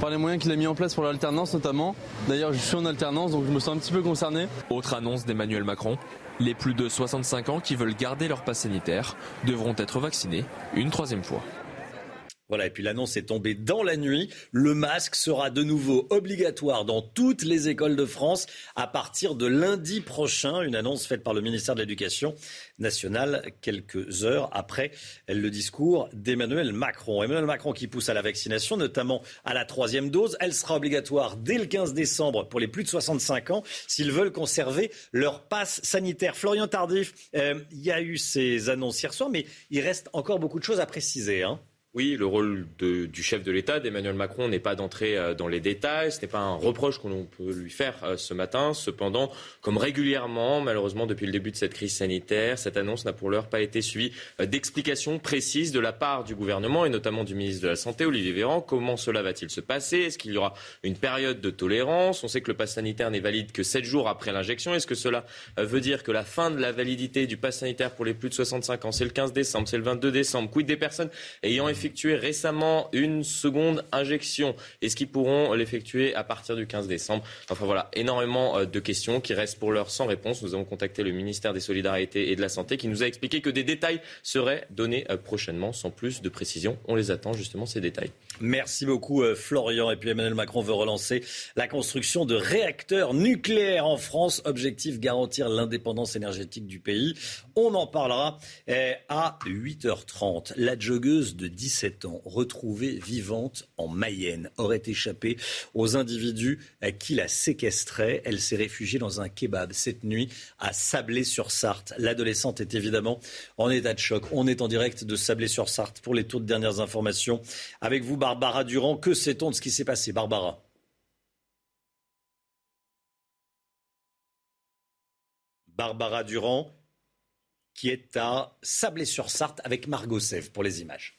par les moyens qu'il a mis en place pour l'alternance notamment. D'ailleurs, je suis en alternance, donc je me sens un petit peu concerné. Autre annonce d'Emmanuel Macron, les plus de 65 ans qui veulent garder leur passe sanitaire devront être vaccinés une troisième fois. Voilà, et puis l'annonce est tombée dans la nuit. Le masque sera de nouveau obligatoire dans toutes les écoles de France à partir de lundi prochain. Une annonce faite par le ministère de l'Éducation nationale quelques heures après le discours d'Emmanuel Macron. Emmanuel Macron qui pousse à la vaccination, notamment à la troisième dose. Elle sera obligatoire dès le 15 décembre pour les plus de 65 ans s'ils veulent conserver leur passe sanitaire. Florian Tardif, euh, il y a eu ces annonces hier soir, mais il reste encore beaucoup de choses à préciser. Hein. Oui, le rôle du chef de l'État, d'Emmanuel Macron, n'est pas d'entrer euh, dans les détails. Ce n'est pas un reproche qu'on peut lui faire euh, ce matin. Cependant, comme régulièrement, malheureusement, depuis le début de cette crise sanitaire, cette annonce n'a pour l'heure pas été suivie euh, d'explications précises de la part du gouvernement et notamment du ministre de la Santé, Olivier Véran. Comment cela va-t-il se passer? Est-ce qu'il y aura une période de tolérance? On sait que le pass sanitaire n'est valide que 7 jours après l'injection. Est-ce que cela veut dire que la fin de la validité du pass sanitaire pour les plus de 65 ans, c'est le 15 décembre, c'est le 22 décembre? Quid des personnes ayant effectué récemment une seconde injection Est-ce qu'ils pourront l'effectuer à partir du 15 décembre Enfin voilà, énormément euh, de questions qui restent pour l'heure sans réponse. Nous avons contacté le ministère des Solidarités et de la Santé qui nous a expliqué que des détails seraient donnés euh, prochainement sans plus de précision. On les attend justement ces détails. Merci beaucoup euh, Florian. Et puis Emmanuel Macron veut relancer la construction de réacteurs nucléaires en France. Objectif garantir l'indépendance énergétique du pays. On en parlera à 8h30. La joggeuse de 17 ans retrouvée vivante en Mayenne, aurait échappé aux individus qui la séquestraient. Elle s'est réfugiée dans un kebab cette nuit à Sablé-sur-Sarthe. L'adolescente est évidemment en état de choc. On est en direct de Sablé-sur-Sarthe pour les toutes dernières informations. Avec vous, Barbara Durand, que sait-on de ce qui s'est passé Barbara? Barbara Durand, qui est à Sablé-sur-Sarthe avec Margot Sèvres pour les images.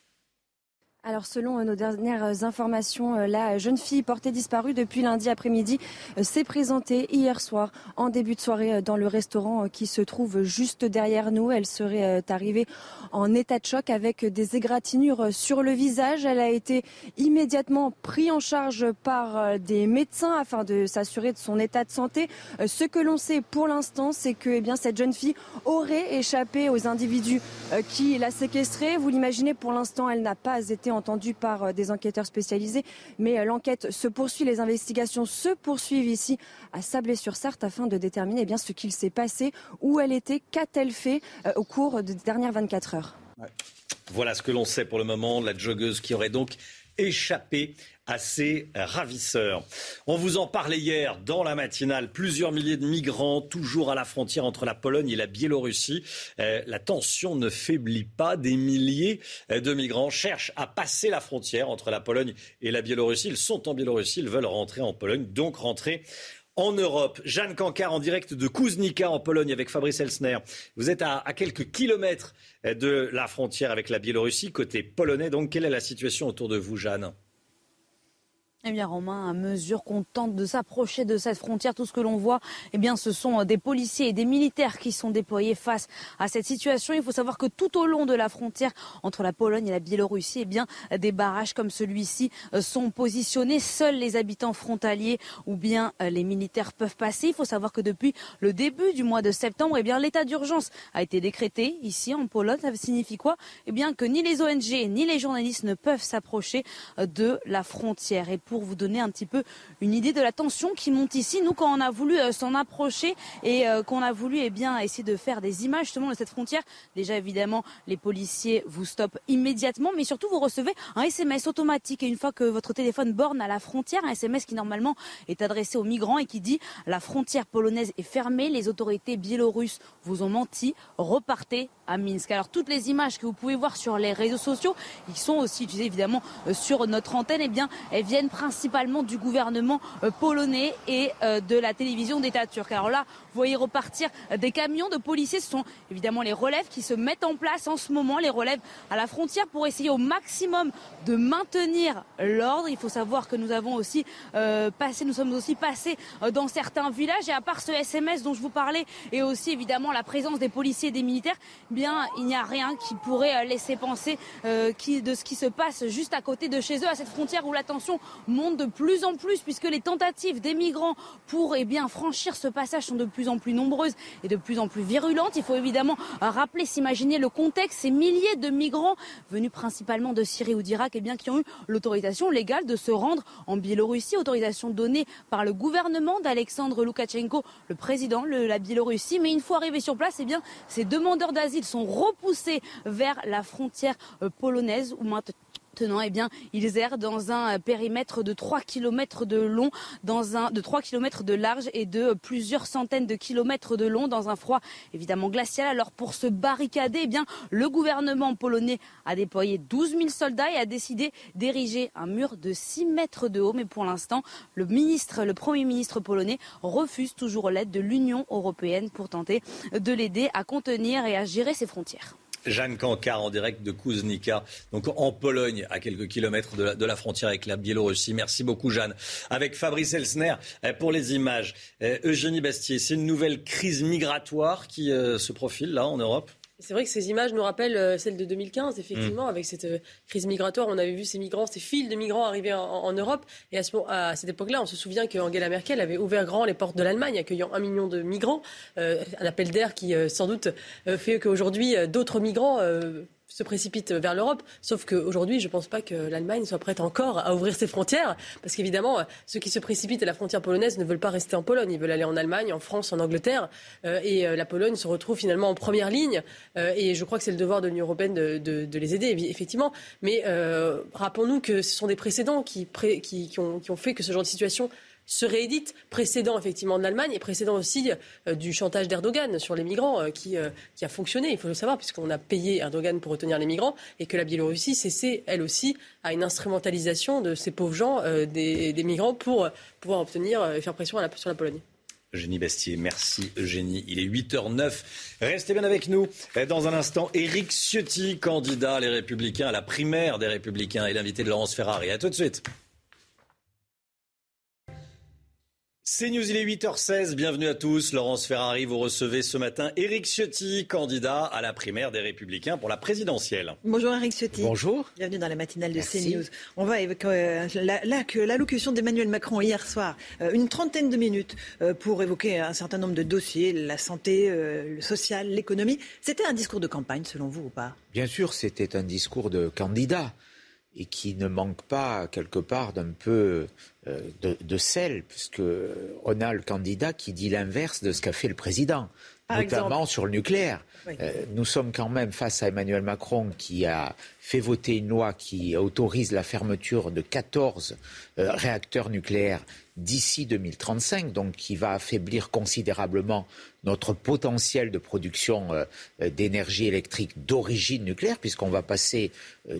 Alors selon euh, nos dernières informations, euh, la jeune fille portée disparue depuis lundi après-midi euh, s'est présentée hier soir en début de soirée dans le restaurant qui se trouve juste derrière nous. Elle serait arrivée en état de choc avec des égratignures sur le visage. Elle a été immédiatement prise en charge par des médecins afin de s'assurer de son état de santé. Ce que l'on sait pour l'instant, c'est que eh bien, cette jeune fille aurait échappé aux individus qui la séquestraient. Vous l'imaginez, pour l'instant, elle n'a pas été entendu par euh, des enquêteurs spécialisés. Mais euh, l'enquête se poursuit, les investigations se poursuivent ici à Sablé-sur-Sarthe afin de déterminer eh bien, ce qu'il s'est passé, où elle était, qu'a-t-elle fait euh, au cours des dernières 24 heures. Voilà ce que l'on sait pour le moment. La joggeuse qui aurait donc échappé assez ravisseur. On vous en parlait hier dans la matinale. Plusieurs milliers de migrants, toujours à la frontière entre la Pologne et la Biélorussie. Euh, la tension ne faiblit pas. Des milliers de migrants cherchent à passer la frontière entre la Pologne et la Biélorussie. Ils sont en Biélorussie, ils veulent rentrer en Pologne, donc rentrer en Europe. Jeanne Cancard en direct de Kuznica en Pologne avec Fabrice Elsner. Vous êtes à, à, quelques kilomètres euh, de la frontière avec la Biélorussie, côté polonais. Donc, quelle est la situation autour de vous, Jeanne? Eh bien, Romain, à mesure qu'on tente de s'approcher de cette frontière, tout ce que l'on voit, eh bien, ce sont des policiers et des militaires qui sont déployés face à cette situation. Il faut savoir que tout au long de la frontière entre la Pologne et la Biélorussie, eh bien, des barrages comme celui-ci euh, sont positionnés. Seuls les habitants frontaliers ou bien euh, les militaires peuvent passer. Il faut savoir que depuis le début du mois de septembre, eh bien, l'état d'urgence a été décrété ici en Pologne. Ça signifie quoi? Eh bien, que ni les ONG ni les journalistes ne peuvent s'approcher euh, de la frontière. Pour vous donner un petit peu une idée de la tension qui monte ici. Nous, quand on a voulu euh, s'en approcher et euh, qu'on a voulu eh bien, essayer de faire des images justement de cette frontière, déjà évidemment, les policiers vous stoppent immédiatement, mais surtout vous recevez un SMS automatique. Et une fois que votre téléphone borne à la frontière, un SMS qui normalement est adressé aux migrants et qui dit la frontière polonaise est fermée, les autorités biélorusses vous ont menti, repartez à Minsk. Alors toutes les images que vous pouvez voir sur les réseaux sociaux, ils sont aussi utilisées évidemment euh, sur notre antenne, eh bien, elles viennent principalement du gouvernement euh, polonais et euh, de la télévision d'État turc. Alors là, vous voyez repartir des camions de policiers. Ce sont évidemment les relèves qui se mettent en place en ce moment, les relèves à la frontière pour essayer au maximum de maintenir l'ordre. Il faut savoir que nous avons aussi euh, passé, nous sommes aussi passés dans certains villages et à part ce SMS dont je vous parlais et aussi évidemment la présence des policiers et des militaires, eh bien il n'y a rien qui pourrait laisser penser de ce qui se passe juste à côté de chez eux, à cette frontière où la tension monte de plus en plus puisque les tentatives des migrants pour eh franchir ce passage sont de plus en plus nombreuses et de plus en plus virulentes. Il faut évidemment rappeler, s'imaginer le contexte, ces milliers de migrants venus principalement de Syrie ou d'Irak eh qui ont eu l'autorisation légale de se rendre en Biélorussie, autorisation donnée par le gouvernement d'Alexandre Loukachenko, le président de la Biélorussie. Mais une fois arrivés sur place, eh ces demandeurs d'asile sont repoussés vers la frontière euh, polonaise où maintenant maintenant, eh bien, ils errent dans un périmètre de 3 km de long, dans un, de 3 km de large et de plusieurs centaines de kilomètres de long dans un froid évidemment glacial. Alors pour se barricader, eh bien, le gouvernement polonais a déployé 12 000 soldats et a décidé d'ériger un mur de 6 mètres de haut. Mais pour l'instant, le premier ministre polonais refuse toujours l'aide de l'Union européenne pour tenter de l'aider à contenir et à gérer ses frontières. Jeanne Cancard en direct de Kuznica, donc en Pologne, à quelques kilomètres de la, frontière avec la Biélorussie. Merci beaucoup Jeanne. Avec Fabrice Elsner eh, pour les images. Eh, Eugénie Bastier, c'est une nouvelle crise migratoire qui euh, se profile là en Europe? C'est vrai que ces images nous rappellent euh, celles de 2015, effectivement, mm. avec cette euh, crise migratoire. On avait vu ces migrants, ces files de migrants arriver en, Europe. Et à, ce, à cette époque-là, on se souvient qu'Angela Merkel avait ouvert grand les portes de l'Allemagne, accueillant un million de migrants. un appel d'air qui, sans doute, fait qu'aujourd'hui, d'autres migrants se précipite vers l'Europe. Sauf qu'aujourd'hui, je ne pense pas que l'Allemagne soit prête encore à ouvrir ses frontières. Parce qu'évidemment, ceux qui se précipitent à la frontière polonaise ne veulent pas rester en Pologne. Ils veulent aller en Allemagne, en France, en Angleterre. Euh, et euh, la Pologne se retrouve finalement en première ligne. Euh, et je crois que c'est le devoir de l'Union européenne de, les aider, effectivement. Mais rappelons-nous que ce sont des précédents qui ont fait que ce genre de situation se réédite, précédent effectivement de l'Allemagne et précédent aussi euh, du chantage d'Erdogan sur les migrants euh, qui, euh, qui, a fonctionné, il faut le savoir, puisqu'on a payé Erdogan pour retenir les migrants et que la Biélorussie cessait elle aussi à une instrumentalisation de ces pauvres gens, des, des, migrants, pour pouvoir obtenir et faire pression à la, sur la Pologne. Eugénie Bastier, merci Eugénie. Il est 8h09. Restez bien avec nous. Dans un instant, Éric Ciotti, candidat Les Républicains à la primaire des Républicains et l'invité de Laurence Ferrari. À tout de suite. C'est News, il est 8h16. Bienvenue à tous. Laurence Ferrari, vous recevez ce matin Éric Ciotti, candidat à la primaire des Républicains pour la présidentielle. Bonjour Éric Ciotti. Bonjour. Bienvenue dans la matinale de CNews. On va évoquer euh, l'allocution d'Emmanuel Macron hier soir, euh, une trentaine de minutes euh, pour évoquer un certain nombre de dossiers, la santé, le social, l'économie. C'était un discours de campagne selon vous ou pas? Bien sûr, c'était un discours de candidat et qui ne manque pas quelque part d'un peu euh, de, sel, puisqu'on a le candidat qui dit l'inverse de ce qu'a fait le président, notamment sur le nucléaire. Euh, nous sommes quand même face à Emmanuel Macron qui a fait voter une loi qui autorise la fermeture de 14 euh, réacteurs nucléaires d'ici 2035, donc qui va affaiblir considérablement notre potentiel de production euh, d'énergie électrique d'origine nucléaire, puisqu'on va passer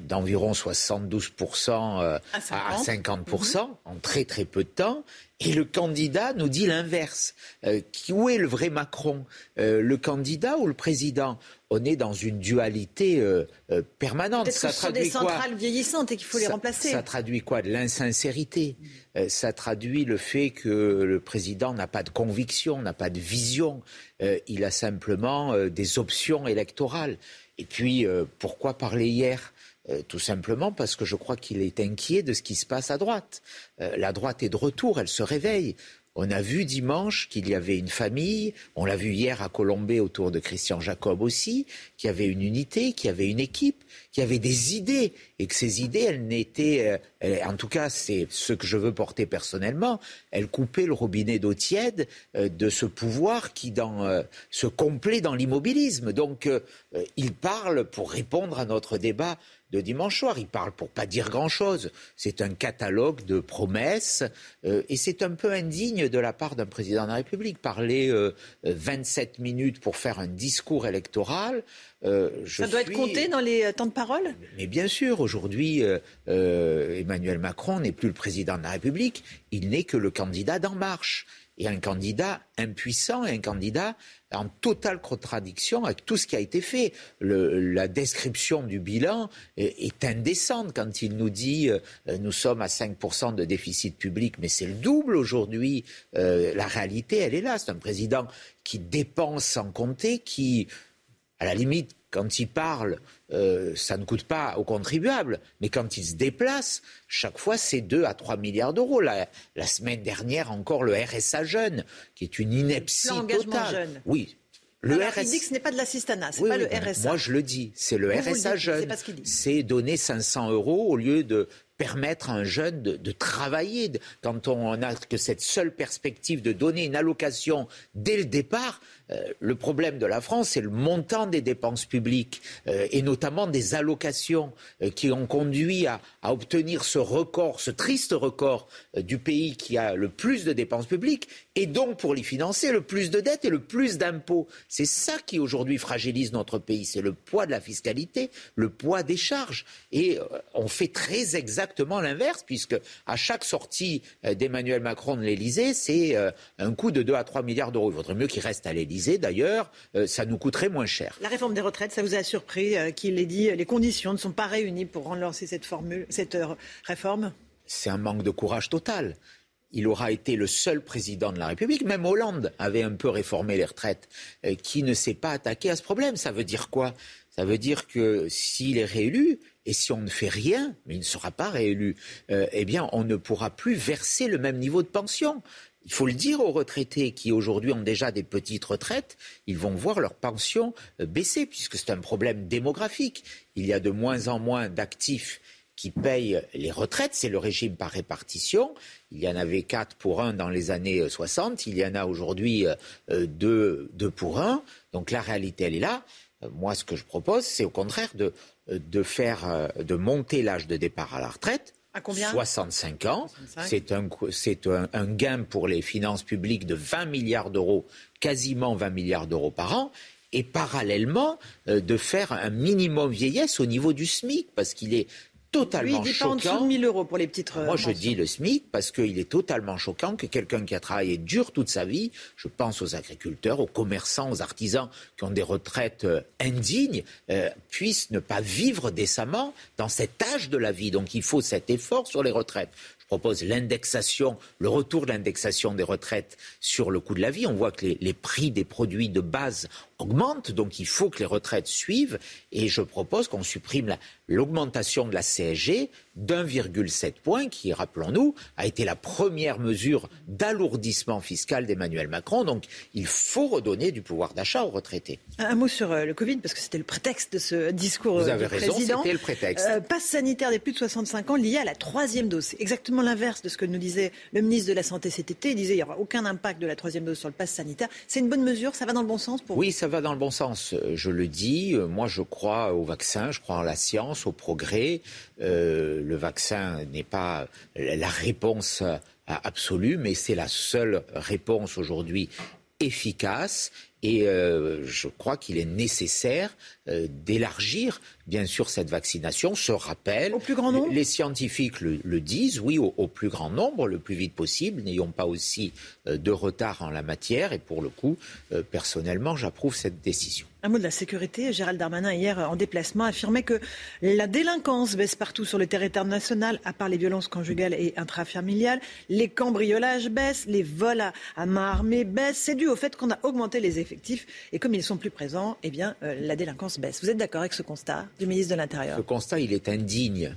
d'environ 72% à 50%, en très très peu de temps. Et le candidat nous dit l'inverse. Euh, où est le vrai Macron? Euh, Le candidat ou le président? On est dans une dualité euh, permanente. Ça ce traduit des centrales vieillissantes et qu'il faut les remplacer. Ça traduit quoi? De l'insincérité. ça traduit le fait que le président n'a pas de conviction, n'a pas de vision. il a simplement des options électorales. Et puis, pourquoi parler hier? Euh, tout simplement parce que je crois qu'il est inquiet de ce qui se passe à droite. Euh, la droite est de retour, elle se réveille. On a vu dimanche qu'il y avait une famille, on l'a vu hier à Colombey autour de Christian Jacob aussi, qui avait une unité, qui avait une équipe, qui avait des idées, et que ces idées, elles n'étaient, euh, en tout cas c'est ce que je veux porter personnellement, elles coupaient le robinet d'eau tiède de ce pouvoir qui dans, se complaît dans l'immobilisme. Donc il parle pour répondre à notre débat de dimanche soir. Il parle pour pas dire grand-chose. C'est un catalogue de promesses euh, et c'est un peu indigne de la part d'un président de la République. Parler 27 euh, minutes pour faire un discours électoral. Euh, Ça doit être compté dans les temps de parole? Mais bien sûr, aujourd'hui, Emmanuel Macron n'est plus le président de la République, il n'est que le candidat d'En Marche et un candidat impuissant et un candidat en totale contradiction avec tout ce qui a été fait. la description du bilan est, indécente quand il nous dit euh, nous sommes à 5% de déficit public, mais c'est le double aujourd'hui. Euh, la réalité, elle est là. C'est un président qui dépense sans compter, qui À la limite, quand ils parlent, euh, ça ne coûte pas aux contribuables, mais quand ils se déplacent, chaque fois, c'est 2 à 3 milliards d'euros. La, semaine dernière, encore le RSA jeune, qui est une ineptie totale. Jeune. Oui, le RSA... Il dit que ce n'est pas de l'assistanat, c'est pas le RSA. Moi, je le dis, c'est le RSA jeune. C'est donner 500 euros au lieu de permettre à un jeune de, travailler. Quand on n'a que cette seule perspective de donner une allocation dès le départ, le problème de la France, c'est le montant des dépenses publiques euh, et notamment des allocations euh, qui ont conduit à, à, obtenir ce record, ce triste record du pays qui a le plus de dépenses publiques et donc pour les financer le plus de dettes et le plus d'impôts. C'est ça qui aujourd'hui fragilise notre pays, c'est le poids de la fiscalité, le poids des charges. Et on fait très exactement l'inverse puisque à chaque sortie d'Emmanuel Macron de l'Élysée, c'est un coût de 2 à 3 milliards d'euros. Il vaudrait mieux qu'il reste à l'Élysée d'ailleurs, euh, ça nous coûterait moins cher. La réforme des retraites, ça vous a surpris euh, qu'il ait dit les conditions ne sont pas réunies pour relancer cette, formule, cette euh, réforme? C'est un manque de courage total il aura été le seul président de la République, même Hollande avait un peu réformé les retraites, qui ne s'est pas attaqué à ce problème. Ça veut dire quoi? Ça veut dire que s'il est réélu, et si on ne fait rien, mais il ne sera pas réélu, eh bien on ne pourra plus verser le même niveau de pension. Il faut le dire aux retraités qui aujourd'hui ont déjà des petites retraites, ils vont voir leur pension euh, baisser puisque c'est un problème démographique. Il y a de moins en moins d'actifs qui payent les retraites, c'est le régime par répartition. Il y en avait 4 pour 1 dans les années 60, il y en a aujourd'hui 2, euh, pour 1. Donc la réalité, elle est là. Euh, moi, ce que je propose, c'est au contraire de, de, faire, de monter l'âge de départ à la retraite 65 ans. C'est un, un, un, gain pour les finances publiques de 20 milliards d'euros, quasiment 20 milliards d'euros par an. Et parallèlement, euh, de faire un minimum vieillesse au niveau du SMIC, parce qu'il est totalement Lui, il choquant. en dessous de 1000 euros pour les petites Moi, je dis le SMIC parce qu'il est totalement choquant que quelqu'un qui a travaillé dur toute sa vie, je pense aux agriculteurs, aux commerçants, aux artisans qui ont des retraites euh, indignes, euh, puisse ne pas vivre décemment dans cet âge de la vie. Donc, il faut cet effort sur les retraites propose l'indexation, le retour de l'indexation des retraites sur le coût de la vie. On voit que les, les, prix des produits de base augmentent, donc il faut que les retraites suivent. Et je propose qu'on supprime l'augmentation de la CSG d'1,7 point, qui, rappelons-nous, a été la première mesure d'alourdissement fiscal d'Emmanuel Macron. Donc il faut redonner du pouvoir d'achat aux retraités. Un mot sur euh, le Covid, parce que c'était le prétexte de ce discours Vous avez du raison. C'était le prétexte. Euh, passe sanitaire des plus de 65 ans lié à la troisième dose. C'est exactement l'inverse de ce que nous disait le ministre de la Santé cet été. Il disait qu'il n'y aura aucun impact de la troisième dose sur le passe sanitaire. C'est une bonne mesure Ça va dans le bon sens pour Oui, ça va dans le bon sens. Euh, je le dis. Moi, je crois au vaccin, je crois en la science, au progrès. Euh, le vaccin n'est pas la réponse absolue, mais c'est la seule réponse aujourd'hui efficace. Et euh, je crois qu'il est nécessaire euh, d'élargir, bien sûr, cette vaccination. Ce rappel. Au plus grand nombre Les scientifiques le, disent, oui, au, plus grand nombre, le plus vite possible. N'ayons pas aussi de retard en la matière. Et pour le coup, personnellement, j'approuve cette décision. Un mot de la sécurité. Gérald Darmanin, hier, en déplacement, affirmait que la délinquance baisse partout sur le territoire national, à part les violences conjugales et intrafamiliales. Les cambriolages baissent, les vols à, main armée baissent. C'est dû au fait qu'on a augmenté les effectifs. Et comme ils sont plus présents, eh bien, euh, la délinquance baisse. Vous êtes d'accord avec ce constat? Ce constat, il est indigne.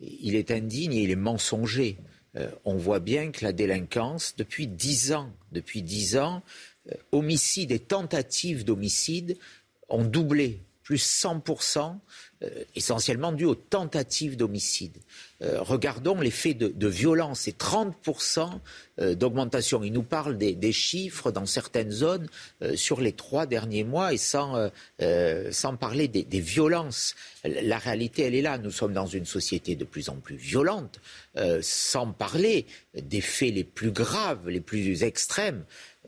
Il est indigne et il est mensonger. Euh, on voit bien que la délinquance, depuis dix ans, depuis dix ans, euh, homicides et tentatives d'homicide ont doublé, plus 100%, euh, essentiellement dû aux tentatives d'homicide. Euh, regardons les faits de, violence, c'est 30% d'augmentation. Il nous parle des, chiffres dans certaines zones sur les trois derniers mois et sans, sans parler des, des, violences. La réalité, elle est là. Nous sommes dans une société de plus en plus violente, sans parler des faits les plus graves, les plus extrêmes.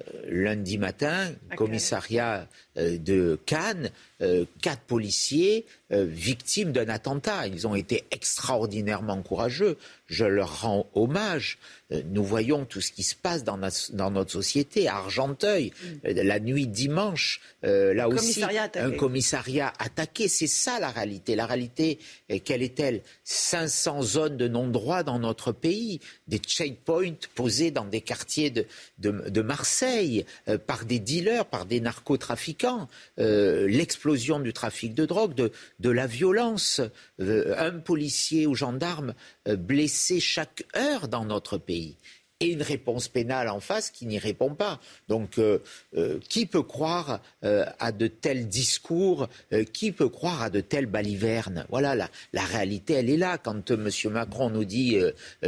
Euh, lundi matin, commissariat euh, de Cannes, euh, quatre policiers victimes d'un attentat. Ils ont été extraordinairement courageux. Je leur rends hommage. Euh, nous voyons tout ce qui se passe dans, notre société, à Argenteuil, mm. la nuit dimanche, là aussi, un commissariat attaqué. C'est ça la réalité. La réalité, quelle est-elle 500 zones de non-droit dans notre pays, des checkpoints posés dans des quartiers de, Marseille par des dealers, par des narcotrafiquants, l'explosion du trafic de drogue, de, la violence, un policier ou gendarme blessé chaque heure dans notre pays et une réponse pénale en face qui n'y répond pas. Donc, euh, euh, qui peut croire euh, à de tels discours Qui peut croire à de telles balivernes? Voilà, la, réalité, elle est là. Quand M. Macron nous dit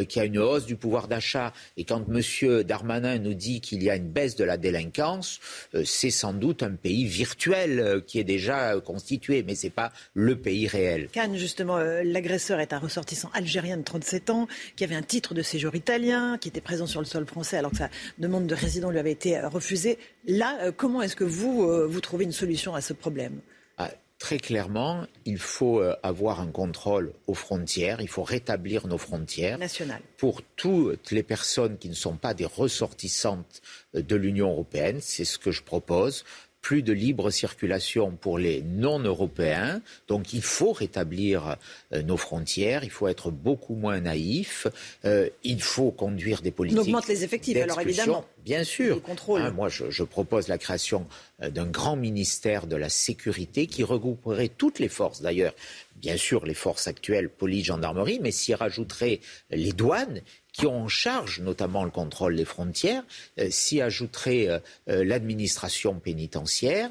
qu'il y a une hausse du pouvoir d'achat et quand M. Darmanin nous dit qu'il y a une baisse de la délinquance, c'est sans doute un pays virtuel qui est déjà constitué, mais ce n'est pas le pays réel. Cannes, justement, l'agresseur est un ressortissant algérien de 37 ans qui avait un titre de séjour italien, qui était présent sur le sol français alors que sa demande de résident lui avait été euh, refusée. Là, euh, comment est-ce que vous, euh, vous trouvez une solution à ce problème? Ah, Très clairement, il faut avoir un contrôle aux frontières, il faut rétablir nos frontières. Nationales. Pour toutes les personnes qui ne sont pas des ressortissantes de l'Union européenne, c'est ce que je propose plus de libre circulation pour les non-européens. Donc il faut rétablir euh, nos frontières, il faut être beaucoup moins naïf, euh, il faut conduire des politiques. On augmente les effectifs, alors évidemment. Bien sûr. Hein, moi, je, je, propose la création euh, d'un grand ministère de la sécurité qui regrouperait toutes les forces, d'ailleurs, bien sûr les forces actuelles, police, gendarmerie, mais s'y rajouterait les douanes qui ont en charge notamment le contrôle des frontières, euh, s'y ajouterait euh, euh, l'administration pénitentiaire.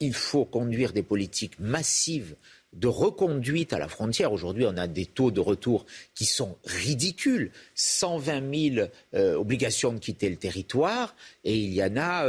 il faut conduire des politiques massives de reconduite à la frontière. Aujourd'hui, on a des taux de retour qui sont ridicules. 120 000 obligations de quitter le territoire et il y en a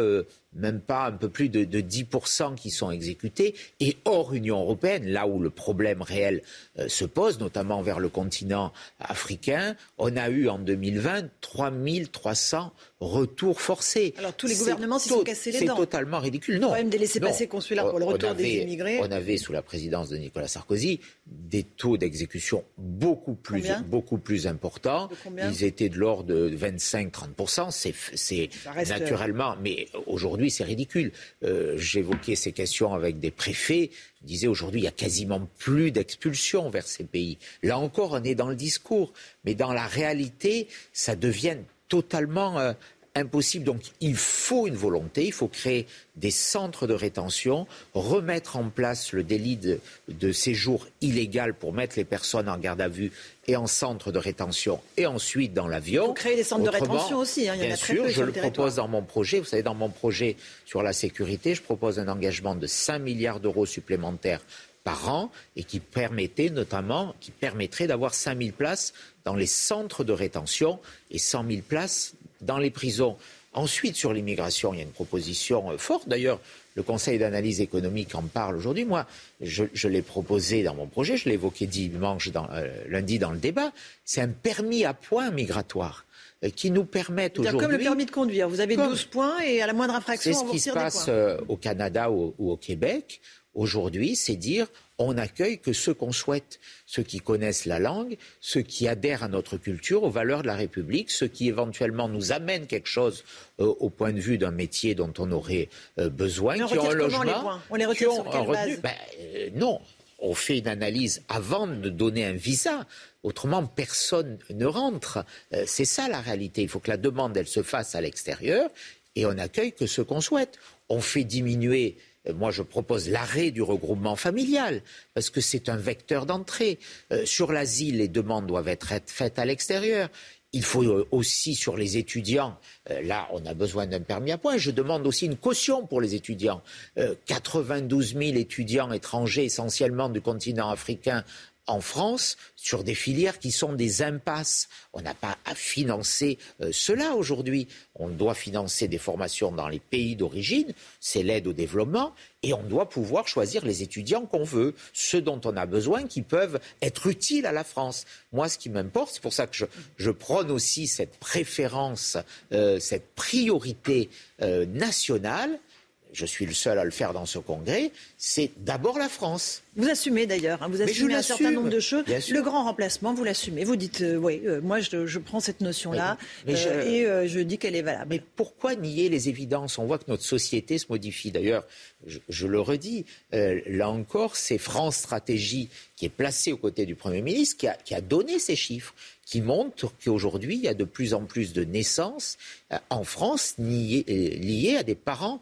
même pas un peu plus de, 10% qui sont exécutés. Et hors Union européenne, là où le problème réel euh, se pose, notamment vers le continent africain, on a eu en 2020 3300 retours forcés. Alors tous les gouvernements s'y sont cassés les dents. C'est totalement ridicule. Non. même des laissés-passer consulaires pour le retour des immigrés. On avait, sous la présidence de Nicolas Sarkozy, des taux d'exécution beaucoup plus, beaucoup plus importants. Ils étaient de l'ordre de 25-30%. C'est euh, naturellement, mais aujourd'hui, c'est ridicule. Euh, j'évoquais ces questions avec des préfets. Je disais aujourd'hui, il y a quasiment plus d'expulsions vers ces pays. Là encore, on est dans le discours, mais dans la réalité, ça devient totalement euh, impossible. Donc il faut une volonté, il faut créer des centres de rétention, remettre en place le délit de, séjour illégal pour mettre les personnes en garde à vue et en centre de rétention et ensuite dans l'avion. Il faut créer des centres de rétention aussi. Hein, il y bien a sûr, je le, propose dans mon projet. Vous savez, dans mon projet sur la sécurité, je propose un engagement de 5 milliards d'euros supplémentaires par an et qui permettait notamment, qui permettrait d'avoir 5 000 places dans les centres de rétention et 100 000 places dans les prisons. Ensuite, sur l'immigration, il y a une proposition euh, forte. D'ailleurs, le Conseil d'analyse économique en parle aujourd'hui. Moi, je, l'ai proposé dans mon projet, je l'ai évoqué dimanche, dans, euh, lundi dans le débat. C'est un permis à points migratoire euh, qui nous permettent aujourd'hui. Comme le permis de conduire, vous avez 12 points et à la moindre infraction, C'est ce qui se passe au Canada ou au Québec aujourd'hui, c'est dire on n'accueille que ceux qu'on souhaite, ceux qui connaissent la langue, ceux qui adhèrent à notre culture, aux valeurs de la République, ceux qui éventuellement nous amènent quelque chose euh, au point de vue d'un métier dont on aurait euh, besoin, on qui ont un logement, on les retire sur quelle base? Ben, euh, Non, on fait une analyse avant de donner un visa. Autrement, personne ne rentre. c'est ça la réalité. Il faut que la demande, elle se fasse à l'extérieur et on n'accueille que ceux qu'on souhaite. On fait diminuer moi, je propose l'arrêt du regroupement familial, parce que c'est un vecteur d'entrée. Euh, sur l'asile, les demandes doivent être faites à l'extérieur. Il faut euh, aussi sur les étudiants, là on a besoin d'un permis à point. Je demande aussi une caution pour les étudiants. 92 000 étudiants étrangers, essentiellement du continent africain, en France sur des filières qui sont des impasses. On n'a pas à financer euh, cela aujourd'hui. On doit financer des formations dans les pays d'origine, c'est l'aide au développement, et on doit pouvoir choisir les étudiants qu'on veut, ceux dont on a besoin, qui peuvent être utiles à la France. Moi, ce qui m'importe, c'est pour ça que je, prône aussi cette préférence, euh, cette priorité euh, nationale je suis le seul à le faire dans ce congrès, c'est d'abord la France. Vous assumez d'ailleurs, hein, vous assumez un certain nombre de choses. Le grand remplacement, vous l'assumez. Vous dites, euh, oui, euh, moi je, prends cette notion-là et je dis qu'elle est valable. Mais pourquoi nier les évidences? On voit que notre société se modifie. D'ailleurs, je, le redis, là encore, c'est France Stratégie qui est placée aux côtés du Premier ministre qui a, qui a donné ces chiffres qui montre qu'aujourd'hui, il y a de plus en plus de naissances euh, en France liées, à des parents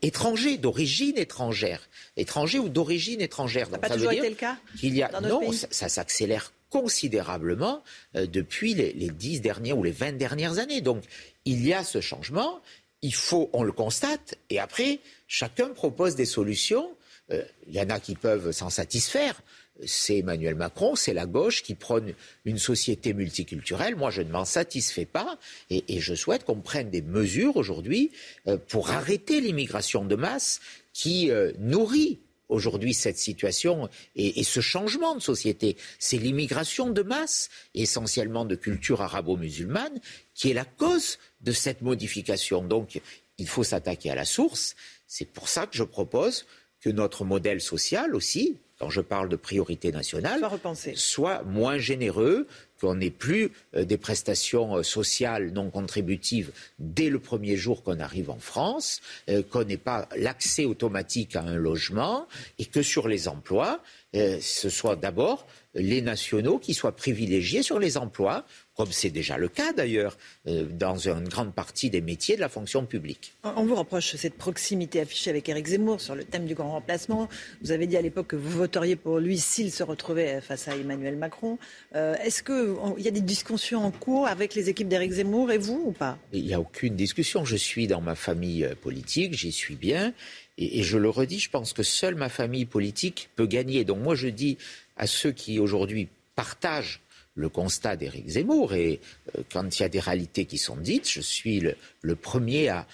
étrangers, d'origine étrangère, étrangers ou d'origine étrangère. Ça n'a pas toujours été le cas y a, Non, ça, s'accélère considérablement euh, depuis les, dix dernières ou les vingt dernières années. Donc, il y a ce changement. Il faut, on le constate, et après, chacun propose des solutions. Euh, il y en a qui peuvent s'en satisfaire c'est Emmanuel Macron, c'est la gauche qui prône une société multiculturelle. Moi, je ne m'en satisfais pas et, je souhaite qu'on prenne des mesures aujourd'hui euh, pour arrêter l'immigration de masse qui euh, nourrit aujourd'hui cette situation et, ce changement de société. C'est l'immigration de masse, essentiellement de culture arabo-musulmane, qui est la cause de cette modification. Donc, il faut s'attaquer à la source. C'est pour ça que je propose que notre modèle social aussi, quand je parle de priorité nationale, soit moins généreux, qu'on n'ait plus euh, des prestations euh, sociales non contributives dès le premier jour qu'on arrive en France, euh, qu'on n'ait pas l'accès automatique à un logement et que sur les emplois, ce soit d'abord les nationaux qui soient privilégiés sur les emplois comme c'est déjà le cas d'ailleurs euh, dans une grande partie des métiers de la fonction publique. On vous reproche cette proximité affichée avec Éric Zemmour sur le thème du grand remplacement. Vous avez dit à l'époque que vous voteriez pour lui s'il se retrouvait face à Emmanuel Macron. Euh, est-ce qu'il y a des discussions en cours avec les équipes d'Éric Zemmour et vous ou pas? Il n'y a aucune discussion. Je suis dans ma famille euh, politique, j'y suis bien. Et, et je le redis, je pense que seule ma famille politique peut gagner. Donc moi je dis à ceux qui aujourd'hui partagent le constat d'Éric Zemmour. Et euh, quand il y a des réalités qui sont dites, je suis le, premier à,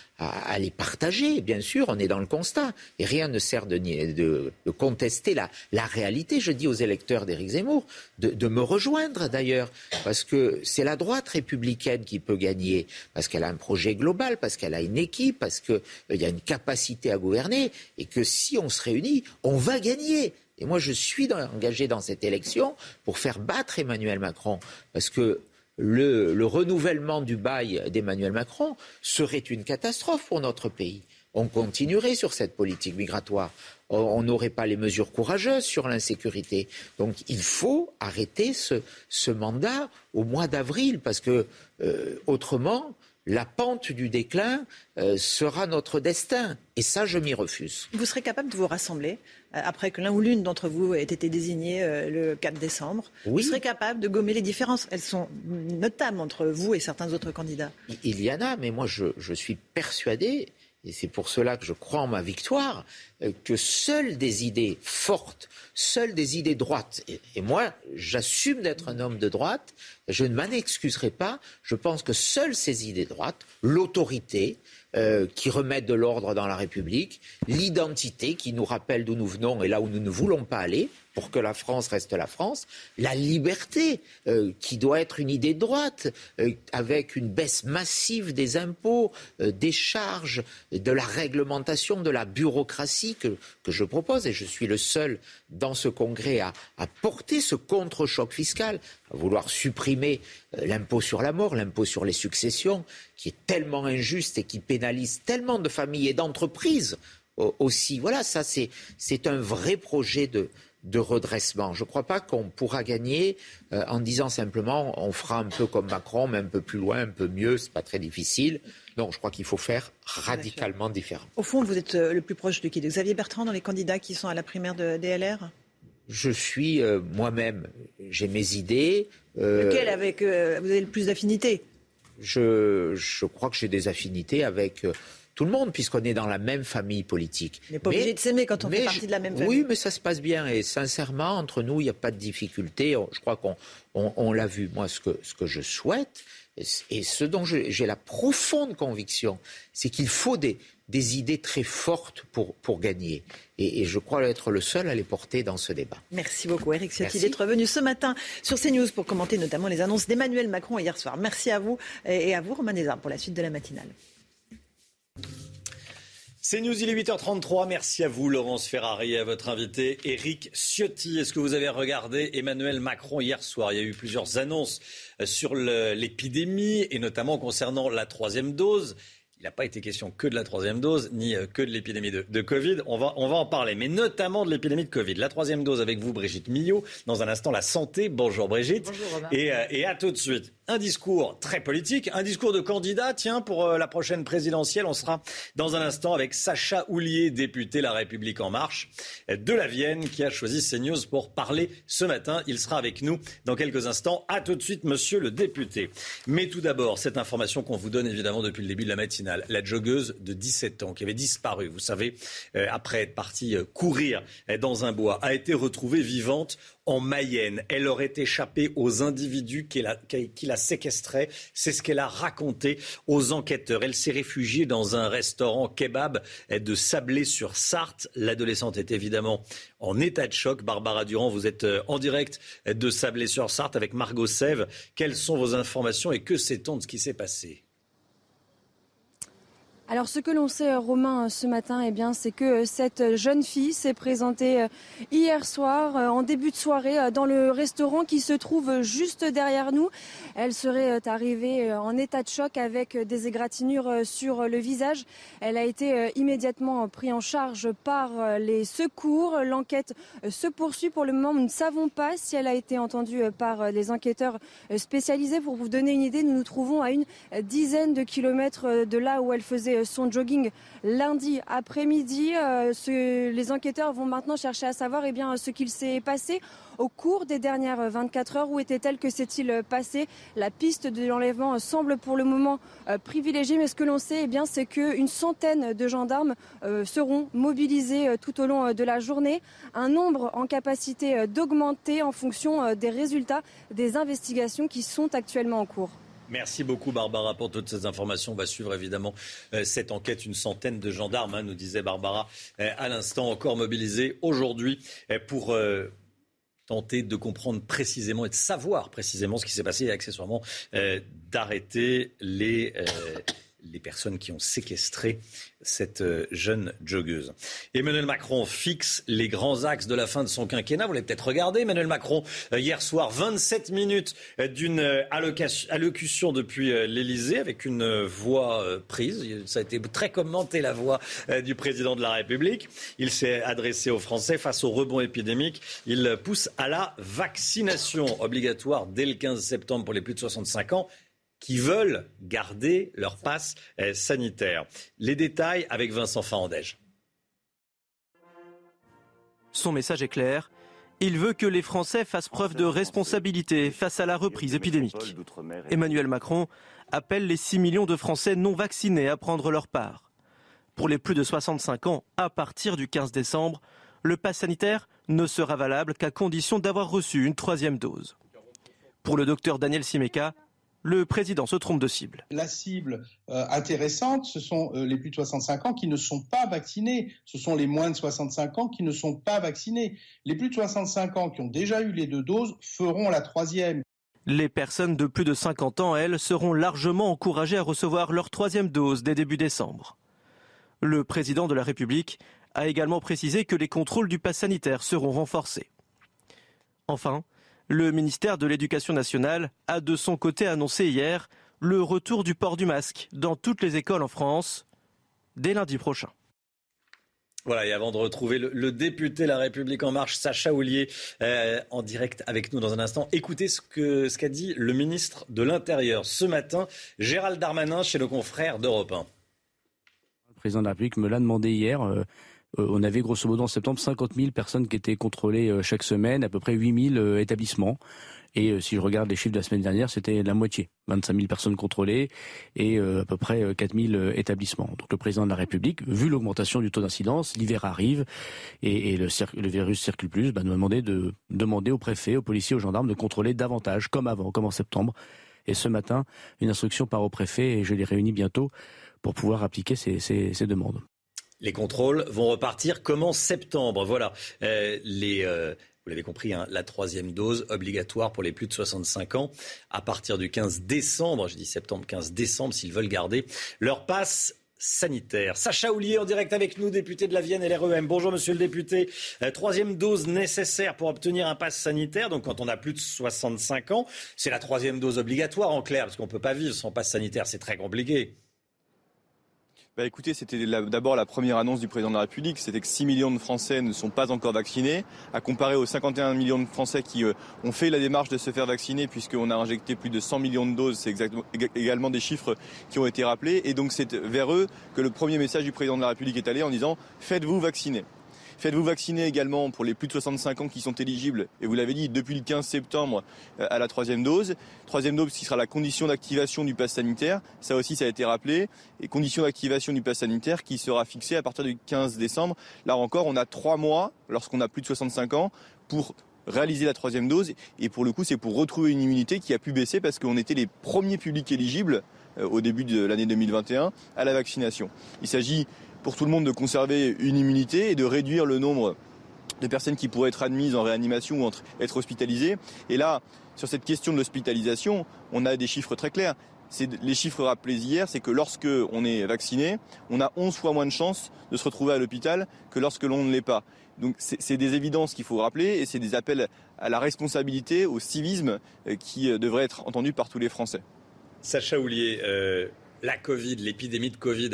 les partager. Bien sûr, on est dans le constat. Et rien ne sert de, contester la, réalité. Je dis aux électeurs d'Éric Zemmour de, me rejoindre d'ailleurs. Parce que c'est la droite républicaine qui peut gagner. Parce qu'elle a un projet global, parce qu'elle a une équipe, parce qu'il y a une capacité à gouverner. Et que si on se réunit, on va gagner. Et moi, je suis engagé dans cette élection pour faire battre Emmanuel Macron. Parce que le, renouvellement du bail d'Emmanuel Macron serait une catastrophe pour notre pays. On continuerait sur cette politique migratoire. On n'aurait pas les mesures courageuses sur l'insécurité. Donc il faut arrêter ce, mandat au mois d'avril, parce que euh, autrement, la pente du déclin euh, sera notre destin. Et ça, je m'y refuse. Vous serez capable de vous rassembler euh, après que l'un ou l'une d'entre vous ait été désigné euh, le 4 décembre Vous serez capable de gommer les différences Elles sont notables entre vous et certains autres candidats. Il y en a, mais moi, je, je suis persuadé et c'est pour cela que je crois en ma victoire, euh, que seules des idées fortes, seules des idées droites, et, moi j'assume d'être un homme de droite, je ne m'en excuserai pas, je pense que seules ces idées droites, l'autorité, euh, qui remettent de l'ordre dans la République, l'identité qui nous rappelle d'où nous venons et là où nous ne voulons pas aller, pour que la France reste la France, la liberté, euh, qui doit être une idée de droite, euh, avec une baisse massive des impôts, euh, des charges, de la réglementation, de la bureaucratie que, que, je propose, et je suis le seul dans ce congrès à, à porter ce contre-choc fiscal, à vouloir supprimer l'impôt sur la mort, l'impôt sur les successions, qui est tellement injuste et qui pénalise tellement de familles et d'entreprises aussi. Voilà, ça c'est un vrai projet de, de redressement. Je ne crois pas qu'on pourra gagner euh, en disant simplement on fera un peu comme Macron, mais un peu plus loin, un peu mieux, c'est pas très difficile. Non, je crois qu'il faut faire radicalement différent. Au fond, vous êtes euh, le plus proche de qui? De Xavier Bertrand dans les candidats qui sont à la primaire de DLR Je suis euh, moi-même, j'ai mes idées. Lequel avec vous avez le plus d'affinités? je, je, crois que j'ai des affinités avec tout le monde, puisqu'on est dans la même famille politique. On n'est pas obligé de s'aimer quand on fait partie de la même famille. Oui, mais ça se passe bien. Et sincèrement, entre nous, il n'y a pas de difficulté. Je crois qu'on on, l'a vu. Moi, ce que, ce que je souhaite, et ce dont j'ai la profonde conviction, c'est qu'il faut des, des idées très fortes pour, pour gagner. Et, je crois être le seul à les porter dans ce débat. Merci beaucoup, Eric Ciotti, d'être venu ce matin sur CNews pour commenter notamment les annonces d'Emmanuel Macron hier soir. Merci à vous et à vous, Romain Desarmes, pour la suite de la matinale. C'est News, il est 8h33. Merci à vous, Laurence Ferrari, et à votre invité, Eric Ciotti. Est-ce que vous avez regardé Emmanuel Macron hier soir? Il y a eu plusieurs annonces euh, sur l'épidémie, et notamment concernant la troisième dose. Il n'a pas été question que de la troisième dose, ni euh, que de l'épidémie de, Covid. On va, on va en parler, mais notamment de l'épidémie de Covid. La troisième dose avec vous, Brigitte Millot. Dans un instant, la santé. Bonjour, Brigitte. Bonjour, Et, euh, et à tout de suite un discours très politique, un discours de candidat. Tiens, pour euh, la prochaine présidentielle, on sera dans un instant avec Sacha Houlier, député La République en marche de la Vienne, qui a choisi CNews pour parler ce matin. Il sera avec nous dans quelques instants. À tout de suite, monsieur le député. Mais tout d'abord, cette information qu'on vous donne évidemment depuis le début de la La joggeuse de 17 ans qui avait disparu, vous savez, euh, après être partie euh, courir dans un bois, a été retrouvée vivante en Mayenne. Elle aurait échappé aux individus qui la, séquestraient. C'est ce qu'elle a raconté aux enquêteurs. Elle s'est réfugiée dans un restaurant kebab de Sablé-sur-Sarthe. L'adolescente est évidemment en état de choc. Barbara Durand, vous êtes euh, en direct de Sablé-sur-Sarthe avec Margot Sève. Quelles sont vos informations et que sait-on de ce qui s'est passé? Alors ce que l'on sait, Romain, ce matin, eh bien, c'est que cette jeune fille s'est présentée euh, hier soir, euh, en début de soirée, euh, dans le restaurant qui se trouve juste derrière nous. Elle serait arrivée en état de choc avec des égratignures sur le visage. Elle a été immédiatement prise en charge par les secours. L'enquête se poursuit. Pour le moment, nous ne savons pas si elle a été entendue par les enquêteurs spécialisés. Pour vous donner une idée, nous nous trouvons à une dizaine de kilomètres de là où elle faisait son jogging lundi après-midi. Euh, les enquêteurs vont maintenant chercher à savoir eh bien, ce qu'il s'est passé au cours des dernières 24 heures. Où était-elle Que s'est-il passé La piste de l'enlèvement semble pour le moment euh, privilégiée, mais ce que l'on sait, eh bien, c'est qu'une centaine de gendarmes euh, seront mobilisés tout au long de la journée. Un nombre en capacité d'augmenter en fonction des résultats des investigations qui sont actuellement en cours. Merci beaucoup Barbara pour toutes ces informations. On va suivre évidemment euh, cette enquête. Une centaine de gendarmes, hein, nous disait Barbara euh, à l'instant, encore mobilisés aujourd'hui euh, pour tenter de comprendre précisément et de savoir précisément ce qui s'est passé et accessoirement d'arrêter les les personnes qui ont séquestré cette euh, jeune joggeuse. Emmanuel Macron fixe les grands axes de la fin de son quinquennat. Vous l'avez peut-être regardé, Emmanuel Macron, euh, hier soir, 27 minutes euh, d'une allocution depuis l'Elysée avec une voix prise. Ça a été très commenté, la voix du président de la République. Il s'est adressé aux Français face au rebond épidémique. Il pousse à la vaccination obligatoire dès le 15 septembre pour les plus de 65 ans qui veulent garder leur passe euh, sanitaire. Les détails avec Vincent Fahandège. Son message est clair. Il veut que les Français fassent preuve de responsabilité face à la reprise épidémique. Emmanuel Macron appelle les 6 millions de Français non vaccinés à prendre leur part. Pour les plus de 65 ans, à partir du 15 décembre, le pass sanitaire ne sera valable qu'à condition d'avoir reçu une troisième dose. Pour le docteur Daniel Simeka, le président se trompe de cible. La cible euh, intéressante, ce sont euh, les plus de 65 ans qui ne sont pas vaccinés. Ce sont les moins de 65 ans qui ne sont pas vaccinés. Les plus de 65 ans qui ont déjà eu les deux doses feront la troisième. Les personnes de plus de 50 ans, elles, seront largement encouragées à recevoir leur troisième dose dès début décembre. Le président de la République a également précisé que les contrôles du pass sanitaire seront renforcés. Enfin, le ministère de l'Éducation nationale a de son côté annoncé hier le retour du port du masque dans toutes les écoles en France dès lundi prochain. Voilà, et avant de retrouver le, député La République En Marche, Sacha Oulier, euh, en direct avec nous dans un instant, écoutez ce qu'a ce qu'a dit le ministre de l'Intérieur ce matin, Gérald Darmanin, chez nos confrères d'Europe 1. Le président de la République me l'a demandé hier. Euh, on avait grosso modo en septembre 50 000 personnes qui étaient contrôlées euh, chaque semaine, à peu près 8 000 euh, établissements. Et si je regarde les chiffres de la semaine dernière, c'était la moitié, 25 000 personnes contrôlées et à peu près 4 000 établissements. Donc le président de la République, vu l'augmentation du taux d'incidence, l'hiver arrive et, le, le, virus circule plus, bah, nous a demandé de demander aux préfets, aux policiers, aux gendarmes de contrôler davantage, comme avant, comme en septembre. Et ce matin, une instruction part au préfet et je les réunis bientôt pour pouvoir appliquer ces, ces demandes. Les contrôles vont repartir comme en septembre. Voilà. Euh, euh, vous l'avez compris, hein, la troisième dose obligatoire pour les plus de 65 ans à partir du 15 décembre, je dis septembre, 15 décembre, s'ils veulent garder leur passe sanitaire. Sacha Oulier en direct avec nous, député de la Vienne et l'REM. Bonjour monsieur le député. Euh, troisième dose nécessaire pour obtenir un pass sanitaire. Donc quand on a plus de 65 ans, c'est la troisième dose obligatoire en clair, parce qu'on ne peut pas vivre sans passe sanitaire, c'est très compliqué. Bah écoutez, c'était d'abord la première annonce du président de la République, c'était que 6 millions de Français ne sont pas encore vaccinés, à comparer aux 51 millions de Français qui euh, ont fait la démarche de se faire vacciner, puisqu'on a injecté plus de 100 millions de doses, c'est également des chiffres qui ont été rappelés, et donc c'est vers eux que le premier message du président de la République est allé en disant faites-vous vacciner. Faites-vous vacciner également pour les plus de 65 ans qui sont éligibles, et vous l'avez dit, depuis le 15 septembre euh, à la troisième dose. Troisième dose qui sera la condition d'activation du pass sanitaire. Ça aussi, ça a été rappelé. Et condition d'activation du pass sanitaire qui sera fixée à partir du 15 décembre. Là encore, on a trois mois, lorsqu'on a plus de 65 ans, pour réaliser la troisième dose. Et pour le coup, c'est pour retrouver une immunité qui a pu baisser parce qu'on était les premiers publics éligibles euh, au début de l'année 2021 à la vaccination. Il s'agit pour tout le monde de conserver une immunité et de réduire le nombre de personnes qui pourraient être admises en réanimation ou être hospitalisées. Et là, sur cette question de l'hospitalisation, on a des chiffres très clairs. Les chiffres rappelés hier, c'est que lorsque on est vacciné, on a 11 fois moins de chances de se retrouver à l'hôpital que lorsque l'on ne l'est pas. Donc c'est des évidences qu'il faut rappeler et c'est des appels à la responsabilité, au civisme euh, qui euh, devraient être entendus par tous les Français. Sacha Oulier, euh, la Covid, l'épidémie de Covid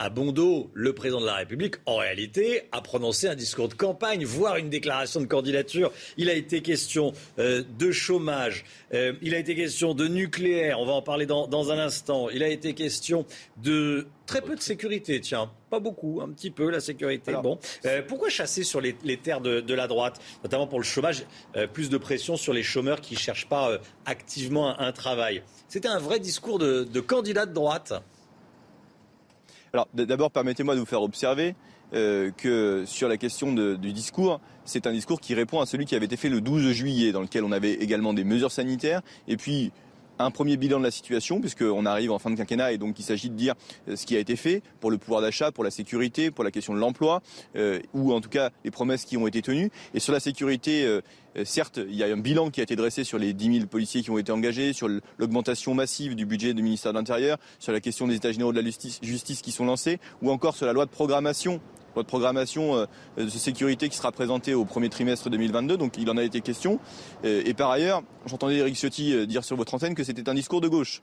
à Bondo, le président de la République, en réalité, a prononcé un discours de campagne, voire une déclaration de candidature. Il a été question euh, de chômage, euh, il a été question de nucléaire, on va en parler dans, un instant. Il a été question de très peu de sécurité, tiens, pas beaucoup, un petit peu la sécurité. bon, euh, pourquoi chasser sur les, terres de, la droite, notamment pour le chômage, plus de pression sur les chômeurs qui ne cherchent pas activement un, travail? C'était un vrai discours de, candidat de droite. Alors d'abord, permettez-moi de vous faire observer euh, que sur la question du discours, c'est un discours qui répond à celui qui avait été fait le 12 juillet, dans lequel on avait également des mesures sanitaires, et puis un premier bilan de la situation, puisqu'on arrive en fin de quinquennat et donc il s'agit de dire euh, ce qui a été fait pour le pouvoir d'achat, pour la sécurité, pour la question de l'emploi, euh, ou en tout cas les promesses qui ont été tenues. Et sur la sécurité, certes, il y a un bilan qui a été dressé sur les 10 000 policiers qui ont été engagés, sur l'augmentation massive du budget du ministère de l'Intérieur, sur la question des états généraux de la justice, qui sont lancés, ou encore sur la loi de programmation votre programmation euh, de sécurité qui sera présentée au premier trimestre 2022. Donc il en a été question. Euh, et par ailleurs, j'entendais Eric Ciotti euh, dire sur votre antenne que c'était un discours de gauche.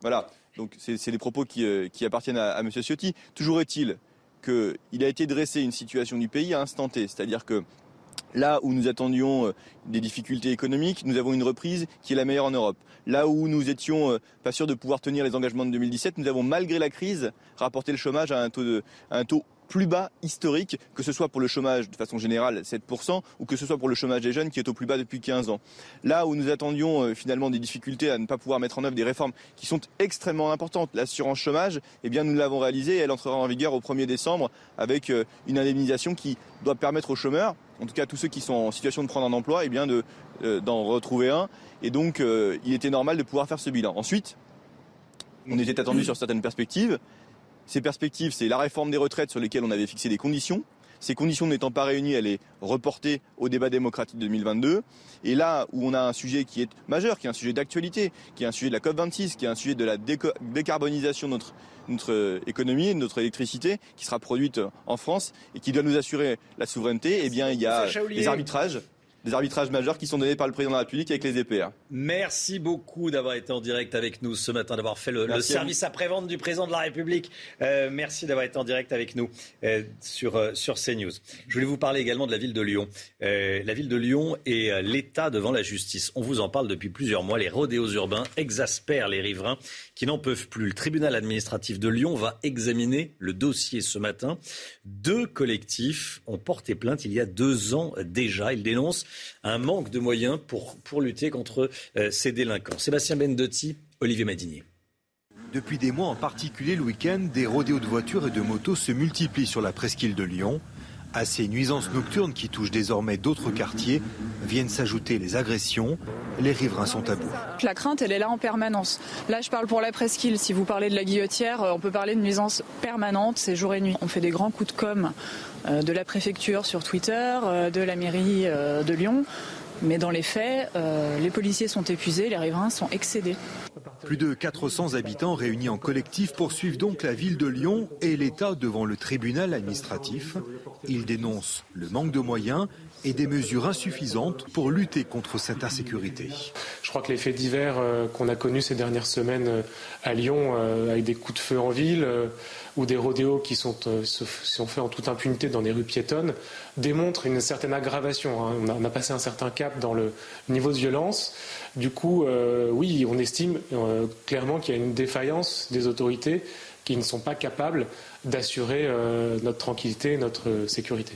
Voilà. Donc c'est des propos qui, appartiennent à, à M. Ciotti. Toujours est-il qu'il a été dressé une situation du pays à instant T. C'est-à-dire que Là où nous attendions des difficultés économiques, nous avons une reprise qui est la meilleure en Europe. Là où nous étions pas sûrs de pouvoir tenir les engagements de 2017, nous avons malgré la crise rapporté le chômage à un taux, à un taux plus bas historique, que ce soit pour le chômage de façon générale 7%, ou que ce soit pour le chômage des jeunes qui est au plus bas depuis 15 ans. Là où nous attendions euh, finalement des difficultés à ne pas pouvoir mettre en œuvre des réformes qui sont extrêmement importantes, l'assurance chômage, eh bien nous l'avons réalisée et elle entrera en vigueur au 1er décembre avec euh, une indemnisation qui doit permettre aux chômeurs, en tout cas tous ceux qui sont en situation de prendre un emploi, eh bien de, euh, d'en retrouver un. Et donc il était normal de pouvoir faire ce bilan. Ensuite, on était attendu sur certaines perspectives. Ces perspectives, c'est la réforme des retraites sur lesquelles on avait fixé des conditions. Ces conditions n'étant pas réunies, elle est reportée au débat démocratique 2022. Et là où on a un sujet qui est majeur, qui est un sujet d'actualité, qui est un sujet de la COP26, qui est un sujet de la décarbonisation de notre, notre euh, économie, de notre électricité, qui sera produite en France et qui doit nous assurer la souveraineté, eh bien il y a des arbitrages des arbitrages majeurs qui sont donnés par le président de la République avec les EPR. Merci beaucoup d'avoir été en direct avec nous ce matin, d'avoir fait le, service après-vente du président de la République. Euh, merci d'avoir été en direct avec nous euh, sur, euh, sur CNews. Je voulais vous parler également de la ville de Lyon. la ville de Lyon et l'État devant la justice. On vous en parle depuis plusieurs mois. Les rodéos urbains exaspèrent les riverains qui n'en peuvent plus. Le tribunal administratif de Lyon va examiner le dossier ce matin. Deux collectifs ont porté plainte il y a deux ans déjà. Ils dénoncent un manque de moyens pour, pour lutter contre euh, ces délinquants. Sébastien Bendotti, Olivier Madinier. Depuis des mois, en particulier le week-end, des rodéos de voitures et de motos se multiplient sur la presqu'île de Lyon. À ces nuisances nocturnes qui touchent désormais d'autres quartiers, viennent s'ajouter les agressions. Les riverains sont à bout. La crainte, elle est là en permanence. Là, je parle pour la presqu'île. Si vous parlez de la guillotière, euh, on peut parler de nuisances permanentes, c'est jour et nuit. On fait des grands coups de com' euh, de la préfecture sur Twitter, euh, de la mairie de Lyon Mais dans les faits, euh, les policiers sont épuisés, les riverains sont excédés. Plus de 400 habitants réunis en collectif poursuivent donc la ville de Lyon et l'État devant le tribunal administratif. Ils dénoncent le manque de moyens et des mesures insuffisantes pour lutter contre cette insécurité. Je crois que les faits divers euh, qu'on a connus ces dernières semaines euh, à Lyon, euh, avec des coups de feu en ville ou des rodéos qui sont, sont faits en toute impunité dans des rues piétonnes, démontrent une certaine aggravation. Hein. On, a, passé un certain cap dans le niveau de violence. Du coup, oui, on estime clairement qu'il y a une défaillance des autorités qui ne sont pas capables d'assurer notre tranquillité notre sécurité.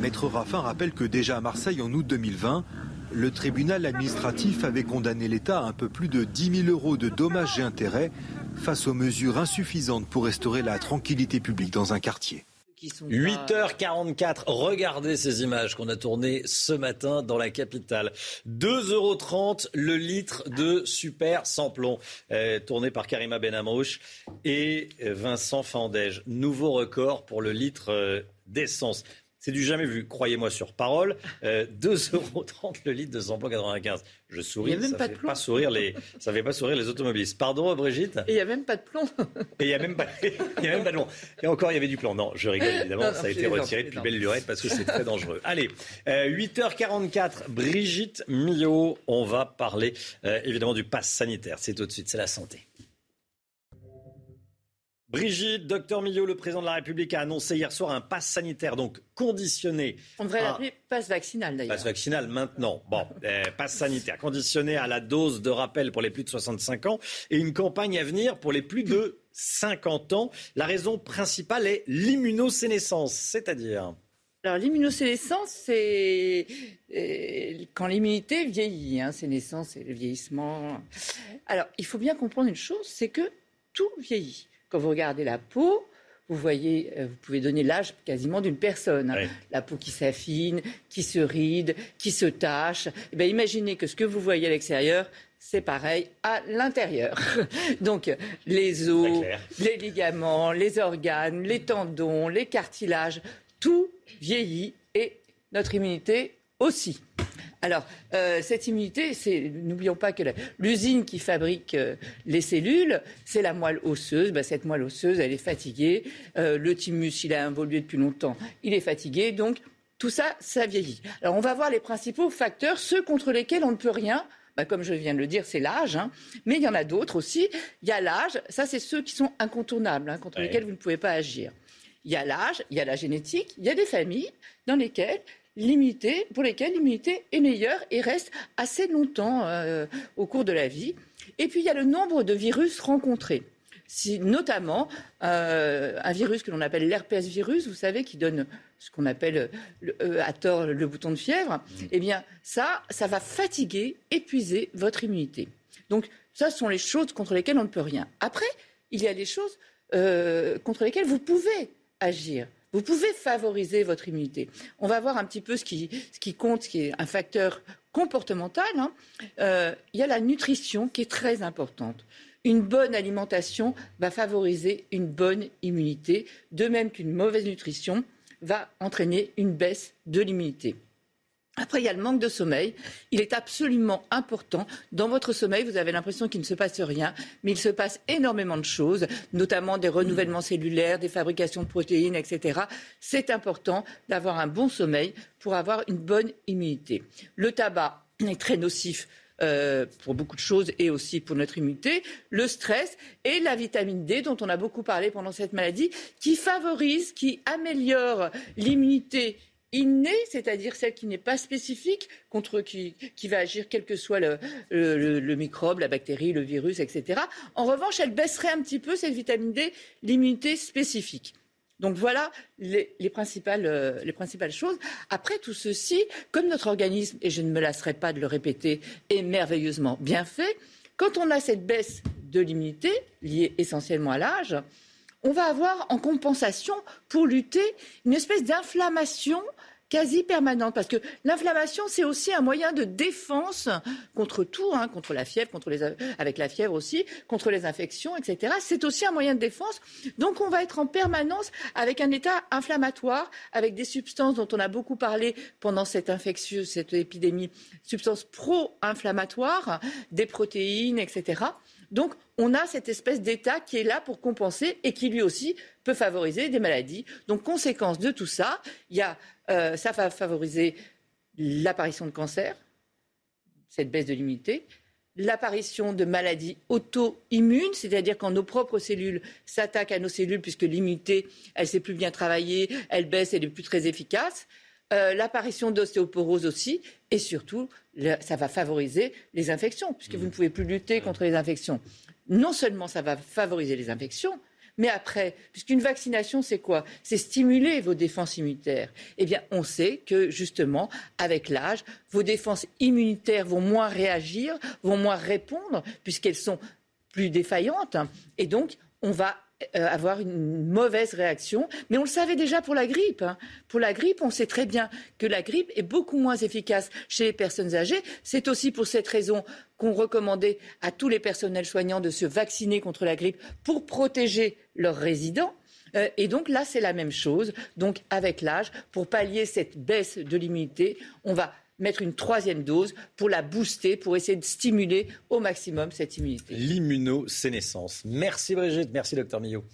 Maître Raffin rappelle que déjà à Marseille en août 2020, le tribunal administratif avait condamné l'État à un peu plus de 10 000 euros de dommages et intérêts face aux mesures insuffisantes pour restaurer la tranquillité publique dans un quartier. 8h44, regardez ces images qu'on a tournées ce matin dans la capitale. 2,30 euros le litre de super sans plomb, euh, tourné par Karima Benamouche et Vincent Fandège. Nouveau record pour le litre euh, d'essence. C'est du jamais vu, croyez-moi sur parole. Euh, 2,30 euros le litre de samplon 95. Je souris, y même ça ne fait pas sourire les, ça fait pas sourire les automobilistes. Pardon, Brigitte Et il n'y a même pas de plomb. Et il n'y a, même pas, il y a même pas de plomb. Et encore, il y avait du plomb. Non, je rigole évidemment. ça a été retiré depuis belle lurette parce que c'est très dangereux. Allez, euh, 8h44, Brigitte Millot. On va parler euh, évidemment du pass sanitaire. C'est tout de suite, c'est la santé. Brigitte, docteur Millot, le président de la République a annoncé hier soir un pass sanitaire, donc conditionné. On devrait l'appeler passe vaccinal d'ailleurs. Passe vaccinal maintenant. Bon, euh, passe sanitaire conditionné à la dose de rappel pour les plus de 65 ans et une campagne à venir pour les plus de 50 ans. La raison principale est l'immunosénescence, c'est-à-dire. Alors l'immunosénescence, c'est euh, quand l'immunité vieillit, hein, sénescence et le vieillissement. Alors il faut bien comprendre une chose, c'est que tout vieillit. Quand vous regardez la peau, vous voyez, euh, vous pouvez donner l'âge quasiment d'une personne. La peau qui s'affine, qui se ride, qui se tache. Eh bien, imaginez que ce que vous voyez à l'extérieur, c'est pareil à l'intérieur. Donc, les os, les ligaments, les organes, les tendons, les cartilages, tout vieillit et notre immunité aussi. Alors, euh, cette immunité, n'oublions pas que l'usine qui fabrique euh, les cellules, c'est la moelle osseuse. Ben, cette moelle osseuse, elle est fatiguée. Euh, le thymus, il a évolué depuis longtemps, il est fatigué. Donc, tout ça, ça vieillit. Alors, on va voir les principaux facteurs, ceux contre lesquels on ne peut rien. Ben, comme je viens de le dire, c'est l'âge, hein. mais il y en a d'autres aussi. Il y a l'âge, ça c'est ceux qui sont incontournables, hein, contre lesquels vous ne pouvez pas agir. Il y a l'âge, il y a la génétique, il y a des familles dans lesquelles l'immunité, pour lesquelles l'immunité est meilleure et reste assez longtemps euh, au cours de la vie. Et puis il y a le nombre de virus rencontrés. Si, notamment euh, un virus que l'on appelle l'herpès virus, vous savez, qui donne ce qu'on appelle euh, à tort le bouton de fièvre, mmh. eh bien ça, ça va fatiguer, épuiser votre immunité. Donc ça, ce sont les choses contre lesquelles on ne peut rien. Après, il y a les choses contre lesquelles vous pouvez agir. Vous pouvez favoriser votre immunité. On va voir un petit peu ce qui, compte, ce qui est un facteur comportemental. Hein. Euh, il y a la nutrition qui est très importante. Une bonne alimentation va favoriser une bonne immunité, de même qu'une mauvaise nutrition va entraîner une baisse de l'immunité. Après, il y a le manque de sommeil. Il est absolument important. Dans votre sommeil, vous avez l'impression qu'il ne se passe rien, mais il se passe énormément de choses, notamment des renouvellements cellulaires, des fabrications de protéines, etc. C'est important d'avoir un bon sommeil pour avoir une bonne immunité. Le tabac est très nocif euh, pour beaucoup de choses et aussi pour notre immunité, le stress et la vitamine D dont on a beaucoup parlé pendant cette maladie, qui favorise, qui améliore l'immunité innée, c'est-à-dire celle qui n'est pas spécifique, contre qui, qui va agir quel que soit le, microbe, la bactérie, le virus, etc. En revanche, elle baisserait un petit peu, cette vitamine D, l'immunité spécifique. Donc voilà les, les, principales, euh, les, principales, choses. Après tout ceci, comme notre organisme, et je ne me lasserai pas de le répéter, est merveilleusement bien fait, quand on a cette baisse de l'immunité, liée essentiellement à l'âge, on va avoir en compensation, pour lutter, une espèce d'inflammation quasi permanente. Parce que l'inflammation, c'est aussi un moyen de défense contre tout, hein, contre la fièvre, avec la fièvre aussi, contre les infections, etc. C'est aussi un moyen de défense. Donc on va être en permanence avec un état inflammatoire, avec des substances dont on a beaucoup parlé pendant cette infection, cette épidémie, substances pro-inflammatoires, des protéines, etc. Donc, on a cette espèce d'état qui est là pour compenser et qui lui aussi peut favoriser des maladies. Donc, conséquence de tout ça, il y a, euh, ça va favoriser l'apparition de cancer, cette baisse de l'immunité, l'apparition de maladies auto-immunes, c'est-à-dire quand nos propres cellules s'attaquent à nos cellules puisque l'immunité, elle sait plus bien travailler, elle baisse, elle n'est plus très efficace. Euh, l'apparition d'ostéoporose aussi, et surtout, ça va favoriser les infections, puisque vous ne pouvez plus lutter contre les infections. Non seulement ça va favoriser les infections, mais après, puisqu'une vaccination, c'est quoi? C'est stimuler vos défenses immunitaires. Eh bien, on sait que justement, avec l'âge, vos défenses immunitaires vont moins réagir, vont moins répondre, puisqu'elles sont plus défaillantes. Et donc, on va euh, avoir une mauvaise réaction. Mais on le savait déjà pour la grippe. Hein. Pour la grippe, on sait très bien que la grippe est beaucoup moins efficace chez les personnes âgées. C'est aussi pour cette raison qu'on recommandait à tous les personnels soignants de se vacciner contre la grippe pour protéger leurs résidents. Euh, et donc là, c'est la même chose. Donc avec l'âge, pour pallier cette baisse de l'immunité, on va mettre une troisième dose pour la booster, pour essayer de stimuler au maximum cette immunité. L'immunosénescence. Merci Brigitte, merci docteur Millot.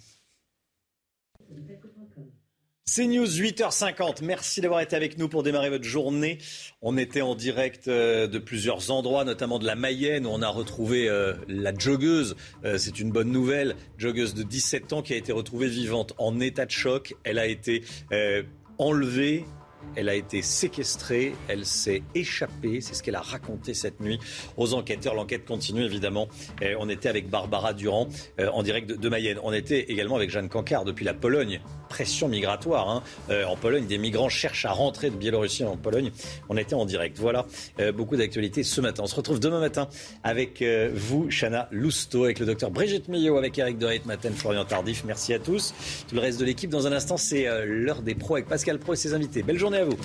C'est News 8h50. Merci d'avoir été avec nous pour démarrer votre journée. On était en direct euh, de plusieurs endroits, notamment de la Mayenne, où on a retrouvé euh, la joggeuse. Euh, c'est une bonne nouvelle. Joggeuse de 17 ans qui a été retrouvée vivante en état de choc. Elle a été enlevée elle a été séquestrée, elle s'est échappée, c'est ce qu'elle a raconté cette nuit aux enquêteurs. L'enquête continue évidemment. on était avec Barbara Durand euh, en direct de, Mayenne. On était également avec Jeanne Cancard depuis la Pologne. Pression migratoire. Hein. Euh, en Pologne, des migrants cherchent à rentrer de Biélorussie en Pologne. On était en direct. Voilà euh, beaucoup d'actualités ce matin. On se retrouve demain matin avec vous, Chana Lousteau, avec le docteur Brigitte Millot, avec Eric Doreit, Matin, Florian Tardif. Merci à tous. Tout le reste de l'équipe. Dans un instant, c'est l'heure des pros avec Pascal Pro et ses invités. Belle journée à vous.